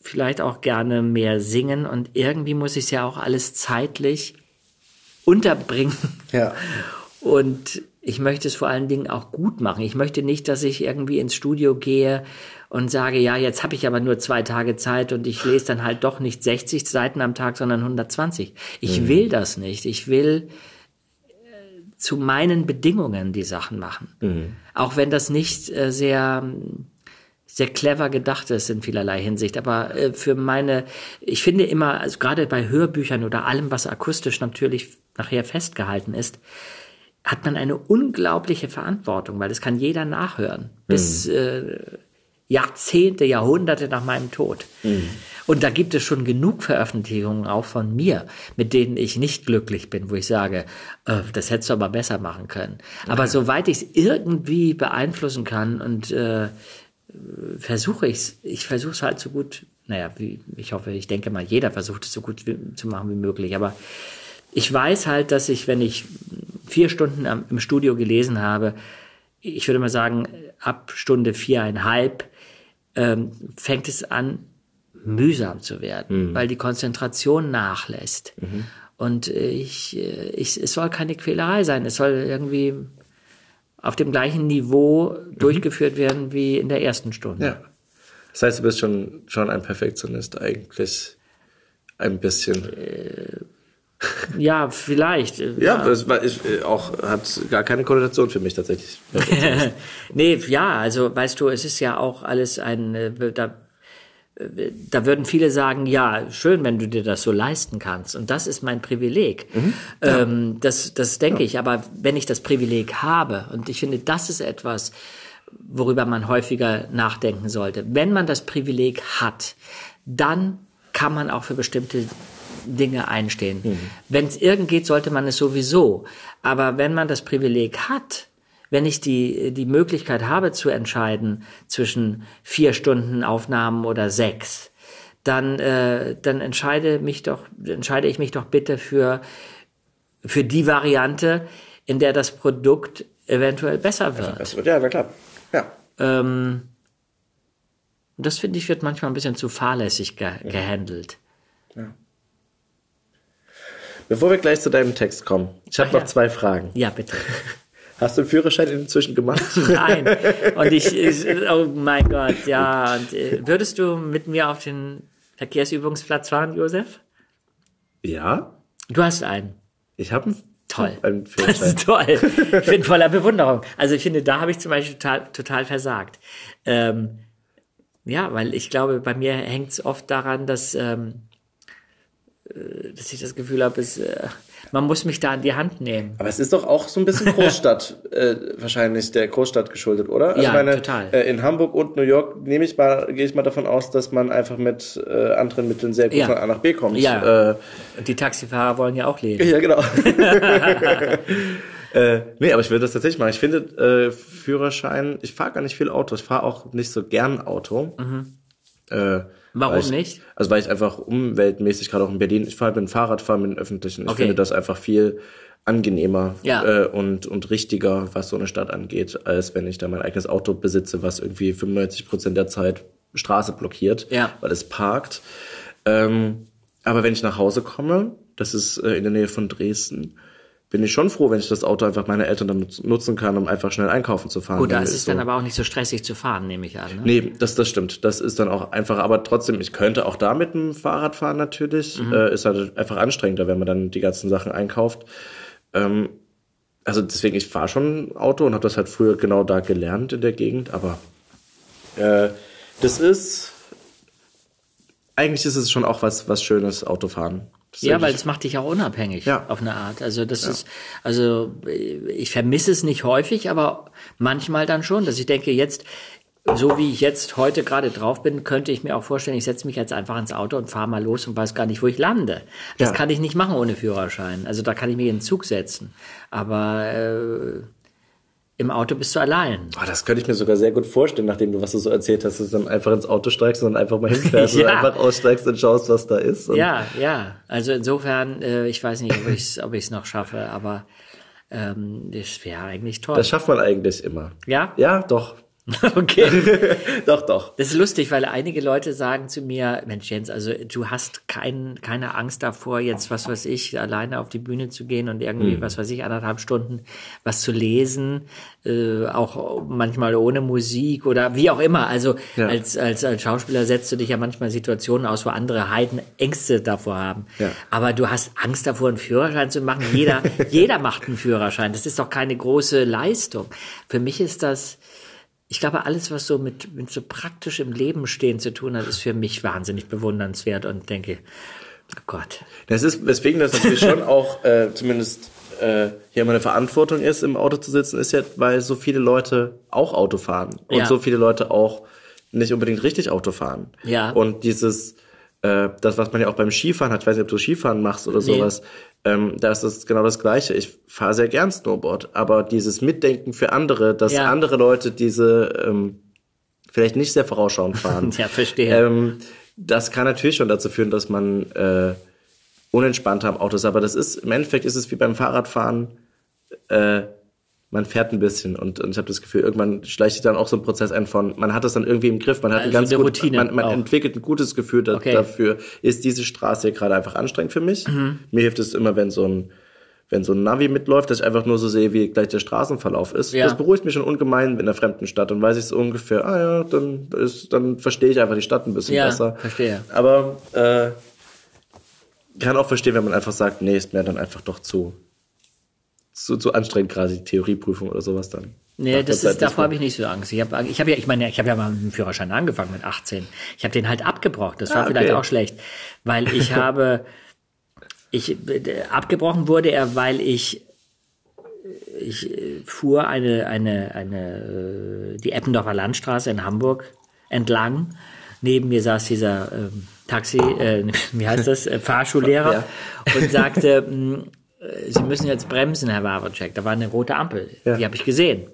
vielleicht auch gerne mehr singen und irgendwie muss ich es ja auch alles zeitlich unterbringen. Ja. Und ich möchte es vor allen Dingen auch gut machen. Ich möchte nicht, dass ich irgendwie ins Studio gehe und sage, ja, jetzt habe ich aber nur zwei Tage Zeit und ich lese dann halt doch nicht 60 Seiten am Tag, sondern 120. Ich mhm. will das nicht. Ich will zu meinen Bedingungen die Sachen machen. Mhm. Auch wenn das nicht äh, sehr sehr clever gedacht ist in vielerlei Hinsicht. Aber äh, für meine, ich finde immer, also gerade bei Hörbüchern oder allem, was akustisch natürlich nachher festgehalten ist, hat man eine unglaubliche Verantwortung, weil das kann jeder nachhören. Bis mhm. äh, Jahrzehnte, Jahrhunderte nach meinem Tod. Mhm. Und da gibt es schon genug Veröffentlichungen auch von mir, mit denen ich nicht glücklich bin, wo ich sage, äh, das hättest du aber besser machen können. Okay. Aber soweit ich es irgendwie beeinflussen kann und äh, versuche ich es, ich versuche es halt so gut, naja, wie, ich hoffe, ich denke mal, jeder versucht es so gut wie, zu machen wie möglich. Aber ich weiß halt, dass ich, wenn ich vier Stunden am, im Studio gelesen habe, ich würde mal sagen, ab Stunde viereinhalb ähm, fängt es an, mühsam zu werden, mhm. weil die Konzentration nachlässt. Mhm. Und ich, ich, es soll keine Quälerei sein. Es soll irgendwie auf dem gleichen Niveau mhm. durchgeführt werden wie in der ersten Stunde. Ja. Das heißt, du bist schon, schon ein Perfektionist eigentlich. Ein bisschen. Äh, ja, vielleicht. ja, ja, das war, ist, äh, auch, hat gar keine Konnotation für mich tatsächlich. nee, ja, also weißt du, es ist ja auch alles ein, äh, da da würden viele sagen, ja, schön, wenn du dir das so leisten kannst. Und das ist mein Privileg. Mhm, ja. ähm, das, das denke ja. ich. Aber wenn ich das Privileg habe, und ich finde, das ist etwas, worüber man häufiger nachdenken sollte. Wenn man das Privileg hat, dann kann man auch für bestimmte Dinge einstehen. Mhm. Wenn es irgend geht, sollte man es sowieso. Aber wenn man das Privileg hat, wenn ich die, die Möglichkeit habe zu entscheiden zwischen vier Stunden Aufnahmen oder sechs, dann, äh, dann entscheide, mich doch, entscheide ich mich doch bitte für, für die Variante, in der das Produkt eventuell besser wird. Das wird ja, na klar. Ja. Ähm, das finde ich wird manchmal ein bisschen zu fahrlässig ge ja. gehandelt. Ja. Bevor wir gleich zu deinem Text kommen, ich habe noch ja. zwei Fragen. Ja, bitte. Hast du den Führerschein inzwischen gemacht? Nein. Und ich, ich, oh mein Gott, ja. Und, äh, würdest du mit mir auf den Verkehrsübungsplatz fahren, Josef? Ja. Du hast einen. Ich habe einen. Toll. Einen das ist toll. Ich bin voller Bewunderung. Also ich finde, da habe ich zum Beispiel total, total versagt. Ähm, ja, weil ich glaube, bei mir hängt es oft daran, dass, ähm, äh, dass ich das Gefühl habe, es, äh, man muss mich da in die Hand nehmen. Aber es ist doch auch so ein bisschen Großstadt, äh, wahrscheinlich der Großstadt geschuldet, oder? Also ja, meine, total. Äh, in Hamburg und New York nehme ich mal, gehe ich mal davon aus, dass man einfach mit äh, anderen Mitteln sehr gut ja. von A nach B kommt. Ja. Äh, die Taxifahrer wollen ja auch leben. Ja, genau. Äh, nee, aber ich würde das tatsächlich machen. Ich finde äh, Führerschein, ich fahre gar nicht viel Auto. Ich fahre auch nicht so gern Auto. Mhm. Äh, Warum ich, nicht? Also weil ich einfach umweltmäßig, gerade auch in Berlin, ich fahre mit dem Fahrrad, fahre mit dem Öffentlichen. Ich okay. finde das einfach viel angenehmer ja. äh, und, und richtiger, was so eine Stadt angeht, als wenn ich da mein eigenes Auto besitze, was irgendwie 95 Prozent der Zeit Straße blockiert, ja. weil es parkt. Ähm, aber wenn ich nach Hause komme, das ist äh, in der Nähe von Dresden, bin ich schon froh, wenn ich das Auto einfach meiner Eltern dann nutzen kann, um einfach schnell einkaufen zu fahren. Gut, da ist es so- dann aber auch nicht so stressig zu fahren, nehme ich an. Ne? Nee, das, das stimmt. Das ist dann auch einfacher. Aber trotzdem, ich könnte auch da mit dem Fahrrad fahren natürlich. Äh, ist halt einfach anstrengender, wenn man dann die ganzen Sachen einkauft. Ähm, also deswegen, ich fahre schon Auto und habe das halt früher genau da gelernt in der Gegend. Aber äh, das ist eigentlich ist es schon auch was was Schönes Autofahren. Ja, weil es macht dich auch unabhängig Ja. auf eine Art. Also das ist, also ich vermisse es nicht häufig, aber manchmal dann schon, dass ich denke, jetzt, so wie ich jetzt heute gerade drauf bin, könnte ich mir auch vorstellen, ich setze mich jetzt einfach ins Auto und fahre mal los und weiß gar nicht, wo ich lande. Das Ja. kann ich nicht machen ohne Führerschein. Also da kann ich mich in den Zug setzen. Aber äh, im Auto bist du allein. Oh, das könnte ich mir sogar sehr gut vorstellen, nachdem du was du so erzählt hast, dass du dann einfach ins Auto steigst und dann einfach mal hinfährst Ja. und einfach aussteigst und schaust, was da ist. Ja, ja. Also insofern, äh, ich weiß nicht, ob ich es ob ich's noch schaffe, aber ähm, das wäre eigentlich toll. Das schafft man eigentlich immer. ja? Ja, doch. Okay. doch, doch. Das ist lustig, weil einige Leute sagen zu mir, Mensch Jens, also du hast kein, keine Angst davor, jetzt was weiß ich, alleine auf die Bühne zu gehen und irgendwie, was weiß ich, anderthalb Stunden was zu lesen, äh, auch manchmal ohne Musik oder wie auch immer. Also Ja. als, als, als Schauspieler setzt du dich ja manchmal Situationen aus, wo andere Heiden Ängste davor haben. Ja. Aber du hast Angst davor, einen Führerschein zu machen. Jeder, jeder macht einen Führerschein. Das ist doch keine große Leistung. Für mich ist das, ich glaube, alles, was so mit, mit so praktisch im Leben stehen zu tun hat, ist für mich wahnsinnig bewundernswert und denke, oh Gott. Das ist, weswegen das natürlich schon auch äh, zumindest äh, hier immer eine Verantwortung ist, im Auto zu sitzen, ist ja, weil so viele Leute auch Auto fahren und Ja. so viele Leute auch nicht unbedingt richtig Auto fahren. Ja. Und dieses, äh, das, was man ja auch beim Skifahren hat, ich weiß nicht, ob du Skifahren machst oder Nee. sowas, ähm, da ist es genau das Gleiche. Ich fahre sehr gern Snowboard, aber dieses Mitdenken für andere, dass Ja. andere Leute diese ähm, vielleicht nicht sehr vorausschauend fahren. Ja, verstehe. Ähm, das kann natürlich schon dazu führen, dass man äh, unentspannter am Auto ist. Aber das ist, im Endeffekt ist es wie beim Fahrradfahren, äh, man fährt ein bisschen und, und ich habe das Gefühl, irgendwann schleicht sich dann auch so ein Prozess ein von, man hat das dann irgendwie im Griff, man hat Also ein ganz eine gut, Routine man, man entwickelt ein gutes Gefühl da, Okay. dafür, ist diese Straße hier gerade einfach anstrengend für mich. Mir hilft es immer, wenn so ein wenn so ein Navi mitläuft, dass ich einfach nur so sehe, wie gleich der Straßenverlauf ist. Ja. Das beruhigt mich schon ungemein in einer fremden Stadt. Dann weiß ich so ungefähr, ah ja, dann, ist, dann verstehe ich einfach die Stadt ein bisschen Ja, besser. verstehe. Aber äh, kann auch verstehen, wenn man einfach sagt, nee, ist mir dann einfach doch zu, zu, zu anstrengend, gerade die Theorieprüfung oder sowas dann. Nee, das ist, davor habe ich nicht so Angst. Ich habe ich hab ja, ich meine, ich habe ja mal mit dem Führerschein angefangen mit 18. Ich habe den halt abgebrochen. Das war Ah, vielleicht okay. auch schlecht, weil ich habe, ich abgebrochen wurde er, weil ich ich fuhr eine eine eine äh, die Eppendorfer Landstraße in Hamburg entlang. Neben mir saß dieser ähm, Taxi, äh, wie heißt das, Fahrschullehrer Ja. und sagte, Sie müssen jetzt bremsen, Herr Wawacek. Da war eine rote Ampel. Ja. Die habe ich gesehen.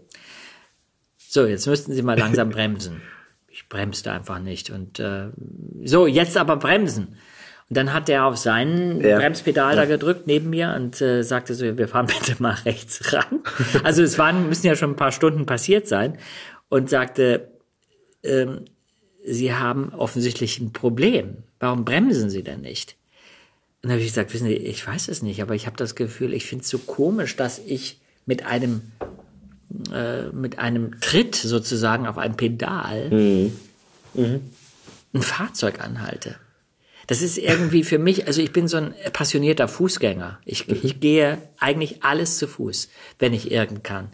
So, jetzt müssten Sie mal langsam bremsen. Ich bremste einfach nicht. Und äh, so, jetzt aber bremsen. Und dann hat er auf seinen Ja. Bremspedal da gedrückt neben mir und äh, sagte so, wir fahren bitte mal rechts ran. Also es waren, müssen ja schon ein paar Stunden passiert sein. Und sagte, ähm, Sie haben offensichtlich ein Problem. Warum bremsen Sie denn nicht? Und dann habe ich gesagt, wissen Sie, ich weiß es nicht, aber ich habe das Gefühl, ich finde es so komisch, dass ich mit einem äh, mit einem Tritt sozusagen auf ein Pedal ein Fahrzeug anhalte. Das ist irgendwie für mich, also ich bin so ein passionierter Fußgänger. Ich, ich gehe eigentlich alles zu Fuß, wenn ich irgend kann.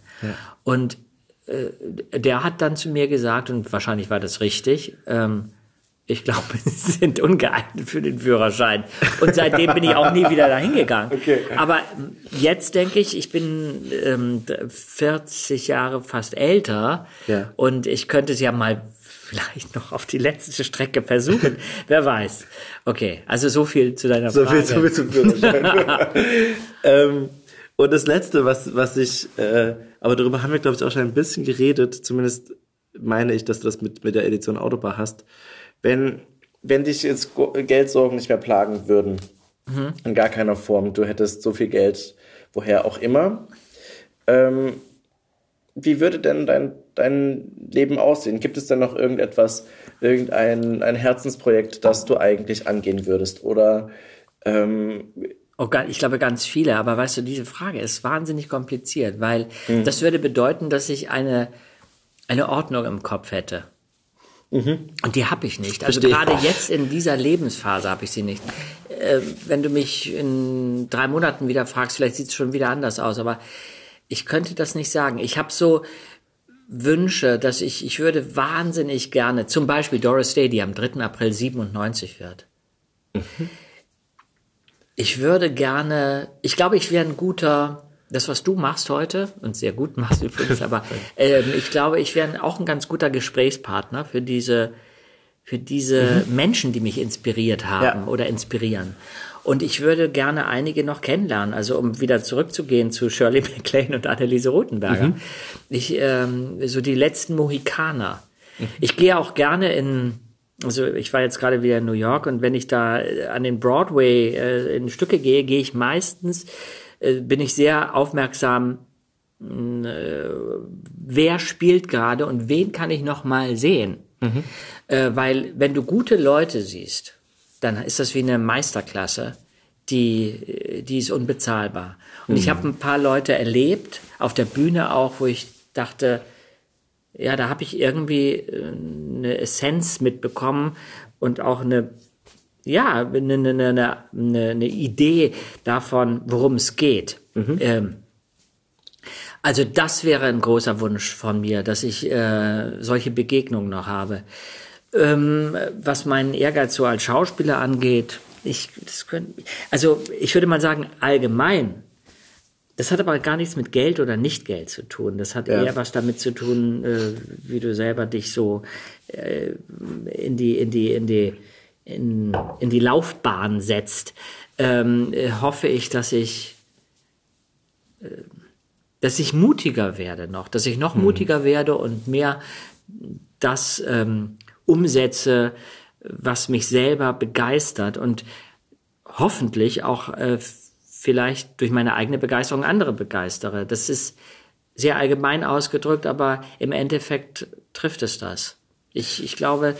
Und äh, der hat dann zu mir gesagt, und wahrscheinlich war das richtig, ähm, ich glaube, sie sind ungeeignet für den Führerschein. Und seitdem bin ich auch nie wieder dahin gegangen. Okay. Aber jetzt denke ich, ich bin ähm, 40 Jahre fast älter Ja. und ich könnte es ja mal vielleicht noch auf die letzte Strecke versuchen. Wer weiß. Okay, also so viel zu deiner So Frage. viel, so viel zum Führerschein. ähm, und das Letzte, was, was ich, äh, aber darüber haben wir, glaube ich, auch schon ein bisschen geredet, zumindest meine ich, dass du das mit, mit der Edition Autobar hast. Wenn, wenn dich jetzt Geldsorgen nicht mehr plagen würden, in gar keiner Form, du hättest so viel Geld, woher auch immer, ähm, wie würde denn dein, dein Leben aussehen? Gibt es denn noch irgendetwas, irgendein ein Herzensprojekt, das du eigentlich angehen würdest? Oder ähm, Oh, ich glaube ganz viele, aber weißt du, diese Frage ist wahnsinnig kompliziert, weil mhm. das würde bedeuten, dass ich eine, eine Ordnung im Kopf hätte. Mhm. Und die habe ich nicht. Also gerade jetzt in dieser Lebensphase habe ich sie nicht. Äh, wenn du mich in drei Monaten wieder fragst, vielleicht sieht es schon wieder anders aus, aber ich könnte das nicht sagen. Ich habe so Wünsche, dass ich, ich würde wahnsinnig gerne, zum Beispiel Doris Day, die am 3. April 97 wird. Mhm ich würde gerne, ich glaube, ich wäre ein guter, das, was du machst heute, und sehr gut machst übrigens, aber äh, ich glaube, ich wäre auch ein ganz guter Gesprächspartner für diese, für diese mhm. Menschen, die mich inspiriert haben ja. oder inspirieren. Und ich würde gerne einige noch kennenlernen, also um wieder zurückzugehen zu Shirley MacLaine und Anneliese Rothenberger. Mhm. Ich, ähm, so die letzten Mohikaner. Mhm. Ich gehe auch gerne in also ich war jetzt gerade wieder in New York und wenn ich da äh, an den Broadway äh, in Stücke gehe, gehe ich meistens, bin ich sehr aufmerksam, mm, äh, wer spielt gerade und wen kann ich noch mal sehen. Mhm. Äh, weil wenn du gute Leute siehst, dann ist das wie eine Meisterklasse, die, die ist unbezahlbar. Und mhm. ich habe ein paar Leute erlebt, auf der Bühne auch, wo ich dachte, ja, da habe ich irgendwie äh, eine Essenz mitbekommen und auch eine, ja, eine, eine, eine, eine Idee davon, worum es geht. Mhm. Ähm, also das wäre ein großer Wunsch von mir, dass ich äh, solche Begegnungen noch habe. Ähm, was meinen Ehrgeiz so als Schauspieler angeht, ich, das könnte, also ich würde mal sagen, allgemein das hat aber gar nichts mit Geld oder Nicht-Geld zu tun. Das hat ja. eher was damit zu tun, äh, wie du selber dich so äh, in die, in die, in die, in, in die Laufbahn setzt. Ähm, äh, hoffe ich, dass ich, äh, dass ich mutiger werde noch, dass ich noch mhm. mutiger werde und mehr das ähm, umsetze, was mich selber begeistert und hoffentlich auch äh, vielleicht durch meine eigene Begeisterung andere begeistere. Das ist sehr allgemein ausgedrückt, aber im Endeffekt trifft es das. Ich, ich glaube,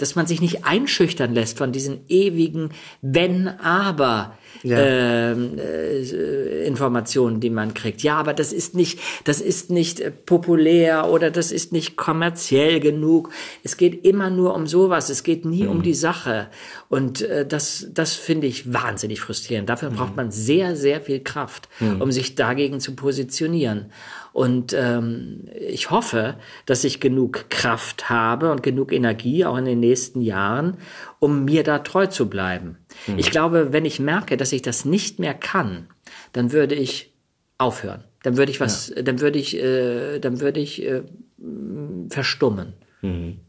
dass man sich nicht einschüchtern lässt von diesen ewigen Wenn, aber ja. Ähm, äh, Informationen, die man kriegt. Ja, aber das ist nicht, das ist nicht äh, populär oder das ist nicht kommerziell genug. Es geht immer nur um sowas. Es geht nie mhm. um die Sache. Und äh, das, das finde ich wahnsinnig frustrierend. Dafür mhm. braucht man sehr, sehr viel Kraft, mhm. um sich dagegen zu positionieren. Und ähm, ich hoffe, dass ich genug Kraft habe und genug Energie auch in den nächsten Jahren, um mir da treu zu bleiben. Mhm. Ich glaube, wenn ich merke, dass ich das nicht mehr kann, dann würde ich aufhören. Dann würde ich was, ja. dann würde ich, äh, dann würde ich äh, verstummen. Mhm.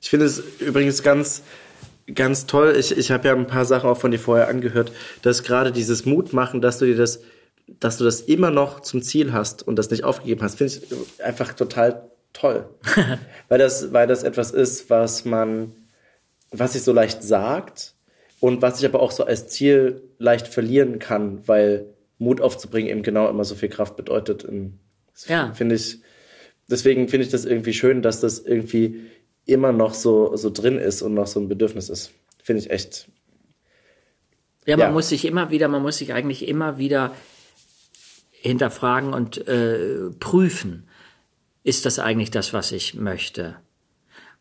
Ich finde es übrigens ganz, ganz toll. Ich, ich habe ja ein paar Sachen auch von dir vorher angehört, dass gerade dieses Mut machen, dass du dir das dass du das immer noch zum Ziel hast und das nicht aufgegeben hast, finde ich einfach total toll. weil das, weil das etwas ist, was man, was sich so leicht sagt und was ich aber auch so als Ziel leicht verlieren kann, weil Mut aufzubringen eben genau immer so viel Kraft bedeutet. ja. Finde ich, deswegen finde ich das irgendwie schön, dass das irgendwie immer noch so, so drin ist und noch so ein Bedürfnis ist. Finde ich echt. Ja, man ja. muss sich immer wieder, man muss sich eigentlich immer wieder hinterfragen und äh, prüfen, ist das eigentlich das, was ich möchte?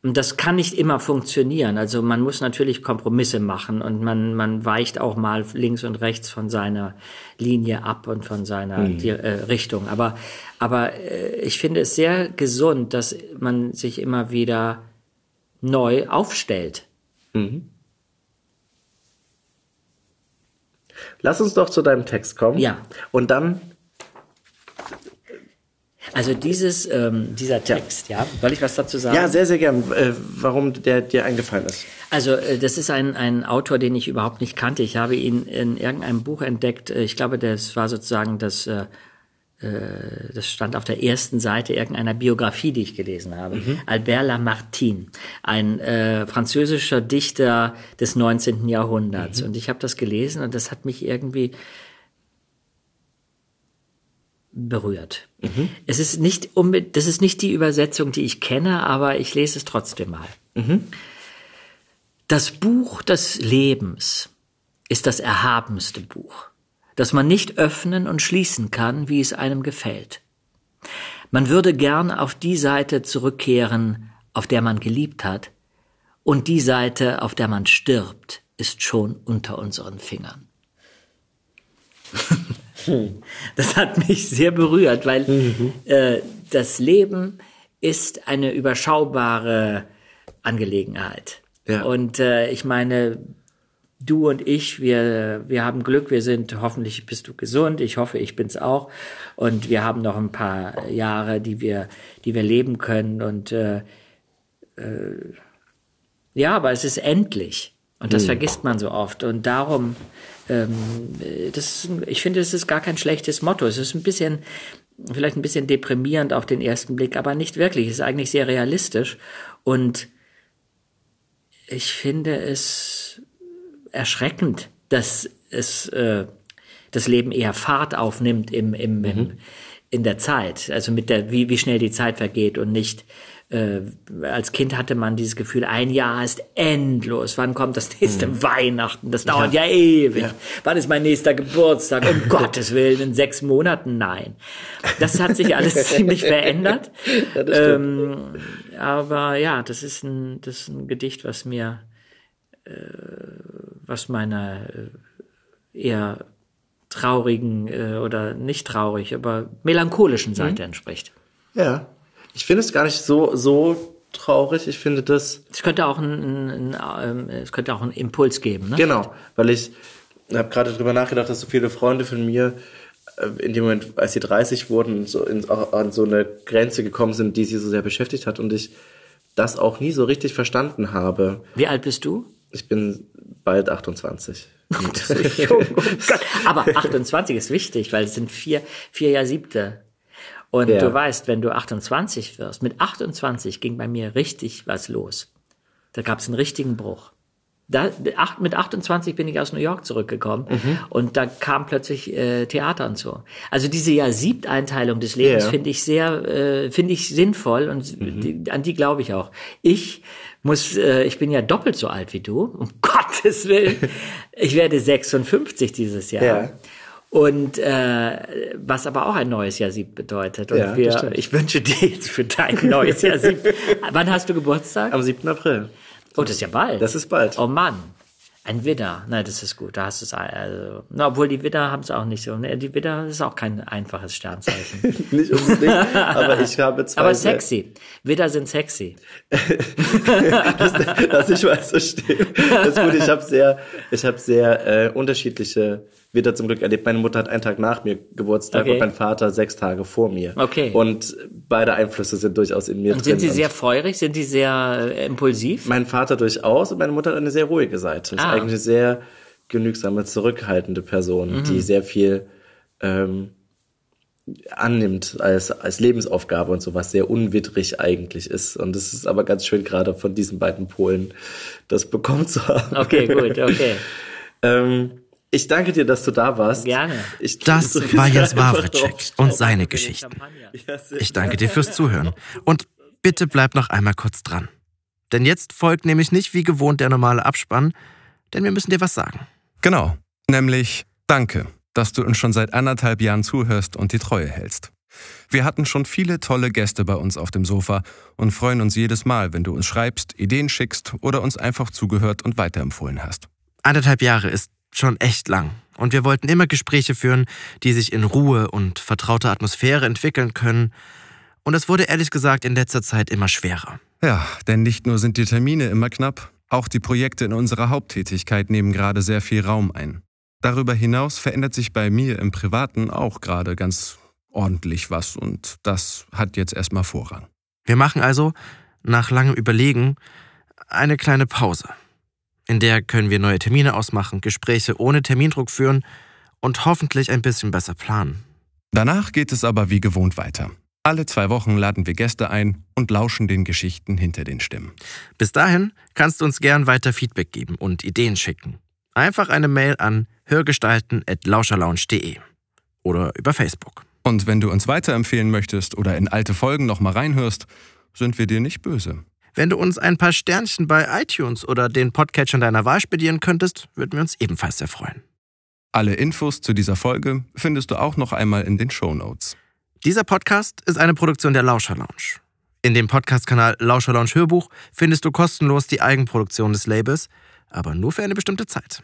Und das kann nicht immer funktionieren. Also man muss natürlich Kompromisse machen und man, man weicht auch mal links und rechts von seiner Linie ab und von seiner mhm. die, äh, Richtung. Aber, aber äh, ich finde es sehr gesund, dass man sich immer wieder neu aufstellt. Mhm. Lass uns doch zu deinem Text kommen. Ja. Und dann also dieses, ähm, dieser Text, ja. Soll ich was dazu sagen? Ja, sehr, sehr gern. Äh, warum der dir eingefallen ist. Also äh, das ist ein, ein Autor, den ich überhaupt nicht kannte. Ich habe ihn in irgendeinem Buch entdeckt. Äh, ich glaube, das war sozusagen das, äh, äh, das stand auf der ersten Seite irgendeiner Biografie, die ich gelesen habe. Mhm. Albert Lamartine, ein äh, französischer Dichter des 19. Jahrhunderts. Mhm. Und ich habe das gelesen und das hat mich irgendwie berührt. Mhm. Es ist nicht das ist nicht die Übersetzung, die ich kenne, aber ich lese es trotzdem mal. Mhm. Das Buch des Lebens ist das erhabenste Buch, das man nicht öffnen und schließen kann, wie es einem gefällt. Man würde gern auf die Seite zurückkehren, auf der man geliebt hat, und die Seite, auf der man stirbt, ist schon unter unseren Fingern. Das hat mich sehr berührt, weil mhm. äh, das Leben ist eine überschaubare Angelegenheit. Ja. Und äh, ich meine, du und ich, wir, wir haben Glück, wir sind, hoffentlich bist du gesund, ich hoffe, ich bin's auch. Und wir haben noch ein paar Jahre, die wir, die wir leben können. Und äh, äh, ja, aber es ist endlich. Und das hm. vergisst man so oft. Und darum, das, ich finde, es ist gar kein schlechtes Motto. Es ist ein bisschen, vielleicht ein bisschen deprimierend auf den ersten Blick, aber nicht wirklich. Es ist eigentlich sehr realistisch. Und ich finde es erschreckend, dass es äh, das Leben eher Fahrt aufnimmt im, im, im, mhm. in der Zeit, also mit der, wie, wie schnell die Zeit vergeht und nicht äh, als Kind hatte man dieses Gefühl, ein Jahr ist endlos. Wann kommt das nächste mhm. Weihnachten? Das dauert ja, ja ewig. Ja. Wann ist mein nächster Geburtstag? Um Gottes Willen, in sechs Monaten? Nein. Das hat sich alles ziemlich verändert. Ja, ähm, aber ja, das ist ein, das ist ein Gedicht, was mir, äh, was meiner äh, eher traurigen äh, oder nicht traurig, aber melancholischen Seite mhm. entspricht. Ja, ich finde es gar nicht so, so traurig. Ich finde das. Es könnte auch ein, ein, ein es könnte auch einen Impuls geben, ne? Genau, weil ich habe gerade drüber nachgedacht, dass so viele Freunde von mir äh, in dem Moment, als sie 30 wurden, so in, an so eine Grenze gekommen sind, die sie so sehr beschäftigt hat und ich das auch nie so richtig verstanden habe. Wie alt bist du? Ich bin bald 28. oh Aber 28 ist wichtig, weil es sind vier, vier Jahr siebte. Und ja. du weißt, wenn du 28 wirst, mit 28 ging bei mir richtig was los. Da gab es einen richtigen Bruch. Da, mit 28 bin ich aus New York zurückgekommen mhm. und da kam plötzlich äh, Theater und so. Also diese ja Siebteinteilung des Lebens yeah. finde ich sehr, äh, finde ich sinnvoll und mhm. die, an die glaube ich auch. Ich muss, äh, ich bin ja doppelt so alt wie du, um Gottes Willen. ich werde 56 dieses Jahr. Ja. Und äh, was aber auch ein neues Jahr Sieb bedeutet. Und ja, wir, ich wünsche dir jetzt für dein neues Jahr Sieb. Wann hast du Geburtstag? Am 7. April. Oh, das ist ja bald. Das ist bald. Oh Mann. Ein Widder, nein, das ist gut. Da hast du es also. Na, obwohl die Widder haben es auch nicht so. Die Widder ist auch kein einfaches Sternzeichen. nicht unbedingt, aber ich habe zwei. Aber sexy. Widder sind sexy. das, das ich weiß, so stehen. Das ist gut. Ich habe sehr, ich habe sehr äh, unterschiedliche Widder zum Glück erlebt. Meine Mutter hat einen Tag nach mir Geburtstag okay. und mein Vater sechs Tage vor mir. Okay. Und beide Einflüsse sind durchaus in mir und drin. Sind sie sehr feurig? Sind die sehr äh, impulsiv? Mein Vater durchaus und meine Mutter hat eine sehr ruhige Seite. Ah eigentlich eine sehr genügsame, zurückhaltende Person, mhm. die sehr viel ähm, annimmt als, als Lebensaufgabe und sowas sehr unwidrig eigentlich ist. Und es ist aber ganz schön, gerade von diesen beiden Polen das bekommen zu haben. Okay, gut, okay. ähm, ich danke dir, dass du da warst. Gerne. Ich, das war Jens Wawritschek und seine Geschichten. Ich danke dir fürs Zuhören. Und bitte bleib noch einmal kurz dran. Denn jetzt folgt nämlich nicht wie gewohnt der normale Abspann, denn wir müssen dir was sagen. Genau, nämlich danke, dass du uns schon seit anderthalb Jahren zuhörst und die Treue hältst. Wir hatten schon viele tolle Gäste bei uns auf dem Sofa und freuen uns jedes Mal, wenn du uns schreibst, Ideen schickst oder uns einfach zugehört und weiterempfohlen hast. Anderthalb Jahre ist schon echt lang und wir wollten immer Gespräche führen, die sich in Ruhe und vertrauter Atmosphäre entwickeln können. Und es wurde ehrlich gesagt in letzter Zeit immer schwerer. Ja, denn nicht nur sind die Termine immer knapp, auch die Projekte in unserer Haupttätigkeit nehmen gerade sehr viel Raum ein. Darüber hinaus verändert sich bei mir im Privaten auch gerade ganz ordentlich was und das hat jetzt erstmal Vorrang. Wir machen also, nach langem Überlegen, eine kleine Pause. In der können wir neue Termine ausmachen, Gespräche ohne Termindruck führen und hoffentlich ein bisschen besser planen. Danach geht es aber wie gewohnt weiter. Alle zwei Wochen laden wir Gäste ein und lauschen den Geschichten hinter den Stimmen. Bis dahin kannst du uns gern weiter Feedback geben und Ideen schicken. Einfach eine Mail an hörgestalten.lauscherlounge.de oder über Facebook. Und wenn du uns weiterempfehlen möchtest oder in alte Folgen nochmal reinhörst, sind wir dir nicht böse. Wenn du uns ein paar Sternchen bei iTunes oder den Podcatchern deiner Wahl spedieren könntest, würden wir uns ebenfalls sehr freuen. Alle Infos zu dieser Folge findest du auch noch einmal in den Show Notes. Dieser Podcast ist eine Produktion der Lauscher Lounge. In dem Podcast-Kanal Lauscher Lounge Hörbuch findest du kostenlos die Eigenproduktion des Labels, aber nur für eine bestimmte Zeit.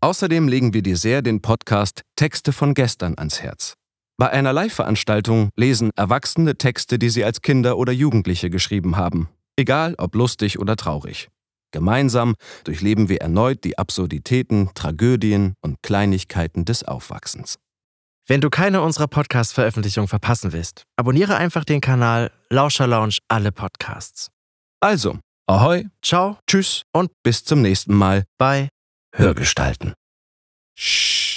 Außerdem legen wir dir sehr den Podcast Texte von gestern ans Herz. Bei einer Live-Veranstaltung lesen Erwachsene Texte, die sie als Kinder oder Jugendliche geschrieben haben, egal ob lustig oder traurig. Gemeinsam durchleben wir erneut die Absurditäten, Tragödien und Kleinigkeiten des Aufwachsens. Wenn du keine unserer Podcast-Veröffentlichungen verpassen willst, abonniere einfach den Kanal Lauscher Lounge alle Podcasts. Also, ahoi, ciao, tschüss und bis zum nächsten Mal bei Hörgestalten. Shh.